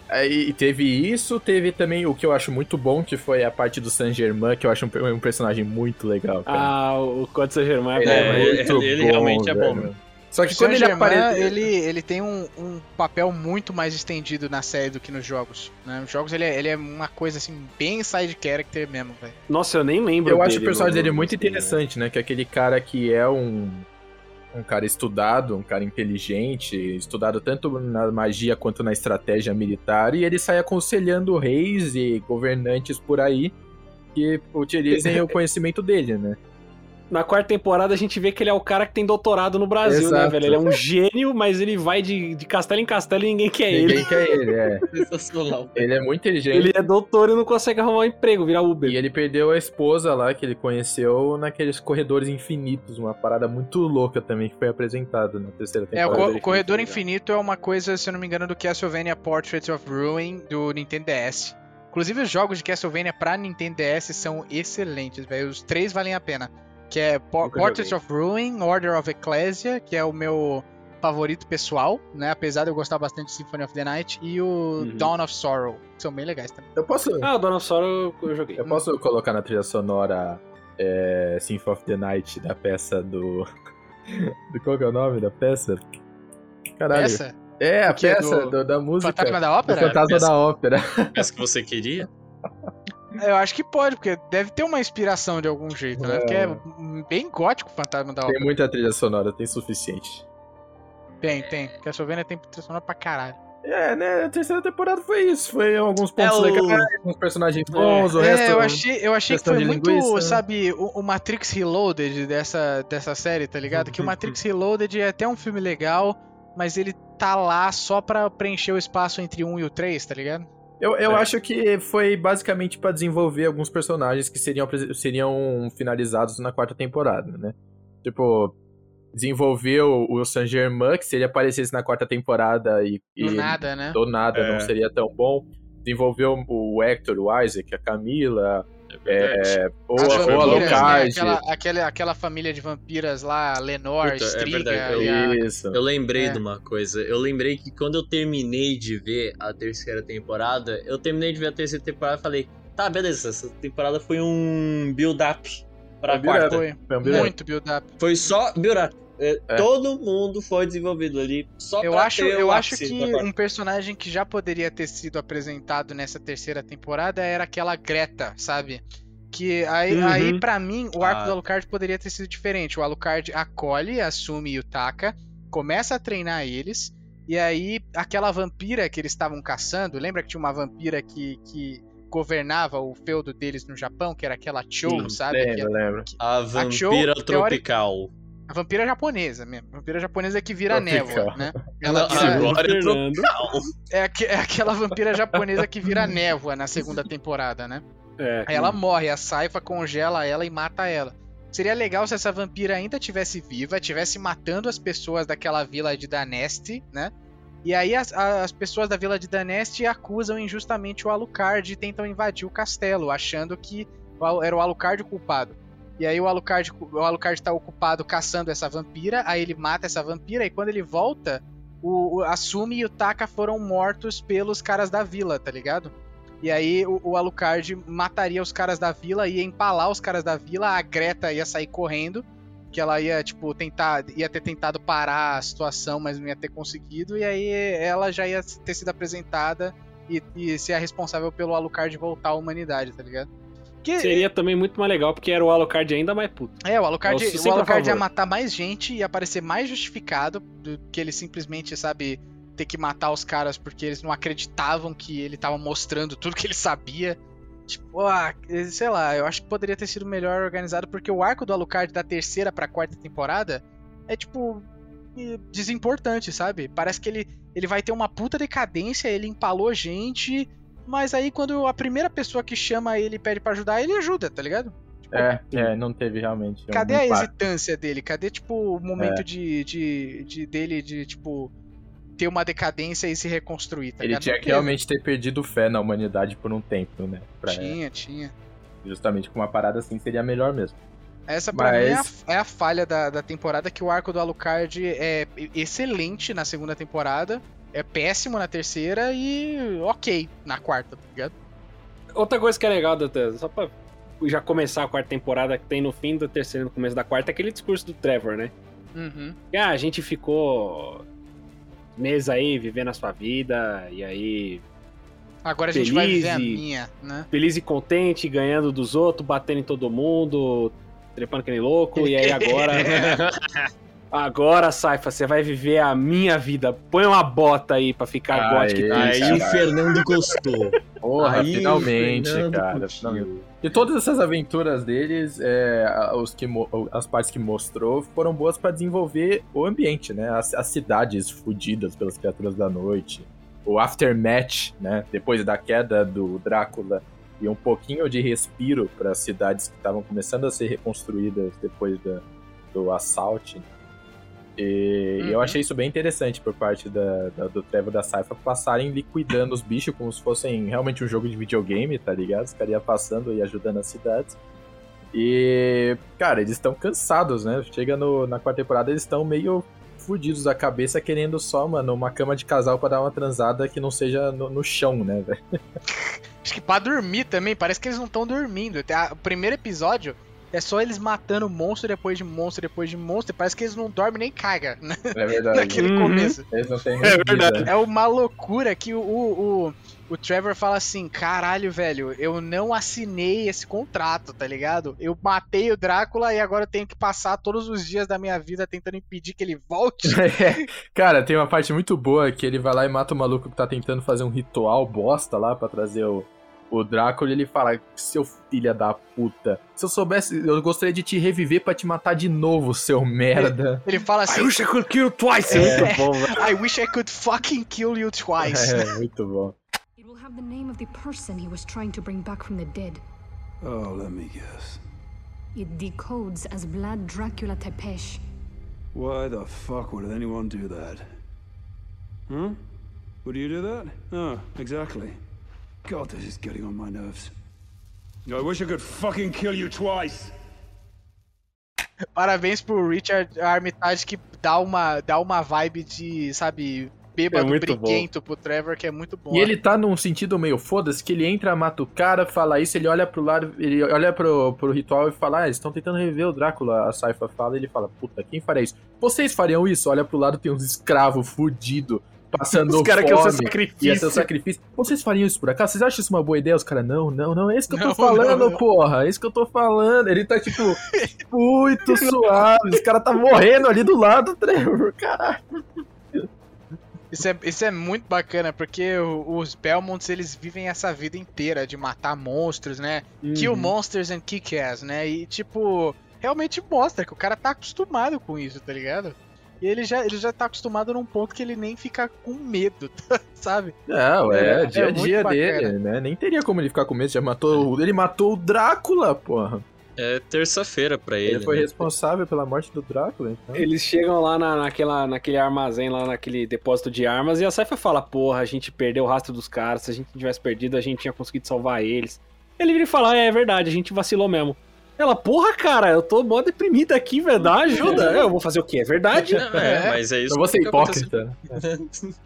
Aí teve isso, teve também o que eu acho muito bom, que foi a parte do Saint Germain, que eu acho um, um personagem muito legal. Cara. Ah, o Código Saint-Germain é Ele bom, é, velho. ele- ele realmente é bom, velho. Só que O quando ele aparece. ele, ele tem um, um papel muito mais estendido na série do que nos jogos. Né? Nos jogos ele é, ele é uma coisa assim, bem side character mesmo, velho. Nossa, eu nem lembro Eu acho o dele personagem dele muito no- interessante, né? Que é aquele cara que é um, um cara estudado, um cara inteligente, estudado tanto na magia quanto na estratégia militar, e ele sai aconselhando reis e governantes por aí que utilizem o conhecimento dele, né? Na quarta temporada a gente vê que ele é o cara que tem doutorado no Brasil, né, Exato. velho? Ele é um gênio, mas ele vai de, de castelo em castelo e ninguém quer ele. Ninguém quer ele, é. Sensacional. Ele é muito inteligente. Ele é doutor e não consegue arrumar um emprego, virar Uber. E ele perdeu a esposa lá que ele conheceu naqueles corredores infinitos, uma parada muito louca também que foi apresentada na terceira É, o, temporada. co- o Corredor Infinito é uma coisa, se eu não me engano, do Castlevania Portraits of Ruin do Nintendo DS. Inclusive, os jogos de Castlevania pra Nintendo DS são excelentes, velho. Os três valem a pena. Que é Po- Nunca Portraits joguei. of Ruin, Order of Ecclesia, que é o meu favorito pessoal, né? Apesar de eu gostar bastante de Symphony of the Night, e o Uhum. Dawn of Sorrow, que são bem legais também. Eu posso, Ah, o Donossauro eu, eu joguei. eu posso colocar na trilha sonora é, Symphony of the Night da peça do. do qual que é o nome da peça? Caralho. Essa? É, a peça Do- do- da música. Fantasma da Ópera? Fantasma Peça. da Ópera. Essa que você queria? Eu acho que pode, porque deve ter uma inspiração de algum jeito, né? É. Porque é bem gótico o Fantasma da Tem Ópera. muita trilha sonora, tem suficiente. Tem, tem. Castlevania tem trilha sonora pra caralho. É, né? A terceira temporada foi isso. Foi alguns pontos É o- legais, alguns personagens bons, o É, resto. eu achei, eu achei que foi muito, linguiça. sabe, o, o Matrix Reloaded dessa, dessa série, tá ligado? Que o Matrix Reloaded é até um filme legal, mas ele tá lá só pra preencher o espaço entre um e o 3, tá ligado? Eu, eu É. acho que foi basicamente pra desenvolver alguns personagens que seriam, seriam finalizados na quarta temporada, né? Tipo, desenvolveu o Saint Germain, que se ele aparecesse na quarta temporada e, e Do nada, né? do nada É. não seria tão bom. Desenvolveu o Hector, o Isaac, a Camila, É verdade. é, ou, As a- ou né? Aquela, aquela, aquela família de vampiras lá, Lenor, Puta, é Striga verdade, e a... Isso. Eu lembrei É. de uma coisa. Eu lembrei que quando eu terminei de ver a terceira temporada, eu terminei de ver a terceira temporada e falei, tá, beleza, essa temporada foi um build-up pra Foi quarta. Foi Foi um build-up. muito build-up. Foi só build-up. É, É. Todo mundo foi desenvolvido ali só Eu pra acho, ter o eu acho que um personagem que já poderia ter sido apresentado nessa terceira temporada era aquela Greta, sabe? Que aí, Uhum. aí para mim, o arco Ah. do Alucard poderia ter sido diferente. O Alucard acolhe, assume Yutaka, começa a treinar eles, e aí aquela vampira que eles estavam caçando, lembra que tinha uma vampira que, que governava o feudo deles no Japão, que era aquela Cho, sabe? Lembro, Que- lembro. A Cho, vampira teori- tropical. A vampira japonesa mesmo. A vampira japonesa que vira Tropical. névoa, né? Ela Não, vira- agora é. É, aque- é aquela vampira japonesa que vira névoa na segunda temporada, né? É. Aí ela morre, a Saifa congela ela e mata ela. Seria legal se essa vampira ainda tivesse viva, tivesse matando as pessoas daquela vila de Daneste, né? E aí as, as pessoas da vila de Daneste acusam injustamente o Alucard e tentam invadir o castelo, achando que era o Alucard o culpado. E aí o Alucard, o Alucard tá ocupado caçando essa vampira, aí ele mata essa vampira e quando ele volta, o, o Asumi e o Taka foram mortos pelos caras da vila, tá ligado? E aí o, o Alucard mataria os caras da vila, ia empalar os caras da vila, a Greta ia sair correndo, que ela ia, tipo, tentar. ia ter tentado parar a situação, mas não ia ter conseguido, e aí ela já ia ter sido apresentada e, e ser a responsável pelo Alucard voltar à humanidade, tá ligado? Que, Seria também muito mais legal, porque era o Alucard ainda mais puto. é, o Alucard, sou o Alucard ia matar mais gente e aparecer mais justificado do que ele simplesmente, sabe, ter que matar os caras porque eles não acreditavam que ele tava mostrando tudo que ele sabia. Tipo, ah, sei lá, eu acho que poderia ter sido melhor organizado porque o arco do Alucard da terceira pra quarta temporada é tipo desimportante, sabe? Parece que ele, ele vai ter uma puta decadência, ele empalou gente, mas aí quando a primeira pessoa que chama ele e pede pra ajudar, ele ajuda, tá ligado? É, é, não teve realmente. Cadê a impacto. hesitância dele? Cadê, tipo, o momento É. de, de, de dele de, tipo, ter uma decadência e se reconstruir, tá Ele tinha que realmente ter perdido fé na humanidade por um tempo, né? Pra, Tinha, tinha. Justamente com uma parada assim seria melhor mesmo. Essa pra mim é a, Mas- é a falha da, da temporada, que o arco do Alucard é excelente na segunda temporada, é péssimo na terceira e ok na quarta, tá ligado? Outra coisa que é legal, até, só pra já começar a quarta temporada, que tem no fim da terceira e no começo da quarta, é aquele discurso do Trevor, né? Uhum. Que, ah, a gente ficou meses aí vivendo a sua vida, e aí Agora a gente vai Feliz viver a e- minha, né? feliz e contente, ganhando dos outros, batendo em todo mundo, trepando que nem louco, e aí agora. Agora, Saifa, você vai viver a minha vida. Põe uma bota aí pra ficar Aê. gótico. Aí o Fernando gostou. Porra, Aí finalmente, Fernando cara. finalmente. E todas essas aventuras deles, é, os que, as partes que mostrou, foram boas pra desenvolver o ambiente, né? As, as cidades fudidas pelas criaturas da noite. O aftermath, né? Depois da queda do Drácula. E um pouquinho de respiro para as cidades que estavam começando a ser reconstruídas depois da, do assalto. E Uhum. eu achei isso bem interessante por parte da, da- do Trevor da Saifa passarem liquidando os bichos como se fossem realmente um jogo de videogame, tá ligado? Os caras iam passando e ajudando as cidades. E, cara, eles estão cansados, né? Chega no- na quarta temporada, eles estão meio fudidos da cabeça, querendo só, mano, uma cama de casal pra dar uma transada que não seja no, no chão, né, velho? Acho que pra dormir também, parece que eles não estão dormindo. Até O primeiro episódio é só eles matando monstro depois de monstro depois de monstro. Parece que eles não dormem nem caga né? É verdade. naquele Uhum. começo. Eles não têm É verdade. É uma loucura que o, o, o, o Trevor fala assim: caralho, velho, eu não assinei esse contrato, tá ligado? Eu matei o Drácula e agora eu tenho que passar todos os dias da minha vida tentando impedir que ele volte. É, Cara, tem uma parte muito boa que ele vai lá e mata o maluco que tá tentando fazer um ritual bosta lá pra trazer o, o Drácula ele fala: Seu filha da puta, se eu soubesse, eu gostaria de te reviver pra te matar de novo, seu merda. Ele fala assim: I wish I could kill twice. É muito bom, velho. I wish I could fucking kill you twice. É, muito bom. It will have the name of the person he was trying to bring back from the dead. Oh, let me guess. It decodes as Vlad Dracula Tepesh. Why the fuck would anyone do that? Huh? Would you do that? Oh, exactly. God, this is getting on my nerves. I wish I could fucking kill you twice. Parabéns pro Richard Armitage que dá uma, dá uma vibe de, sabe, bêbado É muito briguento pro Trevor, que é muito bom. E ele tá num sentido meio foda-se, que ele entra, mata o cara, fala isso, ele olha pro lado, ele olha pro, pro ritual e fala, ah, eles estão tentando reviver o Drácula, a Saifa fala, e ele fala, puta, quem faria isso? Vocês fariam isso? Olha pro lado, tem uns escravos fudidos, passando Os caras que fome. iam ser Ia ser sacrifício. o sacrifício. Vocês fariam isso por acaso? Vocês acham isso uma boa ideia? Os caras, não, não, não, é isso que eu tô Não, falando, não, não. porra, é isso que eu tô falando. Ele tá, tipo, muito suave, os caras tá morrendo ali do lado, Trevor, caralho. Isso é, isso é muito bacana, porque o- os Belmonts, eles vivem essa vida inteira de matar monstros, né? Uhum. Kill monsters and kick-ass, né? E, tipo, realmente mostra que o cara tá acostumado com isso, tá ligado? E ele já, ele já tá acostumado num ponto que ele nem fica com medo, sabe? Não, é, É, dia a é dia bacana. dele, né? Nem teria como ele ficar com medo, já matou. Ele matou o Drácula, porra. É terça-feira pra ele. Ele foi né? responsável pela morte do Drácula, então. Eles chegam lá na, naquela, naquele armazém, lá naquele depósito de armas, e a Saifa fala: Porra, a gente perdeu o rastro dos caras. Se a gente tivesse perdido, a gente tinha conseguido salvar eles. Ele vira e fala: É, é verdade, a gente vacilou mesmo. Ela, porra, cara, eu tô mó deprimida aqui, velho. Dá ajuda. Eu vou fazer o quê? É verdade? Não, é, mas é isso Eu vou ser hipócrita.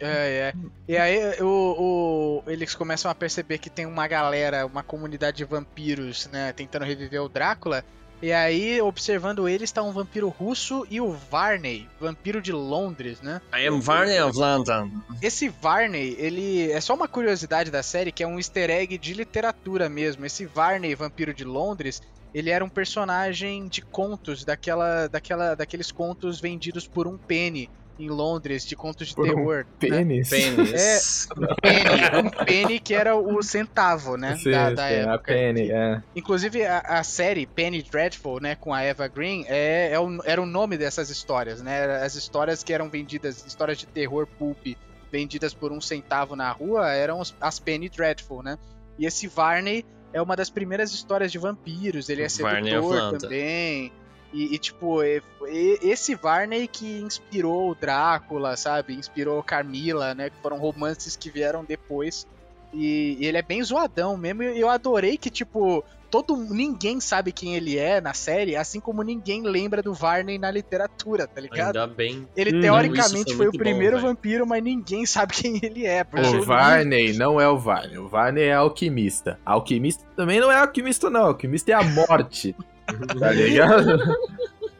É, é. E aí o, o- eles começam a perceber que tem uma galera, uma comunidade de vampiros, né, tentando reviver o Drácula. E aí, observando eles, está um vampiro russo e o Varney, vampiro de Londres, né? I am Varney of London. Esse Varney, ele é só uma curiosidade da série, que é um easter egg de literatura mesmo. Esse Varney, vampiro de Londres, ele era um personagem de contos, daquela, daquela, daqueles contos vendidos por um penny em Londres, de contos de Por um terror. né? Pênis. Pênis. penny, um penny que era o centavo, né? Sim, da, sim, da a época. Penny, é. Inclusive, a, a série Penny Dreadful, né, com a Eva Green, é, é o, era o nome dessas histórias, né? As histórias que eram vendidas, histórias de terror pulp, vendidas por um centavo na rua, eram as Penny Dreadful, né? E esse Varney é uma das primeiras histórias de vampiros, ele é Varney of sedutor também. E, e, tipo, e- e- esse Varney que inspirou o Drácula, sabe? Inspirou Carmila, né? Que foram romances que vieram depois. E, e ele é bem zoadão mesmo. E eu adorei que, tipo, todo ninguém sabe quem ele é na série, assim como ninguém lembra do Varney na literatura, tá ligado? Ainda bem. Ele Hum, teoricamente foi foi o bom, primeiro velho. vampiro, mas ninguém sabe quem ele é. O Varney não é o Varney. O Varney é alquimista. Alquimista também não é alquimista, não. Alquimista é a morte. tá ligado?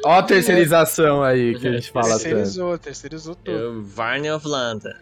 Ó a terceirização aí que a gente fala tanto. Terceirizou, terceirizou tudo. Varney of London.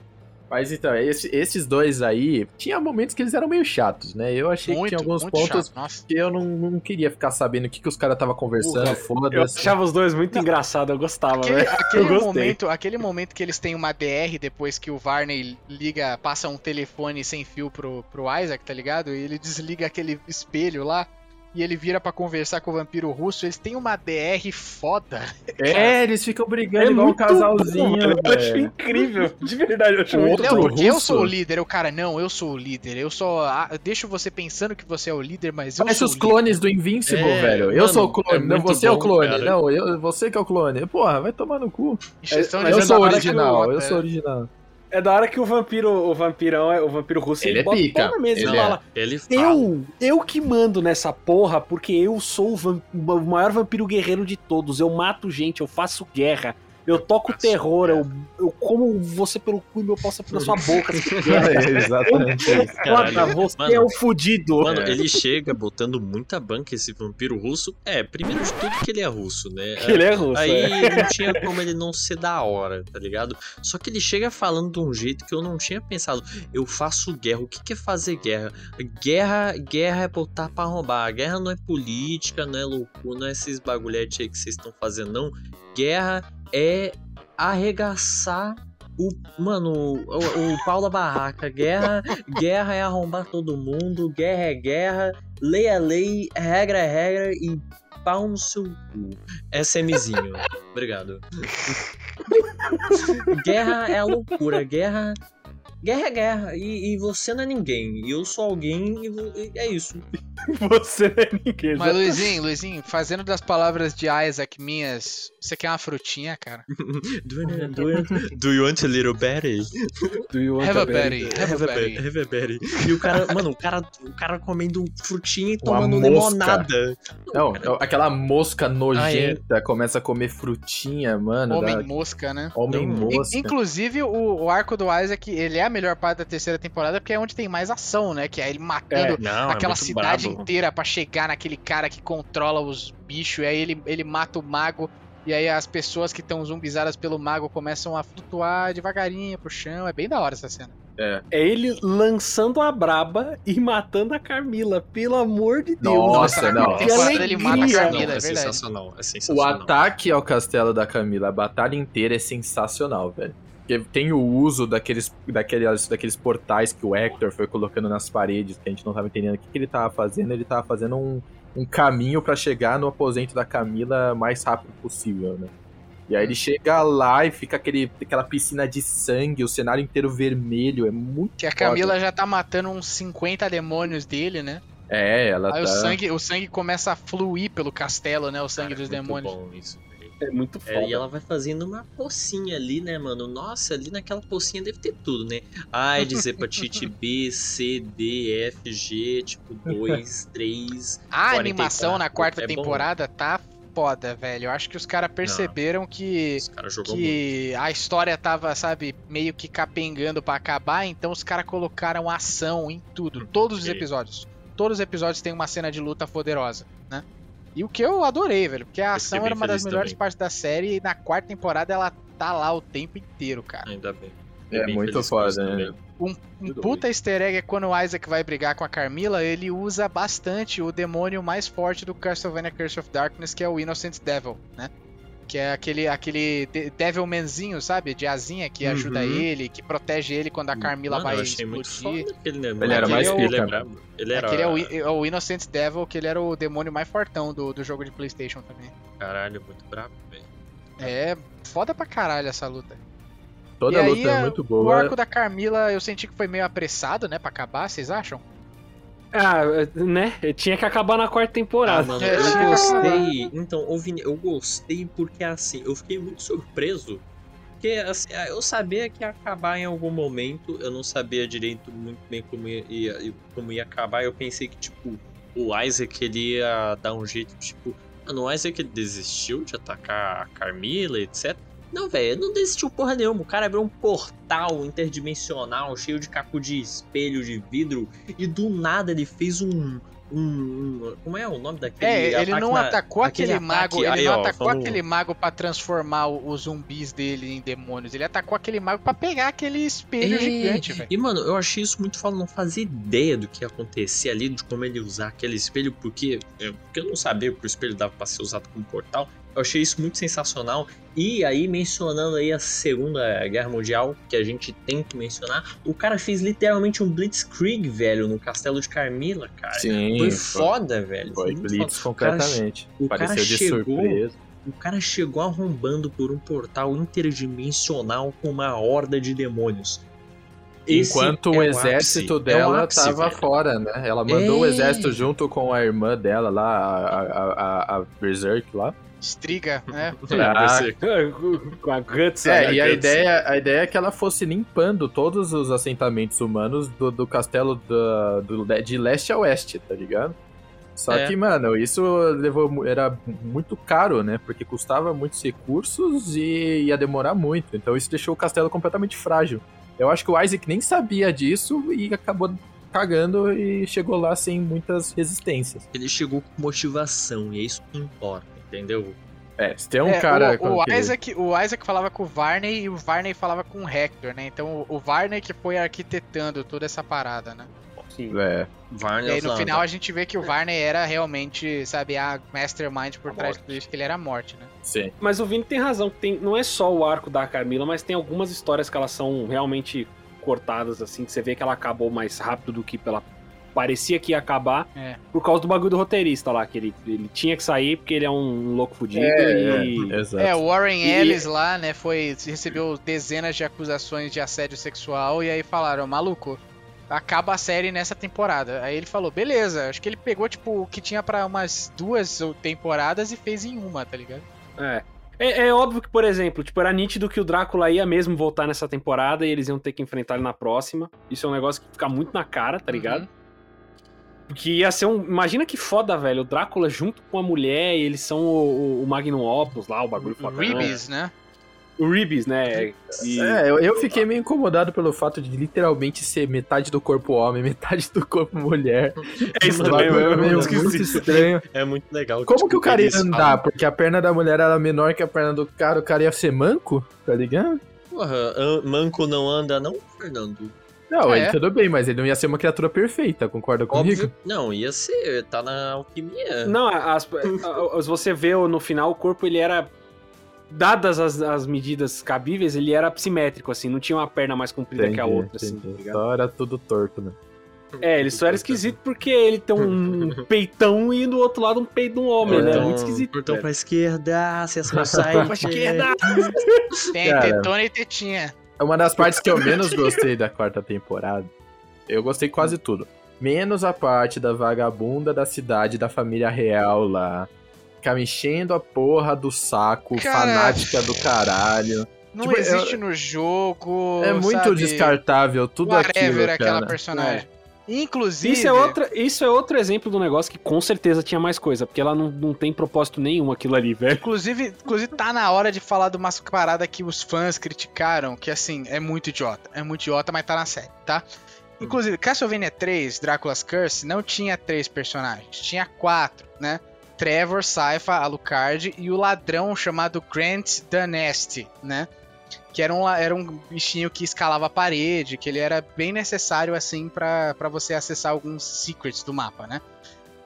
Mas então, esse- esses dois aí, tinha momentos que eles eram meio chatos, né? Eu achei que Muito, tinha alguns pontos chato. Que eu não, não queria ficar sabendo o que, que os caras estavam conversando, Eu foda-se. achava os dois muito engraçados, eu gostava, Aquele, velho. aquele Eu gostei. momento, aquele momento que eles têm uma DR depois que o Varney liga, passa um telefone sem fio pro, pro Isaac, tá ligado? E ele desliga aquele espelho lá e ele vira pra conversar com o vampiro russo. Eles têm uma DR foda. É, eles ficam brigando É igual um casalzinho, bom. Eu acho incrível. De verdade, eu acho O muito não, bom. porque eu russo? sou o líder. O cara, não, eu sou o líder. Eu só ah, deixo você pensando que você é o líder, mas eu Parece sou os o líder. clones do Invincible, É, velho. Eu mano, sou o clone, é não, você é o bom, clone. cara. Não, eu, você que é o clone. Porra, vai tomar no cu. Injeção Mas eu é sou o da hora que original, eu- eu sou o original. É da hora que o vampiro, o vampirão, é- o vampiro russo, Ele ele, é bota pica. na mesa Ele e é. fala, Ele fala. eu, eu que mando nessa porra, porque eu sou o, o maior vampiro guerreiro de todos, eu mato gente, eu faço guerra, eu toco faço terror, eu, eu como você pelo cu e meu pau sai pela sua boca. quiser. É, exatamente Caralho. você Mano, é o fudido. Mano, É. ele chega botando muita banca esse vampiro russo. É, primeiro de tudo que ele é russo, né? Que ele é russo, Aí é. não tinha como ele não ser da hora, tá ligado? Só que ele chega falando de um jeito que eu não tinha pensado. Eu faço guerra. O que que é fazer guerra? Guerra, guerra é botar pra roubar. Guerra não é política, não é loucura, não é esses bagulhetes aí que vocês estão fazendo, não. Guerra é arregaçar o. Mano, o, o pau da barraca. Guerra, guerra é arrombar todo mundo. Guerra é guerra. Lei é lei. Regra é regra. E pau no seu cu. SMzinho. Obrigado. guerra é a loucura. Guerra. Guerra é guerra. E, e você não é ninguém. E eu sou alguém. E, e é isso. Você não é ninguém. Mas Luizinho, Luizinho, fazendo das palavras de Isaac minhas, você quer uma frutinha, cara? Do, you- do, you- do you want a little berry? Do you want Have a a berry? berry, have a berry. Have a berry. E o cara, mano, o cara, o cara comendo frutinha e Uma tomando mosca. limonada. Não, aquela mosca nojenta começa a comer frutinha, mano. Homem dá- mosca, né? Homem Não, In- mosca. Inclusive, o, o arco do Isaac, ele é a melhor parte da terceira temporada, porque é onde tem mais ação, né? Que é ele matando Não, aquela é cidade brabo. inteira pra chegar naquele cara que controla os bichos, e aí ele, ele mata o mago, e aí as pessoas que estão zumbizadas pelo mago começam a flutuar devagarinho pro chão. É bem da hora essa cena. É ele lançando a braba e matando a Carmila, pelo amor de Deus. Nossa, não. Que temporada ele mata a alegria. Carmila, Não, é é sensacional, é O sensacional. ataque ao castelo da Camila, a batalha inteira é sensacional, velho. Porque tem o uso daqueles, daqueles, daqueles portais que o Hector foi colocando nas paredes, que a gente não tava entendendo o que, que ele tava fazendo. Ele tava fazendo um, um caminho pra chegar no aposento da Camila mais rápido possível, né? E aí ele chega lá e fica aquele, aquela piscina de sangue, o cenário inteiro vermelho, é muito Que a foda. Camila já tá matando uns 50 demônios dele, né? É, ela Aí tá... o, sangue, o sangue começa a fluir pelo castelo, né? O sangue Cara, dos é muito demônios. bom isso. É muito foda. É, e ela vai fazendo uma pocinha ali, né, mano? Nossa, ali naquela pocinha deve ter tudo, né? AIDS, hepatite B, C, D, F, G, tipo 2, 3. A 44, animação na quarta é bom. temporada tá foda, velho. Eu acho que os caras perceberam que, jogou muito. que a história tava, sabe, meio que capengando pra acabar, então os caras colocaram ação em tudo, todos os episódios. Todos os episódios tem uma cena de luta poderosa, né? E o que eu adorei, velho, porque a Eu ação era uma das melhores também. partes da série e na quarta temporada ela tá lá o tempo inteiro, cara. Ainda bem. É Bem muito foda, né? Um, um puta easter egg é quando o Isaac vai brigar com a Carmila, ele usa bastante o demônio mais forte do Castlevania Curse of Darkness, que é o Innocent Devil, né? Que é aquele, aquele de- Devilmanzinho, sabe? De asinha que ajuda Uhum. ele, que protege ele quando a Carmila Mano, eu vai achei muito explodir. foda aquele, né? Ele era Aquele mais é o- Ele, pica. é brabo. ele era. Aquele é o, é o Innocent Devil, que ele era o demônio mais fortão do, do jogo de Playstation também. Caralho, muito brabo, velho. É foda pra caralho essa luta. Toda E a aí, luta é muito O boa. arco da Carmila eu senti que foi meio apressado, né, pra acabar, vocês acham? Ah, né? Tinha que acabar na quarta Ah, temporada. mano, É, eu gostei. Então, ô Vini, eu gostei porque assim, eu fiquei muito surpreso. Porque assim, eu sabia que ia acabar em algum momento, eu não sabia direito muito bem como ia, ia- como ia acabar. Eu pensei que, tipo, o Isaac ele ia dar um jeito, tipo, mano, o Isaac ele desistiu de atacar a Carmila, etc. Não, velho, não desistiu porra nenhuma. O cara abriu um portal interdimensional cheio de caco de espelho, de vidro, e do nada ele fez um, um, um- Como é o nome daquele É, ele não na- atacou aquele, ataque- mago, ele aí, não ó, atacou vamos- aquele mago pra transformar os zumbis dele em demônios. Ele atacou aquele mago pra pegar aquele espelho É, gigante, velho. E, mano, eu achei isso muito foda, não fazia ideia do que ia acontecer ali, de como ele usar aquele espelho, porque eu, porque eu não sabia que o espelho dava pra ser usado como portal. Eu achei isso muito sensacional. E aí, mencionando aí a Segunda Guerra Mundial, que a gente tem que mencionar, o cara fez literalmente um Blitzkrieg, velho, no Castelo de Carmila, cara. Sim, Foi foda, velho. Foi muito Blitz foda. O cara completamente. o cara Pareceu de chegou- surpresa. O cara chegou arrombando por um portal interdimensional com uma horda de demônios. Esse Enquanto é o o exército ápice, é o dela ápice, tava velho. fora, né? Ela mandou o É. exército junto com a irmã dela lá, a, a, a, a Berserk lá. Estriga, né? Ah, Com a Guts É, e a Guts. ideia, a ideia é que ela fosse limpando todos os assentamentos humanos do, do castelo da- do, de leste a oeste, tá ligado? Só É. que, mano, isso levou, era muito caro, né? Porque custava muitos recursos e ia demorar muito. Então isso deixou o castelo completamente frágil. Eu acho que o Isaac nem sabia disso e acabou cagando e chegou lá sem muitas resistências. Ele chegou com motivação, e é isso que importa, entendeu? É, se tem um É, cara... o, o Isaac, o Isaac falava com o Varney e o Varney falava com o Hector, né? Então o, o Varney que foi arquitetando toda essa parada, né? Sim. É, Varney E aí no final a gente vê que o Varney era realmente, sabe, a mastermind por A trás de morte. tudo isso, que ele era a morte, né? sim. Mas o Vini tem razão, que tem, não é só o arco da Carmila, mas tem algumas histórias que elas são realmente cortadas, assim, que você vê que ela acabou mais rápido do que ela parecia que ia acabar, É. por causa do bagulho do roteirista lá, que ele, ele tinha que sair porque ele é um louco fudido É, e... exato. É, o Warren E- Ellis lá, né, foi recebeu dezenas de acusações de assédio sexual e aí falaram, maluco, acaba a série nessa temporada. Aí ele falou, beleza, acho que ele pegou tipo o que tinha pra umas duas temporadas e fez em uma, tá ligado? É. É, é óbvio que, por exemplo, tipo, era nítido que o Drácula ia mesmo voltar nessa temporada e eles iam ter que enfrentar ele na próxima. Isso é um negócio que fica muito na cara, tá ligado? Uhum. Porque ia ser um. Imagina que foda, velho. O Drácula junto com a mulher e eles são o, o, o Magnum Opus lá, o bagulho foda. Ribis, né? O Ribis, né? E- É, eu, eu fiquei meio incomodado pelo fato de literalmente ser metade do corpo homem, metade do corpo mulher. É isso também, é meio muito estranho. É muito legal. Como tipo, que o cara ia andar? falam, Porque a perna da mulher era menor que a perna do cara, o cara ia ser manco, tá ligado? Porra, an- manco não anda, não, Fernando? Não, É. ele tudo bem, mas ele não ia ser uma criatura perfeita, concorda comigo? Óbvio. Não, ia ser. Tá na alquimia. Não, as, as- você vê no final o corpo ele era. Dadas as, as medidas cabíveis, ele era simétrico, assim, não tinha uma perna mais comprida que a outra, assim, tá entendi. ligado? Só era tudo torto, né? É, ele só era esquisito porque ele tem um peitão e do outro lado um peito de um homem, né? Portão- Muito esquisito. Portão velho. pra esquerda, acessão site. Pra esquerda! Tem Cara. tetona e tetinha. É uma das partes que eu menos gostei da quarta temporada. Eu gostei quase tudo. Menos a parte da vagabunda da cidade da família real lá. Ficar me enchendo a porra do saco, Cara. fanática do caralho. Não Tipo, existe no jogo. É muito sabe? descartável tudo Whatever aquilo, aquela cara. personagem. Inclusive. Isso é, outra, isso é outro exemplo do negócio que com certeza tinha mais coisa, porque ela não, não tem propósito nenhum aquilo ali, velho. Inclusive, inclusive, tá na hora de falar de umas paradas que os fãs criticaram, que assim, é muito idiota. É muito idiota, mas tá na série, tá? Inclusive, Castlevania 3, Drácula's Curse, não tinha três personagens, tinha quatro, né? Trevor, Saifa, Alucard e o ladrão chamado Grant Danesti, né? Que era um, era um bichinho que escalava a parede, que ele era bem necessário, assim, pra pra você acessar alguns secrets do mapa, né?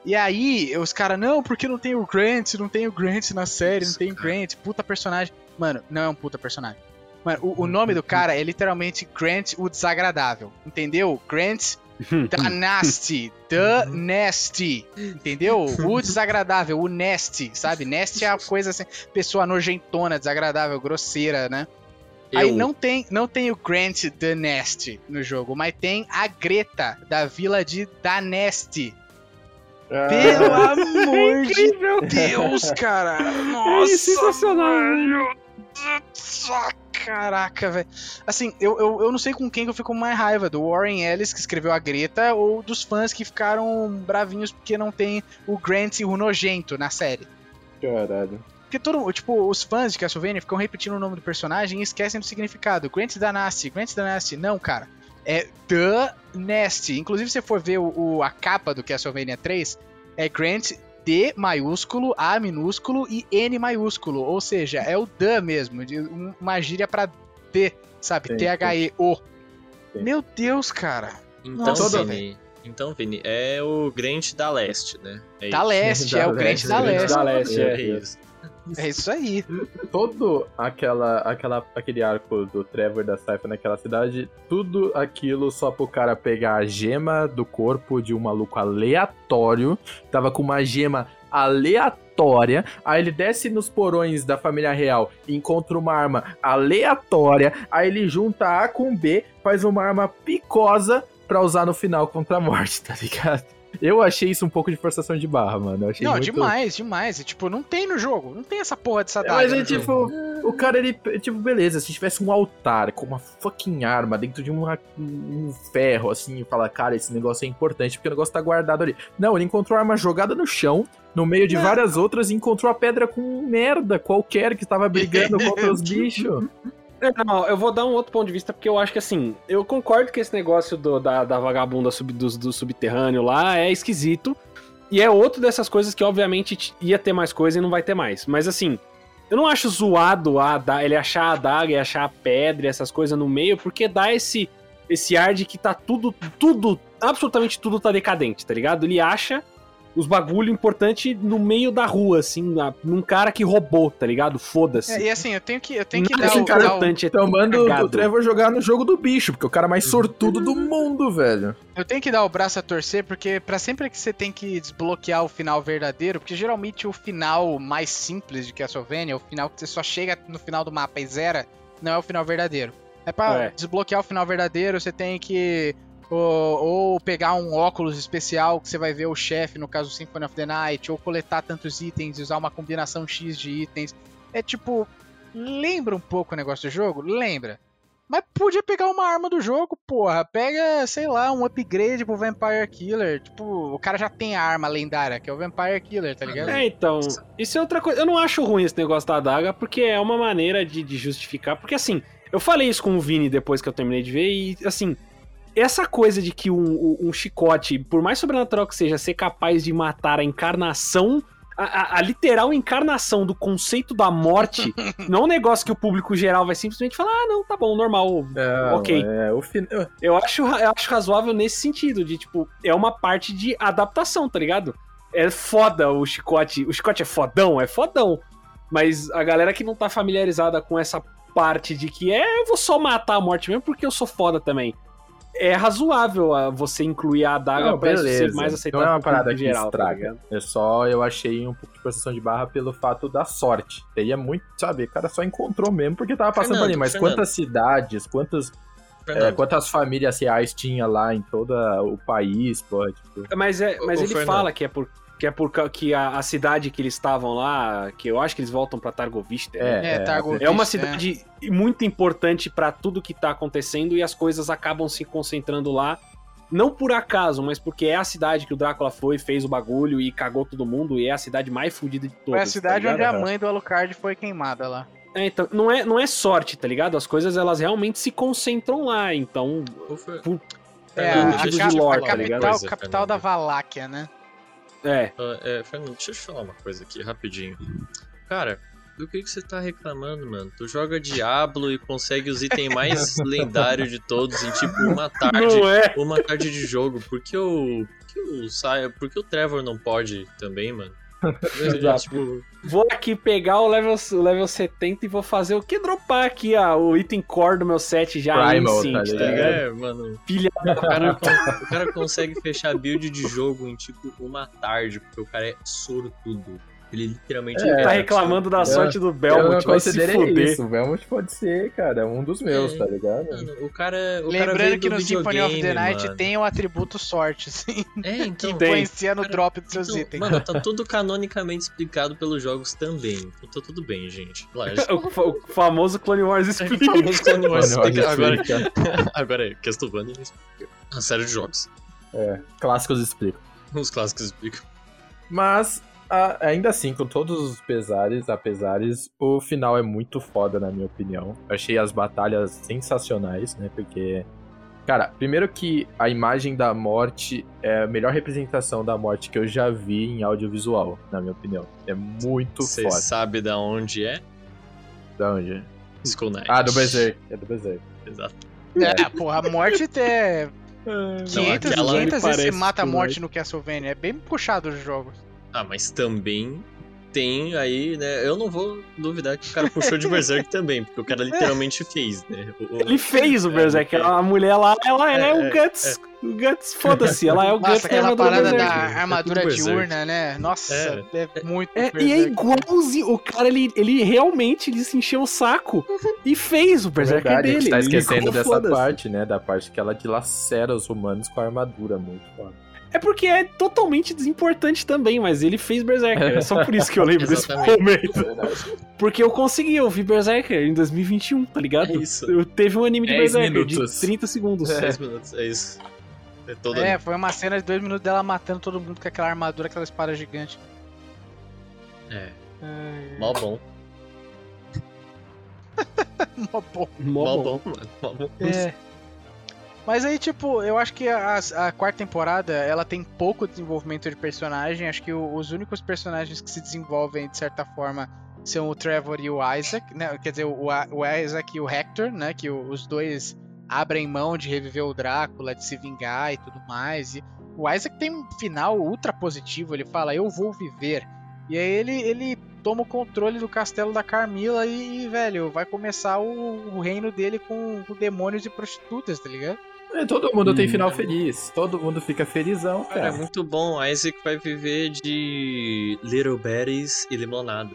E aí, os caras, não, porque não tem o Grant, não tem o Grant na série, não tem o Grant, puta personagem. Mano, não é um puta personagem. Mano, o, o nome do cara é literalmente Grant o Desagradável, entendeu? Grant da Nasty, The Nasty, entendeu? O desagradável, o nasty, sabe? Nasty é a coisa assim, pessoa nojentona, desagradável, grosseira, né? Aí Eu- não tem, não tem o Grant The Nasty no jogo, mas tem a Greta da vila de Danesti. Pelo amor de Deus, cara! Nossa! É sensacional. Ah, Caraca, velho. Assim, eu, eu, eu não sei com quem que eu fico com mais raiva, do Warren Ellis, que escreveu a Greta, ou dos fãs que ficaram bravinhos porque não tem o Grant e o Nojento na série. Caralho. Porque todo, tipo, os fãs de Castlevania ficam repetindo o nome do personagem e esquecem do significado. Grant Danasti, Grant Danasti. Não, cara. é The Nasty. Inclusive, se você for ver o, o- a capa do Castlevania 3, é Grant D maiúsculo, A minúsculo e N maiúsculo. Ou seja, é o The mesmo, de um- uma gíria pra D, sabe? T-H-E-O. Meu Deus, cara. Então, Nossa, Vini, então, Vini, é o Grant da Leste, né? É Da isso. Leste, Da é o Grant da Leste. da Leste, É, é. isso. É isso aí. todo aquela, aquela, aquele arco do Trevor da Cypher naquela cidade, tudo aquilo só pro cara pegar a gema do corpo de um maluco aleatório, tava com uma gema aleatória, aí ele desce nos porões da família real e encontra uma arma aleatória, aí ele junta A com B, faz uma arma picosa pra usar no final contra a morte, tá ligado? Eu achei isso um pouco de forçação de barra, mano. Não, muito... demais, demais. E, tipo, não tem no jogo. Não tem essa porra dessa É, daga Mas no aí, jogo. tipo, o cara, ele, tipo, beleza, se tivesse um altar com uma fucking arma dentro de uma- um ferro, assim, e fala, cara, esse negócio é importante, porque o negócio tá guardado ali. Não, ele encontrou a arma jogada no chão, no meio de várias outras, e encontrou a pedra com merda qualquer que tava brigando contra os bichos. Não, eu vou dar um outro ponto de vista, porque eu acho que assim, eu concordo que esse negócio do- da, da vagabunda sub- do, do subterrâneo lá é esquisito. E é outro dessas coisas que, obviamente, ia ter mais coisa e não vai ter mais. Mas assim, eu não acho zoado a ele achar a adaga e achar a pedra e essas coisas no meio, porque dá esse, esse ar de que tá tudo, tudo, absolutamente tudo tá decadente, tá ligado? Ele acha os bagulho importante no meio da rua, assim, na- num cara que roubou, tá ligado? Foda-se. É, e assim, eu tenho que, eu tenho que dar o, cara dar o- é Então manda o- Trevor jogar no jogo do bicho, porque o cara mais sortudo do mundo, velho. Eu tenho que dar o braço a torcer, porque pra sempre que você tem que desbloquear o final verdadeiro, porque geralmente o final mais simples de Castlevania, o final que você só chega no final do mapa e zera, não é o final verdadeiro. É pra É. desbloquear o final verdadeiro, você tem que ou, ou pegar um óculos especial que você vai ver o chefe, no caso Symphony of the Night, ou coletar tantos itens usar uma combinação X de itens. É tipo, lembra um pouco o negócio do jogo? Lembra. Mas podia pegar uma arma do jogo, porra. Pega, sei lá, um upgrade pro Vampire Killer. Tipo, o cara já tem a arma lendária, que é o Vampire Killer, tá ligado? É, então, isso é outra coisa. Eu não acho ruim esse negócio da adaga, porque é uma maneira de, de justificar. Porque assim, eu falei isso com o Vini depois que eu terminei de ver, e assim, essa coisa de que um, um- chicote, por mais sobrenatural que seja, ser capaz de matar a encarnação. A, a- a literal encarnação do conceito da morte não é um negócio que o público geral vai simplesmente falar: ah, não, tá bom, normal, Não, Ok. É, o fin... eu acho, eu acho razoável nesse sentido, de tipo, é uma parte de adaptação, tá ligado? É foda o chicote. O chicote é fodão, é fodão. Mas a galera que não tá familiarizada com essa parte de que é, eu vou só matar a morte mesmo porque eu sou foda também. É razoável você incluir a adaga Não, pra beleza. ser mais Não aceitável é uma parada que geral, tá estraga. É só eu achei um pouco de forçação de barra pelo fato da sorte. Teria muito, sabe? O cara só encontrou mesmo porque tava passando Fernando, ali. Mas Fernando. quantas cidades, quantas, é, quantas famílias reais tinha lá em todo o país, pô? Tipo, Mas, é, mas ele Fernando. fala que é por que é por que a, a cidade que eles estavam lá, que eu acho que eles voltam pra Targovista, né? É, Targovista, É uma é. cidade muito importante pra tudo que tá acontecendo e as coisas acabam se concentrando lá. Não por acaso, mas porque é a cidade que o Drácula foi, fez o bagulho e cagou todo mundo e é a cidade mais fodida de todas. Foi a cidade tá onde a mãe do Alucard foi queimada lá. É, então, não é, não é sorte, tá ligado? As coisas elas realmente se concentram lá, então. Por- É, Fernando, a, de lore, a tá capital, ligado? Coisa, capital da Fernando. Valáquia, né? É. Ah, é, Fernando, deixa eu te falar uma coisa aqui, rapidinho. Cara, do que, que você tá reclamando, mano? Tu joga Diablo e consegue os itens mais lendários de todos em tipo uma tarde. É? Uma tarde de jogo. Por que o. Por que o, por que o Trevor não pode também, mano? Exato. tipo, Vou aqui pegar o level, o level 70 e vou fazer o que? Dropar aqui ó, o item core do meu set já Primal, instant, tá tá ligado? é, mano. Filha O cara, o cara consegue fechar build de jogo em tipo uma tarde, porque o cara é sortudo. Ele literalmente. É, tá reclamando da sorte do eu Belmont, vai se considerei fuder. isso. O Belmont pode ser, cara, um dos meus, É. tá ligado? Mano, o cara. O cara Lembrando veio que no Symphony of the Night mano. tem o atributo sorte, assim, É, que então. Tem. influencia no Cara, drop dos seus Então, itens. Mano, tá tudo canonicamente explicado pelos jogos também. Então tá tudo bem, gente. O, o famoso Clone Wars O explica. famoso Clone Wars explica- Agora, agora é Castlevania explica. A série de jogos. É, clássicos explicam. Os clássicos explicam. Mas, a- ainda assim, com todos os pesares, apesares, o final é muito foda, na minha opinião. Eu achei as batalhas sensacionais, né? Porque Cara, primeiro que a imagem da morte é a melhor representação da morte que eu já vi em audiovisual, na minha opinião. É muito Você foda. sabe da onde é? Da onde? Skull Knight. Ah, do Berserk. É do Berserk. Exato. É, porra, a morte é 500, aquela- 500 vezes você mata a morte no Castlevania. É bem puxado os jogos. Ah, mas também tem aí, né? Eu não vou duvidar que o cara puxou de Berserk também, porque o cara literalmente fez, né? O- o- Ele fez o É, Berserk. é. A mulher lá, ela é, É, o é, Guts. O Guts, foda-se. Ela é o Guts Nossa, da aquela armadura parada Berserk. da É armadura diurna, né? Nossa, é, muito É, e é igualzinho. O cara, ele, ele realmente ele se encheu o saco e fez o Berserk Verdade, dele. você tá Ele esquecendo dessa parte, né? Da parte que ela dilacera os humanos com a armadura. Muito foda. É porque é totalmente desimportante também, mas ele fez Berserker. É só por isso que eu lembro desse momento. Porque eu consegui ouvir Berserker em 2021, tá ligado? É isso. Eu teve um anime de 10 Berserker minutos. de 30 segundos. Seis minutos, é isso. É todo É, foi uma cena de dois minutos dela matando todo mundo com aquela armadura, aquela espada gigante. É, mó bom. Mó bom. Mó Mó bom. bom, mano. Mó bom. É. Mas aí, tipo, eu acho que a, a quarta temporada, ela tem pouco desenvolvimento de personagem. Acho que o- os únicos personagens que se desenvolvem, de certa forma, são o Trevor e o Isaac, né? Quer dizer, o, o Isaac e o Hector, né? Que o- os dois abrem mão de reviver o Drácula, de se vingar e tudo mais. E o Isaac tem um final ultra positivo. Ele fala, eu vou viver. E aí ele, ele toma o controle do castelo da Carmila e, velho, vai começar o, o reino dele com, com demônios e prostitutas, tá ligado? É, todo mundo tem Hum. final feliz. Todo mundo fica felizão, Cara, é cara. muito bom. A Isaac vai viver de Little Berries e limonada.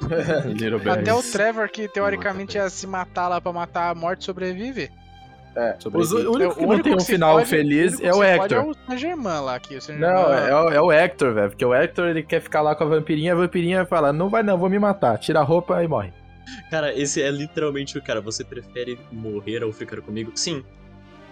Little Até o. Trevor, que teoricamente ia se matar lá pra matar a morte, sobrevive. É, Sobrevive. os- o único que O não tem um final fode- feliz único é o Hector. É o Saint-Germain lá aqui. O Saint Não, é, é o, é o Hector, velho. Porque o Hector ele quer ficar lá com a vampirinha, a vampirinha fala: Não vai não, vou me matar. Tira a roupa e morre. Cara, esse é literalmente o cara. Você prefere morrer ou ficar comigo? Sim.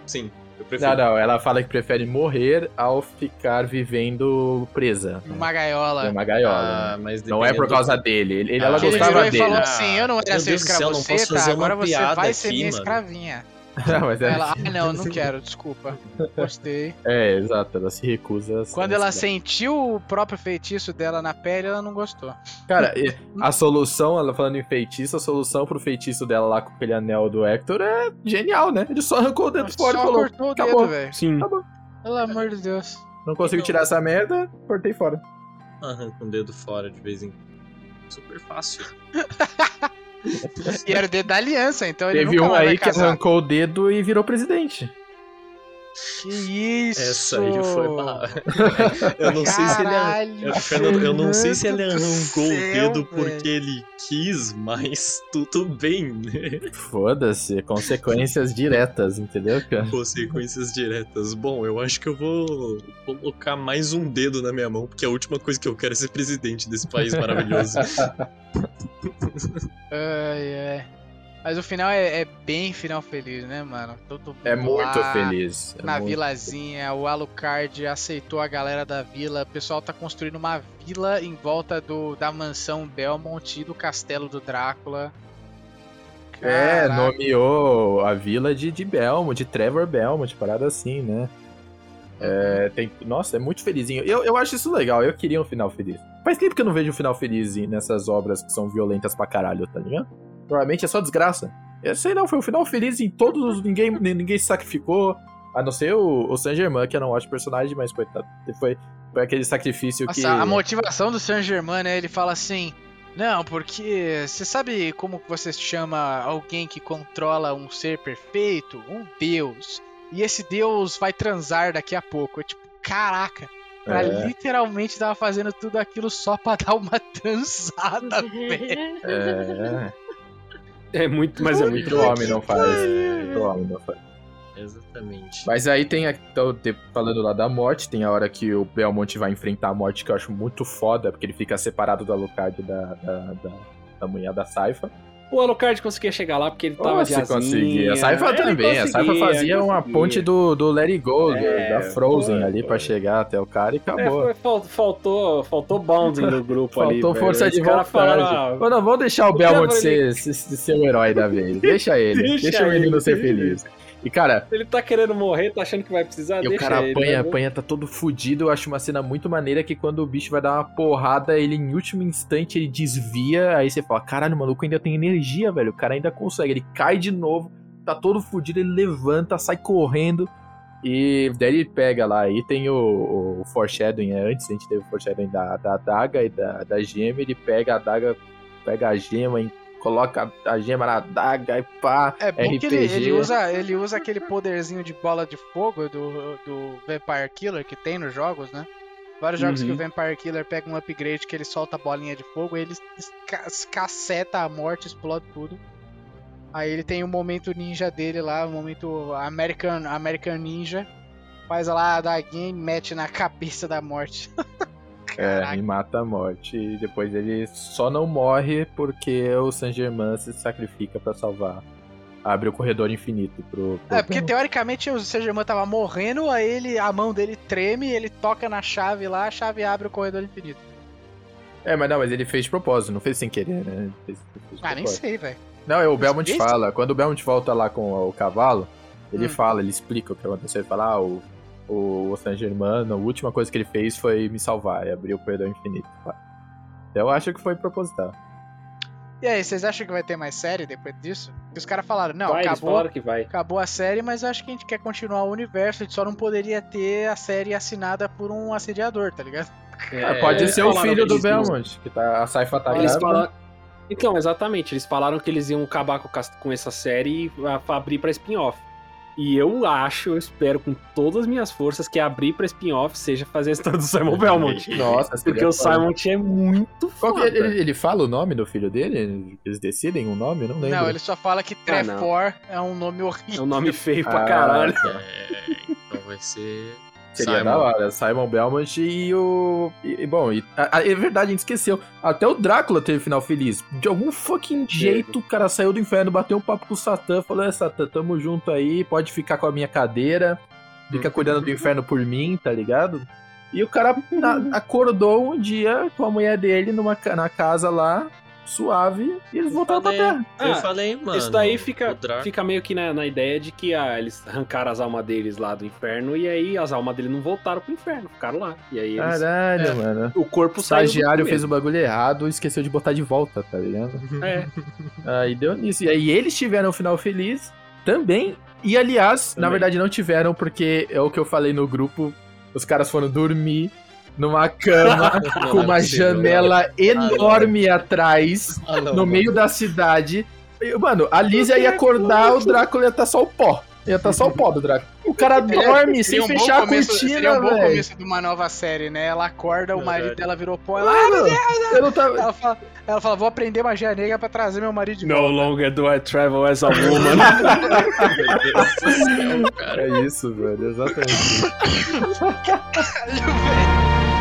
Sim, eu prefiro. Não, não, ela fala que prefere morrer ao ficar vivendo presa. Numa gaiola. É uma gaiola. Ah, né? mas Não é por causa dele. Ele, ele- Ah, ela Que ele gostava virou e dele. falou Ah, assim, eu não era meu seu Deus do céu, não posso escravoceta, fazer uma agora você piada vai ser aqui, minha mano. escravinha. Não, mas é, Ela, ah não, não quero, desculpa. Gostei. é, exato, ela se recusa. a- Quando ela sentiu o próprio feitiço dela na pele, ela não gostou. Cara, a solução, ela falando em feitiço, a solução pro feitiço dela lá com aquele anel do Hector é genial, né? Ele só arrancou o dedo fora e Só falou: cortou o acabou. dedo, velho. Sim. Pelo amor de Deus. Não consigo tirar essa merda, cortei fora. Arranca um dedo fora de vez em quando. Super fácil. E era o dedo da aliança, então ele Teve um aí que arrancou o dedo e virou presidente. Que isso! Essa aí foi mal. Eu não sei se ele Caralho, arrancou. Fernando, eu não sei se ele arrancou o dedo porque ele quis, mas tudo bem, né? Foda-se, consequências diretas, entendeu, cara? Consequências diretas. Bom, eu acho que eu vou colocar mais um dedo na minha mão, porque a última coisa que eu quero é ser presidente desse país maravilhoso. Ai, ai. Mas o final é, é bem final feliz, né, mano? Todo É muito lá, feliz. é Na muito- vilazinha, o Alucard aceitou a galera da vila. O pessoal tá construindo uma vila em volta do, da mansão Belmont e do castelo do Drácula. É, Caraca. nomeou a vila de, de Belmont, de Trevor Belmont, parada assim, né? É, tem, nossa, é muito felizinho. Eu, eu acho isso legal, eu queria um final feliz. Faz tempo que eu não vejo um final feliz nessas obras que são violentas pra caralho, tá ligado? Normalmente é só desgraça. Eu sei não, foi um final feliz em todos os. Ninguém, ninguém se sacrificou. A não ser o, o Saint Germain, que eu não acho personagem, mas coitado. Foi, foi aquele sacrifício que. Nossa, a motivação do Saint Germain, né? Ele fala assim: Não, porque você sabe como que você chama alguém que controla um ser perfeito? Um deus. E esse deus vai transar daqui a pouco. É tipo, caraca. Cara É. literalmente tava fazendo tudo aquilo só pra dar uma transada, velho. É. É muito, mas é muito homem não faz. Muito homem não faz. Exatamente. Mas aí tem, a, então, falando lá da morte, tem a hora que o Belmont vai enfrentar a morte, que eu acho muito foda, porque ele fica separado do Alucard da, da, da, da mulher da Saifa. O Alucard conseguia chegar lá porque ele tava de Nossa, asinha. conseguia. A Saifa Ele também. A Saifa fazia uma ponte do, do Let It Go, É, da Frozen foi, ali pra foi. chegar até o cara e É, acabou. foi- fal- faltou, faltou bonding do grupo ali. Faltou força de vontade. falaram, Ô, não, vamos deixar o, Belmont ser, ser, ser o herói da vez. Deixa ele. Deixa deixa, o menino ele, ser feliz. E, cara, Ele tá querendo morrer, tá achando que vai precisar, e o cara ele, apanha, né? apanha, tá todo fudido. Eu acho uma cena muito maneira que quando o bicho vai dar uma porrada, ele em último instante ele desvia. Aí você fala: caralho, o maluco ainda tem energia, velho. O cara ainda consegue. Ele cai de novo, tá todo fudido, ele levanta, sai correndo. E daí ele pega lá, aí tem o, o foreshadowing, é, antes a gente teve o foreshadowing da, da adaga e da, da gema, ele pega a adaga, pega a gema coloca a gema na adaga e pá, É bom RPG. que ele, ele usa, ele usa aquele poderzinho de bola de fogo do, do Vampire Killer que tem nos jogos, né? Vários jogos Uhum. que o Vampire Killer pega um upgrade que ele solta a bolinha de fogo, ele esca- caceta a morte, explode tudo. Aí ele tem o momento ninja dele lá, o momento American, American Ninja. Faz lá a daguinha e mete na cabeça da morte. É, e mata a morte. E depois ele só não morre porque o Saint Germain se sacrifica pra salvar. Abre o corredor infinito pro. pro É, porque teoricamente o Saint-Germain tava morrendo, aí ele, a mão dele treme, ele toca na chave lá, a chave abre o corredor infinito. É, mas não, mas ele fez de propósito, não fez sem querer, né? Fez, fez Ah, nem sei, velho. Não, é o Belmont fala. Quando o Belmont volta lá com o cavalo, ele Hum. fala, ele explica o que aconteceu. Ele fala, ah, o, o Saint Germain, a última coisa que ele fez foi me salvar e abrir o corredor infinito. Eu acho que foi proposital. E aí, vocês acham que vai ter mais série depois disso? Porque os caras falaram, não, vai, acabou, falaram que vai. acabou a série, mas acho que a gente quer continuar o universo, a gente só não poderia ter a série assinada por um assediador, tá ligado? Ah, pode ser o filho do Belmont, que tá, a Saifa tá Eles grávida. falaram... Então, exatamente, eles falaram que eles iam acabar com, essa série e abrir pra spin-off. E eu acho, eu espero com todas as minhas forças que abrir pra spin-off seja fazer a história do Simon Belmont. Nossa, Porque o. Simon é muito foda. é- ele, ele fala o nome do filho dele? Eles decidem um nome? Não lembro. Não, ele só fala que Ah. Trefor é um nome É horrível. um nome feio pra Ah, caralho. É, então vai ser. Seria Simon. da hora, Simon Belmont e o. E, e, bom, e, a- a- é verdade, a gente esqueceu. Até o Drácula teve final feliz. De algum fucking jeito, o cara saiu do inferno, bateu um papo com o Satã, falou: É, Satã, tamo junto aí, pode ficar com a minha cadeira, fica cuidando do inferno por mim, tá ligado? E o cara acordou um dia com a mulher dele numa, na casa lá, suave, e eles voltaram pra Falei. terra. Eu Ah, falei, mano. Isso daí fica, fica meio que na, na ideia de que ah, eles arrancaram as almas deles lá do inferno e aí as almas dele não voltaram pro inferno, ficaram lá. E aí eles, Caralho, É. mano. o corpo O estagiário fez o bagulho errado e esqueceu de botar de volta, tá ligado? É, Aí deu nisso. E aí eles tiveram um final feliz também. E aliás, na Também. verdade não tiveram, porque é o que eu falei no grupo. Os caras foram dormir numa cama com uma janela enorme atrás, Ah, no meio da cidade. Mano, a Lísia ia acordar, o Drácula ia estar só o pó. Ia estar só o pó do Drácula. O cara dorme sem Seria um fechar a começo- Seria cortina, um bom velho. começo de uma nova série, né? Ela acorda, o marido Verdade. dela virou pó, ela, Mano, eu não tava... ela, fala, ela fala, vou aprender magia negra pra trazer meu marido de No volta. longer do I travel as a woman. Meu Deus do céu, cara. É isso, velho, exatamente. Caralho, velho.